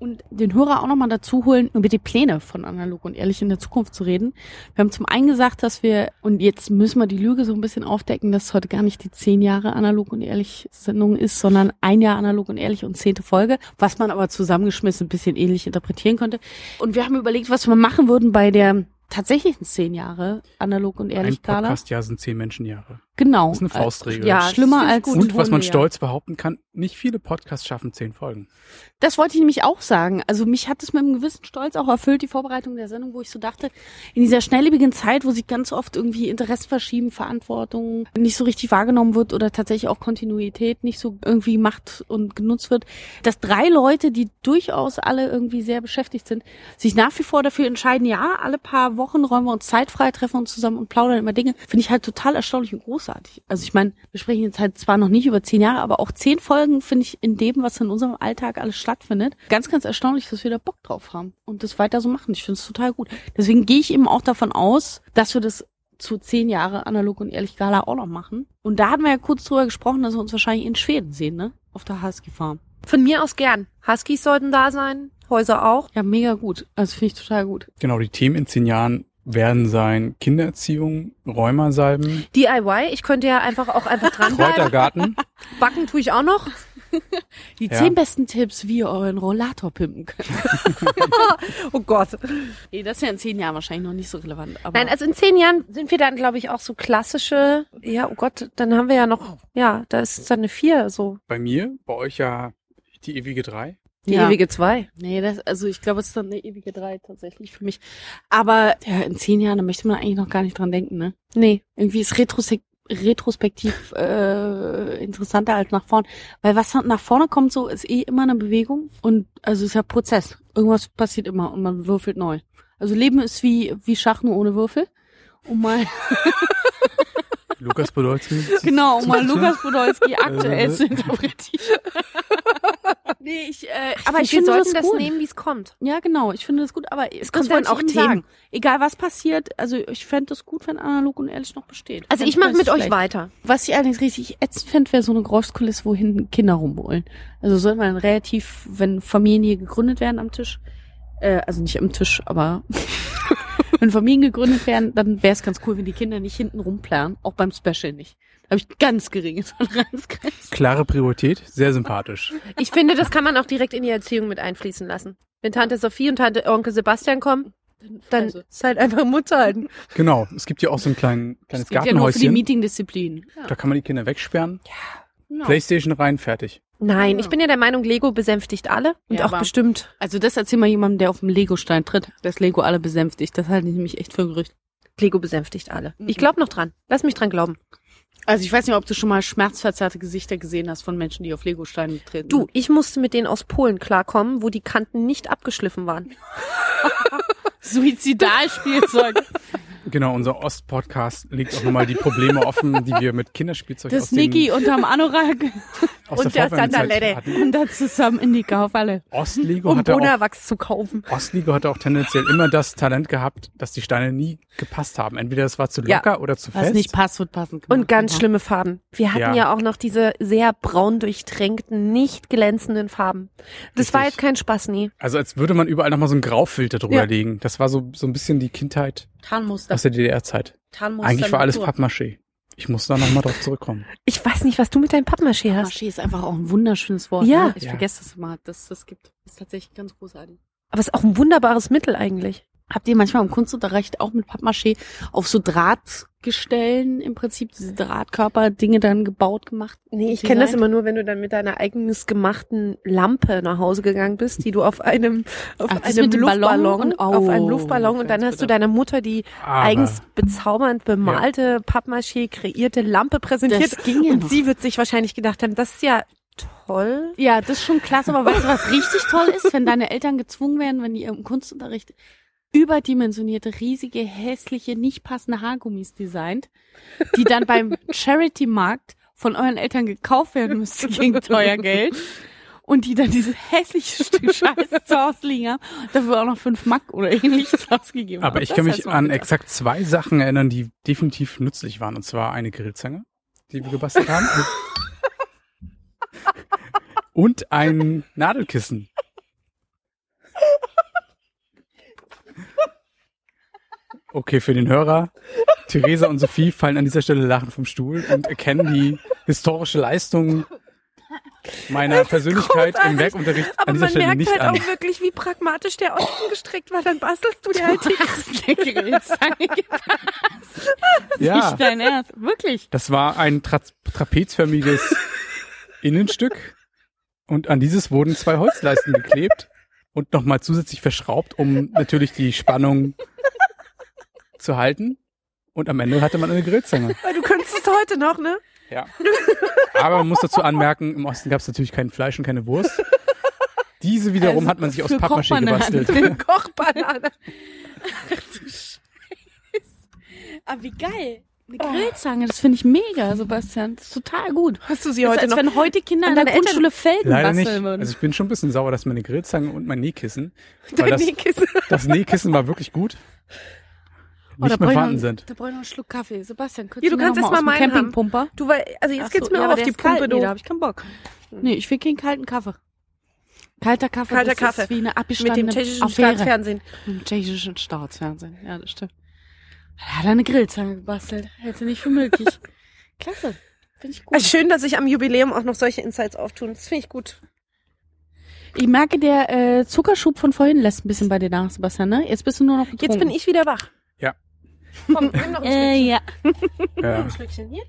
Speaker 3: und den Hörer auch nochmal dazu holen, über die Pläne von Analog und Ehrlich in der Zukunft zu reden. Wir haben zum einen gesagt, dass wir, und jetzt müssen wir die Lüge so ein bisschen aufdecken, dass heute gar nicht die zehn Jahre Analog und Ehrlich Sendung ist, sondern ein Jahr Analog und Ehrlich und zehnte Folge, was man aber zusammengeschmissen ein bisschen ähnlich interpretieren könnte. Und wir haben überlegt, was wir machen würden bei der tatsächlichen zehn Jahre Analog und
Speaker 2: ein
Speaker 3: Ehrlich Gala.
Speaker 2: Podcastjahr sind zehn Menschenjahre.
Speaker 3: Genau.
Speaker 2: Das ist eine Faustregel.
Speaker 3: Ja, schlimmer als
Speaker 4: gut.
Speaker 2: Und was man stolz behaupten kann, nicht viele Podcasts schaffen zehn Folgen.
Speaker 3: Das wollte ich nämlich auch sagen. Also mich hat es mit einem gewissen Stolz auch erfüllt, die Vorbereitung der Sendung, wo ich so dachte, in dieser schnelllebigen Zeit, wo sich ganz oft irgendwie Interessen verschieben, Verantwortung nicht so richtig wahrgenommen wird oder tatsächlich auch Kontinuität nicht so irgendwie macht und genutzt wird, dass drei Leute, die durchaus alle irgendwie sehr beschäftigt sind, sich nach wie vor dafür entscheiden, ja, alle paar Wochen räumen wir uns Zeit frei, treffen uns zusammen und plaudern über Dinge, finde ich halt total erstaunlich und großartig. Also ich meine, wir sprechen jetzt halt zwar noch nicht über zehn Jahre, aber auch zehn Folgen finde ich in dem, was in unserem Alltag alles stattfindet, ganz, ganz erstaunlich, dass wir da Bock drauf haben und das weiter so machen. Ich finde es total gut. Deswegen gehe ich eben auch davon aus, dass wir das zu zehn Jahre analog und ehrlich Gala auch noch machen. Und da hatten wir ja kurz drüber gesprochen, dass wir uns wahrscheinlich in Schweden sehen, ne? Auf der Husky Farm.
Speaker 4: Von mir aus gern. Huskies sollten da sein, Häuser auch.
Speaker 3: Ja, mega gut. Also finde ich total gut.
Speaker 2: Genau, die Themen in zehn Jahren werden sein Kindererziehung, Rheumasalben,
Speaker 4: DIY, ich könnte ja einfach auch einfach dranbleiben.
Speaker 2: Kräutergarten.
Speaker 4: Backen tue ich auch noch.
Speaker 3: Die
Speaker 2: Ja.
Speaker 3: zehn besten Tipps, wie ihr euren Rollator pimpen könnt.
Speaker 4: Oh Gott.
Speaker 3: nee, das ist ja in zehn Jahren wahrscheinlich noch nicht so relevant. Aber
Speaker 4: Nein, also in zehn Jahren sind wir dann, glaube ich, auch so klassische, ja, oh Gott, dann haben wir ja noch, ja, da ist dann eine vier, so
Speaker 2: Bei mir, bei euch ja die ewige drei.
Speaker 4: Die
Speaker 3: Ja.
Speaker 4: ewige zwei.
Speaker 3: Nee, das, also ich glaube, es ist dann eine ewige drei tatsächlich für mich. Aber ja, in zehn Jahren, da möchte man eigentlich noch gar nicht dran denken, ne?
Speaker 4: Nee.
Speaker 3: Irgendwie ist Retrosek retrospektiv äh, interessanter als nach vorn. Weil was nach vorne kommt, so ist eh immer eine Bewegung und also ist ja Prozess. Irgendwas passiert immer und man würfelt neu. Also Leben ist wie wie Schach nur ohne Würfel. Um mal
Speaker 2: Lukas Podolski.
Speaker 3: genau, um mal Lukas Podolski aktuell zu interpretieren. nee, ich äh, aber ich
Speaker 4: wir
Speaker 3: finde
Speaker 4: sollten
Speaker 3: das
Speaker 4: das
Speaker 3: gut.
Speaker 4: nehmen, wie es kommt.
Speaker 3: Ja, genau. Ich finde das gut, aber es
Speaker 4: kommt dann auch Themen.
Speaker 3: Egal was passiert, also ich fände es gut, wenn analog und ehrlich noch besteht.
Speaker 4: Also
Speaker 3: Fänd
Speaker 4: ich mache mit euch
Speaker 3: schlecht.
Speaker 4: weiter.
Speaker 3: Was ich allerdings richtig ätzend fände, wäre so eine Geräuschkulisse, wo hinten Kinder rumholen. Also sollte man relativ, wenn Familien hier gegründet werden am Tisch, äh, also nicht am Tisch, aber wenn Familien gegründet werden, dann wäre es ganz cool, wenn die Kinder nicht hinten rumplanen, auch beim Special nicht. Da habe ich ganz geringe Toleranzgrenzen.
Speaker 2: Klare Priorität, sehr sympathisch.
Speaker 4: Ich finde, das kann man auch direkt in die Erziehung mit einfließen lassen. Wenn Tante Sophie und Tante Onkel Sebastian kommen, dann
Speaker 3: Also,
Speaker 4: ist halt einfach Mutter halten.
Speaker 2: Genau, es gibt ja auch so ein klein, kleines
Speaker 3: das geht ja nur für die
Speaker 2: Gartenhäuschen.
Speaker 3: Meeting-Disziplin. Ja,
Speaker 2: da kann man die Kinder wegsperren,
Speaker 3: genau.
Speaker 2: Playstation rein, fertig.
Speaker 4: Nein,
Speaker 3: Ja.
Speaker 4: ich bin ja der Meinung, Lego besänftigt alle und
Speaker 3: Ja,
Speaker 4: auch bestimmt
Speaker 3: Also das erzähl mal jemandem, der auf dem Lego-Stein tritt, dass Lego alle besänftigt. Das halte ich nämlich echt für ein Gerücht.
Speaker 4: Lego besänftigt alle.
Speaker 3: Mhm.
Speaker 4: Ich glaube noch dran. Lass mich dran glauben.
Speaker 3: Also ich weiß nicht, ob du schon mal schmerzverzerrte Gesichter gesehen hast von Menschen, die auf Lego-Steinen treten.
Speaker 4: Du, ich musste mit denen aus Polen klarkommen, wo die Kanten nicht abgeschliffen waren.
Speaker 3: Suizidalspielzeug.
Speaker 2: Genau, unser Ost-Podcast legt auch nochmal die Probleme offen, die wir mit Kinderspielzeug aus
Speaker 3: Das Niki unterm Anorak
Speaker 4: und
Speaker 2: der
Speaker 4: der Sandalette.
Speaker 3: und dann zusammen in die Kaufhalle.
Speaker 2: Ostlego
Speaker 4: Um
Speaker 2: hatte auch
Speaker 4: Bonawachs zu kaufen.
Speaker 2: Ostliga hatte auch tendenziell immer das Talent gehabt, dass die Steine nie gepasst haben. Entweder es war zu
Speaker 4: Ja.
Speaker 2: locker oder zu
Speaker 3: Was
Speaker 2: fest.
Speaker 3: nicht passt, wird passend gemacht.
Speaker 4: Und ganz
Speaker 3: Genau.
Speaker 4: schlimme Farben. Wir hatten
Speaker 2: Ja.
Speaker 4: ja, auch noch diese sehr braun durchtränkten, nicht glänzenden Farben. Das war
Speaker 2: Richtig.
Speaker 4: jetzt kein Spaß, nie.
Speaker 2: Also als würde man überall nochmal so einen Graufilter drüber
Speaker 4: Ja.
Speaker 2: legen. Das war so, so ein bisschen die Kindheit
Speaker 3: Tarnmuster.
Speaker 2: Aus der DDR-Zeit.
Speaker 3: Tarnmuster
Speaker 2: Eigentlich war alles. Pappmaché. Ich muss da nochmal drauf zurückkommen.
Speaker 4: Ich weiß nicht, was du mit deinem Pappmaché hast.
Speaker 3: Pappmaché ist einfach auch ein wunderschönes Wort.
Speaker 4: Ja.
Speaker 3: Ne? Ich
Speaker 2: Ja.
Speaker 3: vergesse das immer, dass es das gibt. Ist tatsächlich ganz großartig.
Speaker 4: Aber es ist auch ein wunderbares Mittel eigentlich.
Speaker 3: Habt ihr manchmal im Kunstunterricht auch mit Pappmaché auf so Drahtgestellen im Prinzip diese Drahtkörper-Dinge dann gebaut gemacht?
Speaker 4: Nee, ich kenne das immer nur, wenn du dann mit deiner eigens gemachten Lampe nach Hause gegangen bist, die du auf einem auf
Speaker 3: Ach,
Speaker 4: einem
Speaker 3: dem Ballon
Speaker 4: Luftballon,
Speaker 3: und-
Speaker 4: auf einem
Speaker 3: oh,
Speaker 4: Luftballon und dann hast du
Speaker 3: bitter.
Speaker 4: deiner Mutter die
Speaker 2: Aber
Speaker 4: eigens bezaubernd bemalte Pappmaché kreierte Lampe präsentiert
Speaker 3: Das ging ja
Speaker 4: und
Speaker 3: noch.
Speaker 4: sie wird sich wahrscheinlich gedacht haben, das ist ja toll.
Speaker 3: Ja, das ist schon klasse, aber weißt du, was richtig toll ist, wenn deine Eltern gezwungen werden, wenn die im Kunstunterricht überdimensionierte, riesige, hässliche, nicht passende Haargummis designt, die dann beim Charity-Markt von euren Eltern gekauft werden müssten gegen teuer Geld und die dann dieses hässliche Stück Scheiße zu Hause liegen haben, dafür auch noch fünf Mack oder ähnliches ausgegeben
Speaker 2: Aber
Speaker 3: haben.
Speaker 2: ich
Speaker 3: Das
Speaker 2: kann mich an exakt zwei Sachen erinnern, die definitiv nützlich waren. Und zwar eine Grillzange, die wir gebastelt haben. Und ein Nadelkissen. Okay, für den Hörer. Theresa und Sophie fallen an dieser Stelle lachend vom Stuhl und erkennen die historische Leistung meiner Persönlichkeit im Werkunterricht
Speaker 4: Aber
Speaker 2: an dieser
Speaker 4: man
Speaker 2: Stelle
Speaker 4: merkt
Speaker 2: nicht
Speaker 4: halt
Speaker 2: an.
Speaker 4: auch wirklich, wie pragmatisch der Osten gestrickt war. Dann bastelst du dir halt die
Speaker 3: gepasst.
Speaker 2: Ja.
Speaker 3: Nicht dein Ernst. Wirklich.
Speaker 2: Das war ein tra trapezförmiges Innenstück und an dieses wurden zwei Holzleisten geklebt und nochmal zusätzlich verschraubt, um natürlich die Spannung zu halten. Und am Ende hatte man eine Grillzange.
Speaker 4: Weil du könntest es heute noch, ne?
Speaker 2: Ja. Aber man muss dazu anmerken, im Osten gab es natürlich kein Fleisch und keine Wurst. Diese wiederum
Speaker 3: Also,
Speaker 2: hat man sich aus
Speaker 3: für
Speaker 2: Pappmaché gebastelt.
Speaker 4: Kochbanane.
Speaker 3: Aber wie geil. Eine Grillzange, das finde ich mega, Sebastian. Das ist total gut.
Speaker 4: Hast du sie
Speaker 3: Das ist,
Speaker 4: heute
Speaker 3: als
Speaker 4: noch?
Speaker 3: wenn heute Kinder
Speaker 4: an
Speaker 3: in der
Speaker 4: deine Eltern-
Speaker 3: Grundschule Felden
Speaker 2: Leider nicht.
Speaker 3: würden.
Speaker 2: Also ich bin schon ein bisschen sauer, dass meine Grillzange und mein Nähkissen, weil das,
Speaker 4: Nähkissen.
Speaker 2: das Nähkissen war wirklich gut,
Speaker 3: Oh, da
Speaker 2: nicht
Speaker 3: brauch
Speaker 2: mehr
Speaker 3: ich noch-
Speaker 2: vorhanden sind.
Speaker 3: Da brauche ich noch einen Schluck Kaffee. Sebastian, könntest
Speaker 4: Ja, du kannst jetzt
Speaker 3: mal
Speaker 4: meinen haben.
Speaker 3: Campingpumper?
Speaker 4: Du, weil, also jetzt
Speaker 3: Ach
Speaker 4: geht's
Speaker 3: so,
Speaker 4: mir
Speaker 3: ja,
Speaker 4: auch
Speaker 3: aber
Speaker 4: auf die Pumpe,
Speaker 3: nee,
Speaker 4: du.
Speaker 3: da habe ich keinen Bock. Nee, ich will keinen kalten Kaffee. Kalter Kaffee,
Speaker 4: Kalter
Speaker 3: das
Speaker 4: Kaffee.
Speaker 3: ist wie eine
Speaker 4: Mit
Speaker 3: abgestandene
Speaker 4: dem tschechischen
Speaker 3: Affäre.
Speaker 4: Staatsfernsehen.
Speaker 3: Mit dem tschechischen Staatsfernsehen, ja, das stimmt. Da hat er eine Grillzange gebastelt. Hätte nicht für möglich. Klasse. Finde ich gut.
Speaker 4: Also schön, dass sich am Jubiläum auch noch solche Insights auftun. Das finde ich gut.
Speaker 3: Ich merke, der äh, Zuckerschub von vorhin lässt ein bisschen bei dir nach, Sebastian, ne? Jetzt bist du nur noch betrunken.
Speaker 4: Jetzt bin ich wieder wach.
Speaker 2: Ja.
Speaker 4: Komm, nimm noch ein
Speaker 3: Äh,
Speaker 4: Schlückchen.
Speaker 3: ja.
Speaker 2: Ja.
Speaker 4: Ein Schlückchen hier.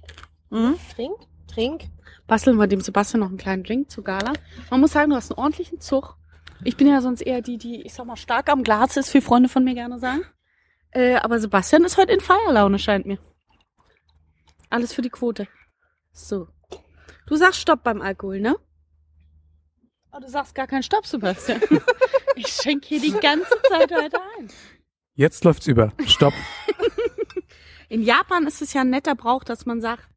Speaker 3: Mhm.
Speaker 4: Trink, trink.
Speaker 3: Basteln wir dem Sebastian noch einen kleinen Drink zu Gala. Man muss sagen, du hast einen ordentlichen Zug. Ich bin ja sonst eher die, die, ich sag mal, stark am Glas ist, wie Freunde von mir gerne sagen. Äh, aber Sebastian ist heute in Feierlaune, scheint mir. Alles für die Quote. So. Du sagst Stopp beim Alkohol, ne? Oh, du sagst gar keinen Stopp, Sebastian. ich schenke hier die ganze Zeit heute ein.
Speaker 2: Jetzt läuft's über. Stopp.
Speaker 3: In Japan ist es ja ein netter Brauch, dass man sagt,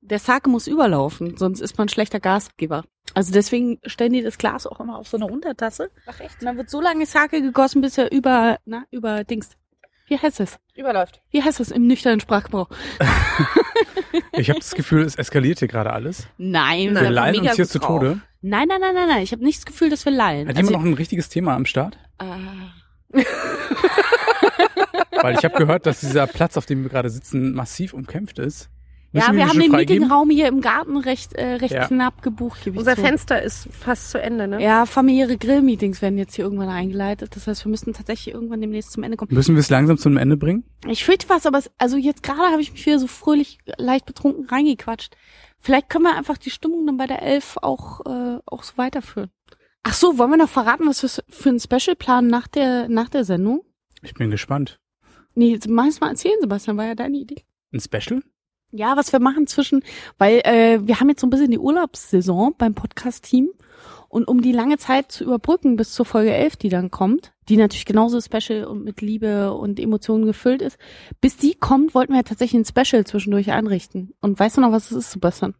Speaker 3: der Sake muss überlaufen, sonst ist man ein schlechter Gastgeber. Also deswegen stellen die das Glas auch immer auf so eine Untertasse.
Speaker 4: Ach echt?
Speaker 3: Und dann wird so lange Sake gegossen, bis er über, na, über Dings. Wie heißt es?
Speaker 4: Überläuft.
Speaker 3: Wie heißt es im nüchternen Sprachgebrauch?
Speaker 2: Ich habe das Gefühl, es eskaliert hier gerade alles.
Speaker 3: Nein,
Speaker 2: Wir
Speaker 3: wir
Speaker 2: leihen uns hier zu. Tode.
Speaker 3: Nein, nein, nein, nein, nein. Ich habe nicht das Gefühl, dass wir lallen.
Speaker 2: Hat
Speaker 3: Also,
Speaker 2: jemand noch ein richtiges Thema am Start?
Speaker 3: äh,
Speaker 2: Weil ich habe gehört, dass dieser Platz, auf dem wir gerade sitzen, massiv umkämpft ist.
Speaker 3: ja,
Speaker 2: Müssen
Speaker 3: wir
Speaker 2: die
Speaker 3: haben den
Speaker 2: freigeben?
Speaker 3: Meetingraum hier im Garten recht, äh, recht
Speaker 2: Ja.
Speaker 3: knapp gebucht.
Speaker 4: Unser
Speaker 3: zu.
Speaker 4: Fenster ist fast zu Ende, ne?
Speaker 3: Ja, familiäre Grillmeetings werden jetzt hier irgendwann eingeleitet. Das heißt, wir müssten tatsächlich irgendwann demnächst zum Ende kommen.
Speaker 2: Müssen wir es langsam zum Ende bringen?
Speaker 3: Ich fürchte was, aber es, also jetzt gerade habe ich mich wieder so fröhlich, leicht betrunken reingequatscht. Vielleicht können wir einfach die Stimmung dann bei der Elf auch, äh, auch so weiterführen. Ach so, wollen wir noch verraten, was wir für ein Special planen nach der, nach der Sendung?
Speaker 2: Ich bin gespannt.
Speaker 3: Nee, mach es mal erzählen, Sebastian, war ja deine Idee.
Speaker 2: Ein Special?
Speaker 3: Ja, was wir machen zwischen, weil äh, wir haben jetzt so ein bisschen die Urlaubssaison beim Podcast-Team und um die lange Zeit zu überbrücken bis zur Folge 11, die dann kommt, die natürlich genauso special und mit Liebe und Emotionen gefüllt ist, bis die kommt, wollten wir tatsächlich ein Special zwischendurch einrichten. Und weißt du noch, was es ist, Sebastian?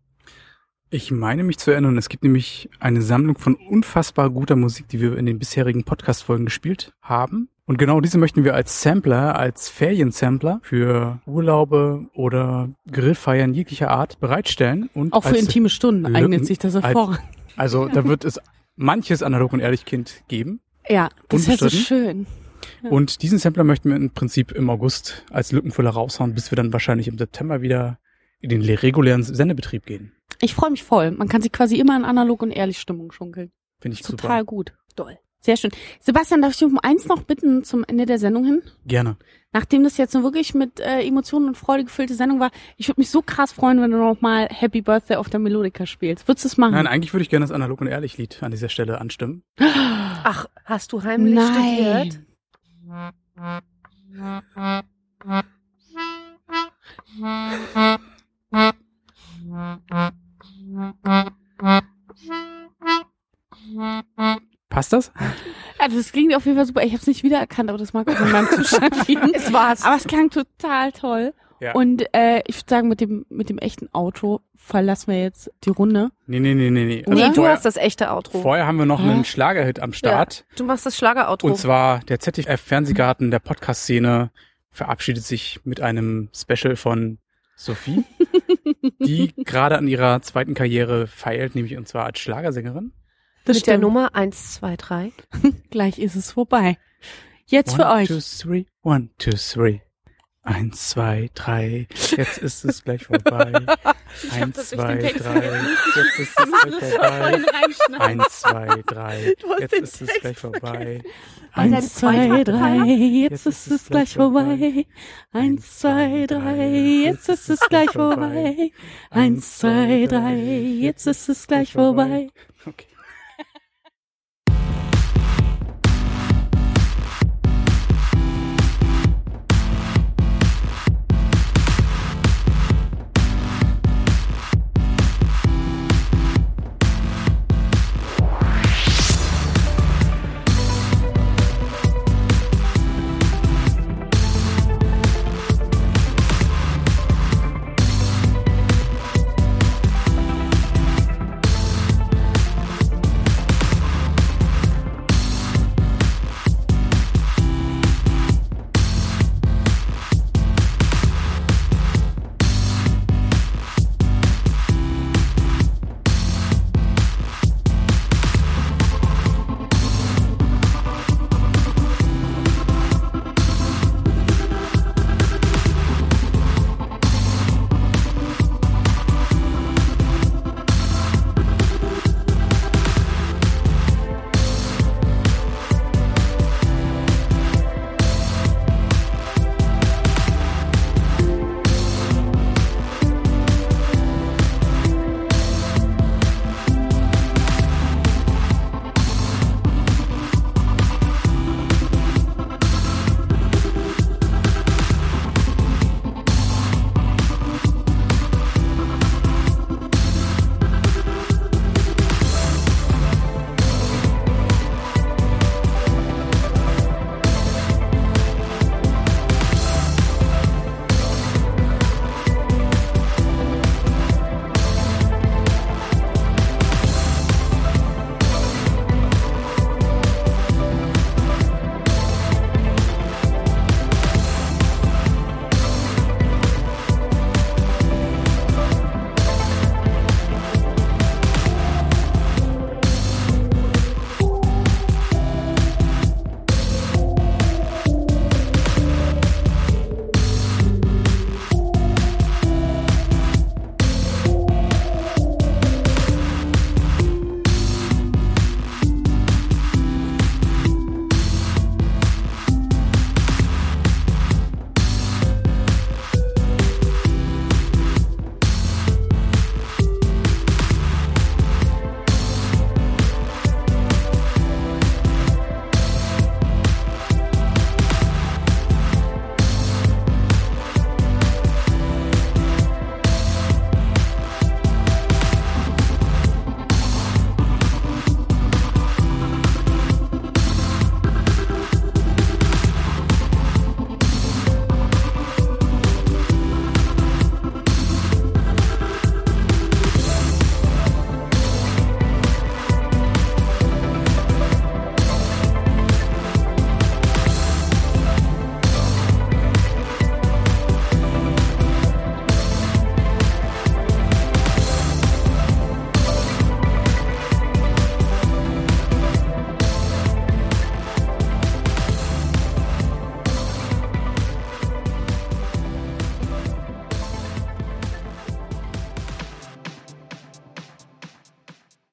Speaker 2: Ich meine mich zu erinnern, es gibt nämlich eine Sammlung von unfassbar guter Musik, die wir in den bisherigen Podcast-Folgen gespielt haben. Und genau diese möchten wir als Sampler, als Feriensampler für Urlaube oder Grillfeiern jeglicher Art bereitstellen. Und
Speaker 3: Auch für intime Stunden
Speaker 2: Lücken-
Speaker 3: eignet sich das
Speaker 2: als-
Speaker 3: hervor.
Speaker 2: Also da wird es manches analog und ehrlich Kind geben.
Speaker 3: Ja, das wäre so schön. Ja.
Speaker 2: Und diesen Sampler möchten wir im Prinzip im August als Lückenfüller raushauen, bis wir dann wahrscheinlich im September wieder in den regulären Sendebetrieb gehen.
Speaker 3: Ich freue mich voll. Man kann sich quasi immer in analog und ehrlich Stimmung schunkeln.
Speaker 2: Finde ich
Speaker 3: Total
Speaker 2: super.
Speaker 3: gut. Doll. Sehr schön. Sebastian, darf ich dich um eins noch bitten zum Ende der Sendung hin?
Speaker 2: Gerne.
Speaker 3: Nachdem das jetzt so wirklich mit äh, Emotionen und Freude gefüllte Sendung war, ich würde mich so krass freuen, wenn du noch mal Happy Birthday auf der Melodika spielst. Würdest du es machen?
Speaker 2: Nein, eigentlich würde ich gerne das analog und ehrlich Lied an dieser Stelle anstimmen.
Speaker 4: Ach, hast du heimlich
Speaker 3: Nein.
Speaker 4: studiert?
Speaker 2: Passt das?
Speaker 3: Also das klingt auf jeden Fall super. Ich habe es nicht wiedererkannt, aber das mag auch in meinem Zustand liegen.
Speaker 4: Es war's.
Speaker 3: Aber es klang total toll.
Speaker 2: Ja.
Speaker 3: Und äh, ich würde sagen, mit dem mit dem echten Outro verlassen wir jetzt die Runde.
Speaker 2: Nee, nee, nee, nee, nee.
Speaker 3: Oder?
Speaker 4: Nee, du
Speaker 2: vorher,
Speaker 4: hast das echte Outro.
Speaker 2: vorher haben wir noch
Speaker 3: Hä?
Speaker 2: einen Schlagerhit am Start.
Speaker 4: Du machst das Schlager-Outro.
Speaker 2: Und zwar der ZDF-Fernsehgarten der Podcast-Szene verabschiedet sich mit einem Special von Sophie, die gerade an ihrer zweiten Karriere feilt, nämlich und zwar als Schlagersängerin.
Speaker 3: Das
Speaker 4: Mit der
Speaker 3: stimmt.
Speaker 4: Nummer 1, 2, 3.
Speaker 3: Gleich ist es vorbei. Jetzt für
Speaker 2: one,
Speaker 3: euch.
Speaker 2: two, three, one, two, three. Eins, zwei, drei, jetzt ist es gleich vorbei. Eins, zwei, drei, jetzt ist es gleich vorbei. Eins, zwei, drei, jetzt ist es gleich vorbei. Eins,
Speaker 3: zwei, drei, jetzt
Speaker 2: Jetzt
Speaker 3: ist es gleich vorbei. Eins, zwei, drei, jetzt ist es gleich vorbei. Eins, zwei, drei, jetzt ist es gleich vorbei.
Speaker 2: Okay.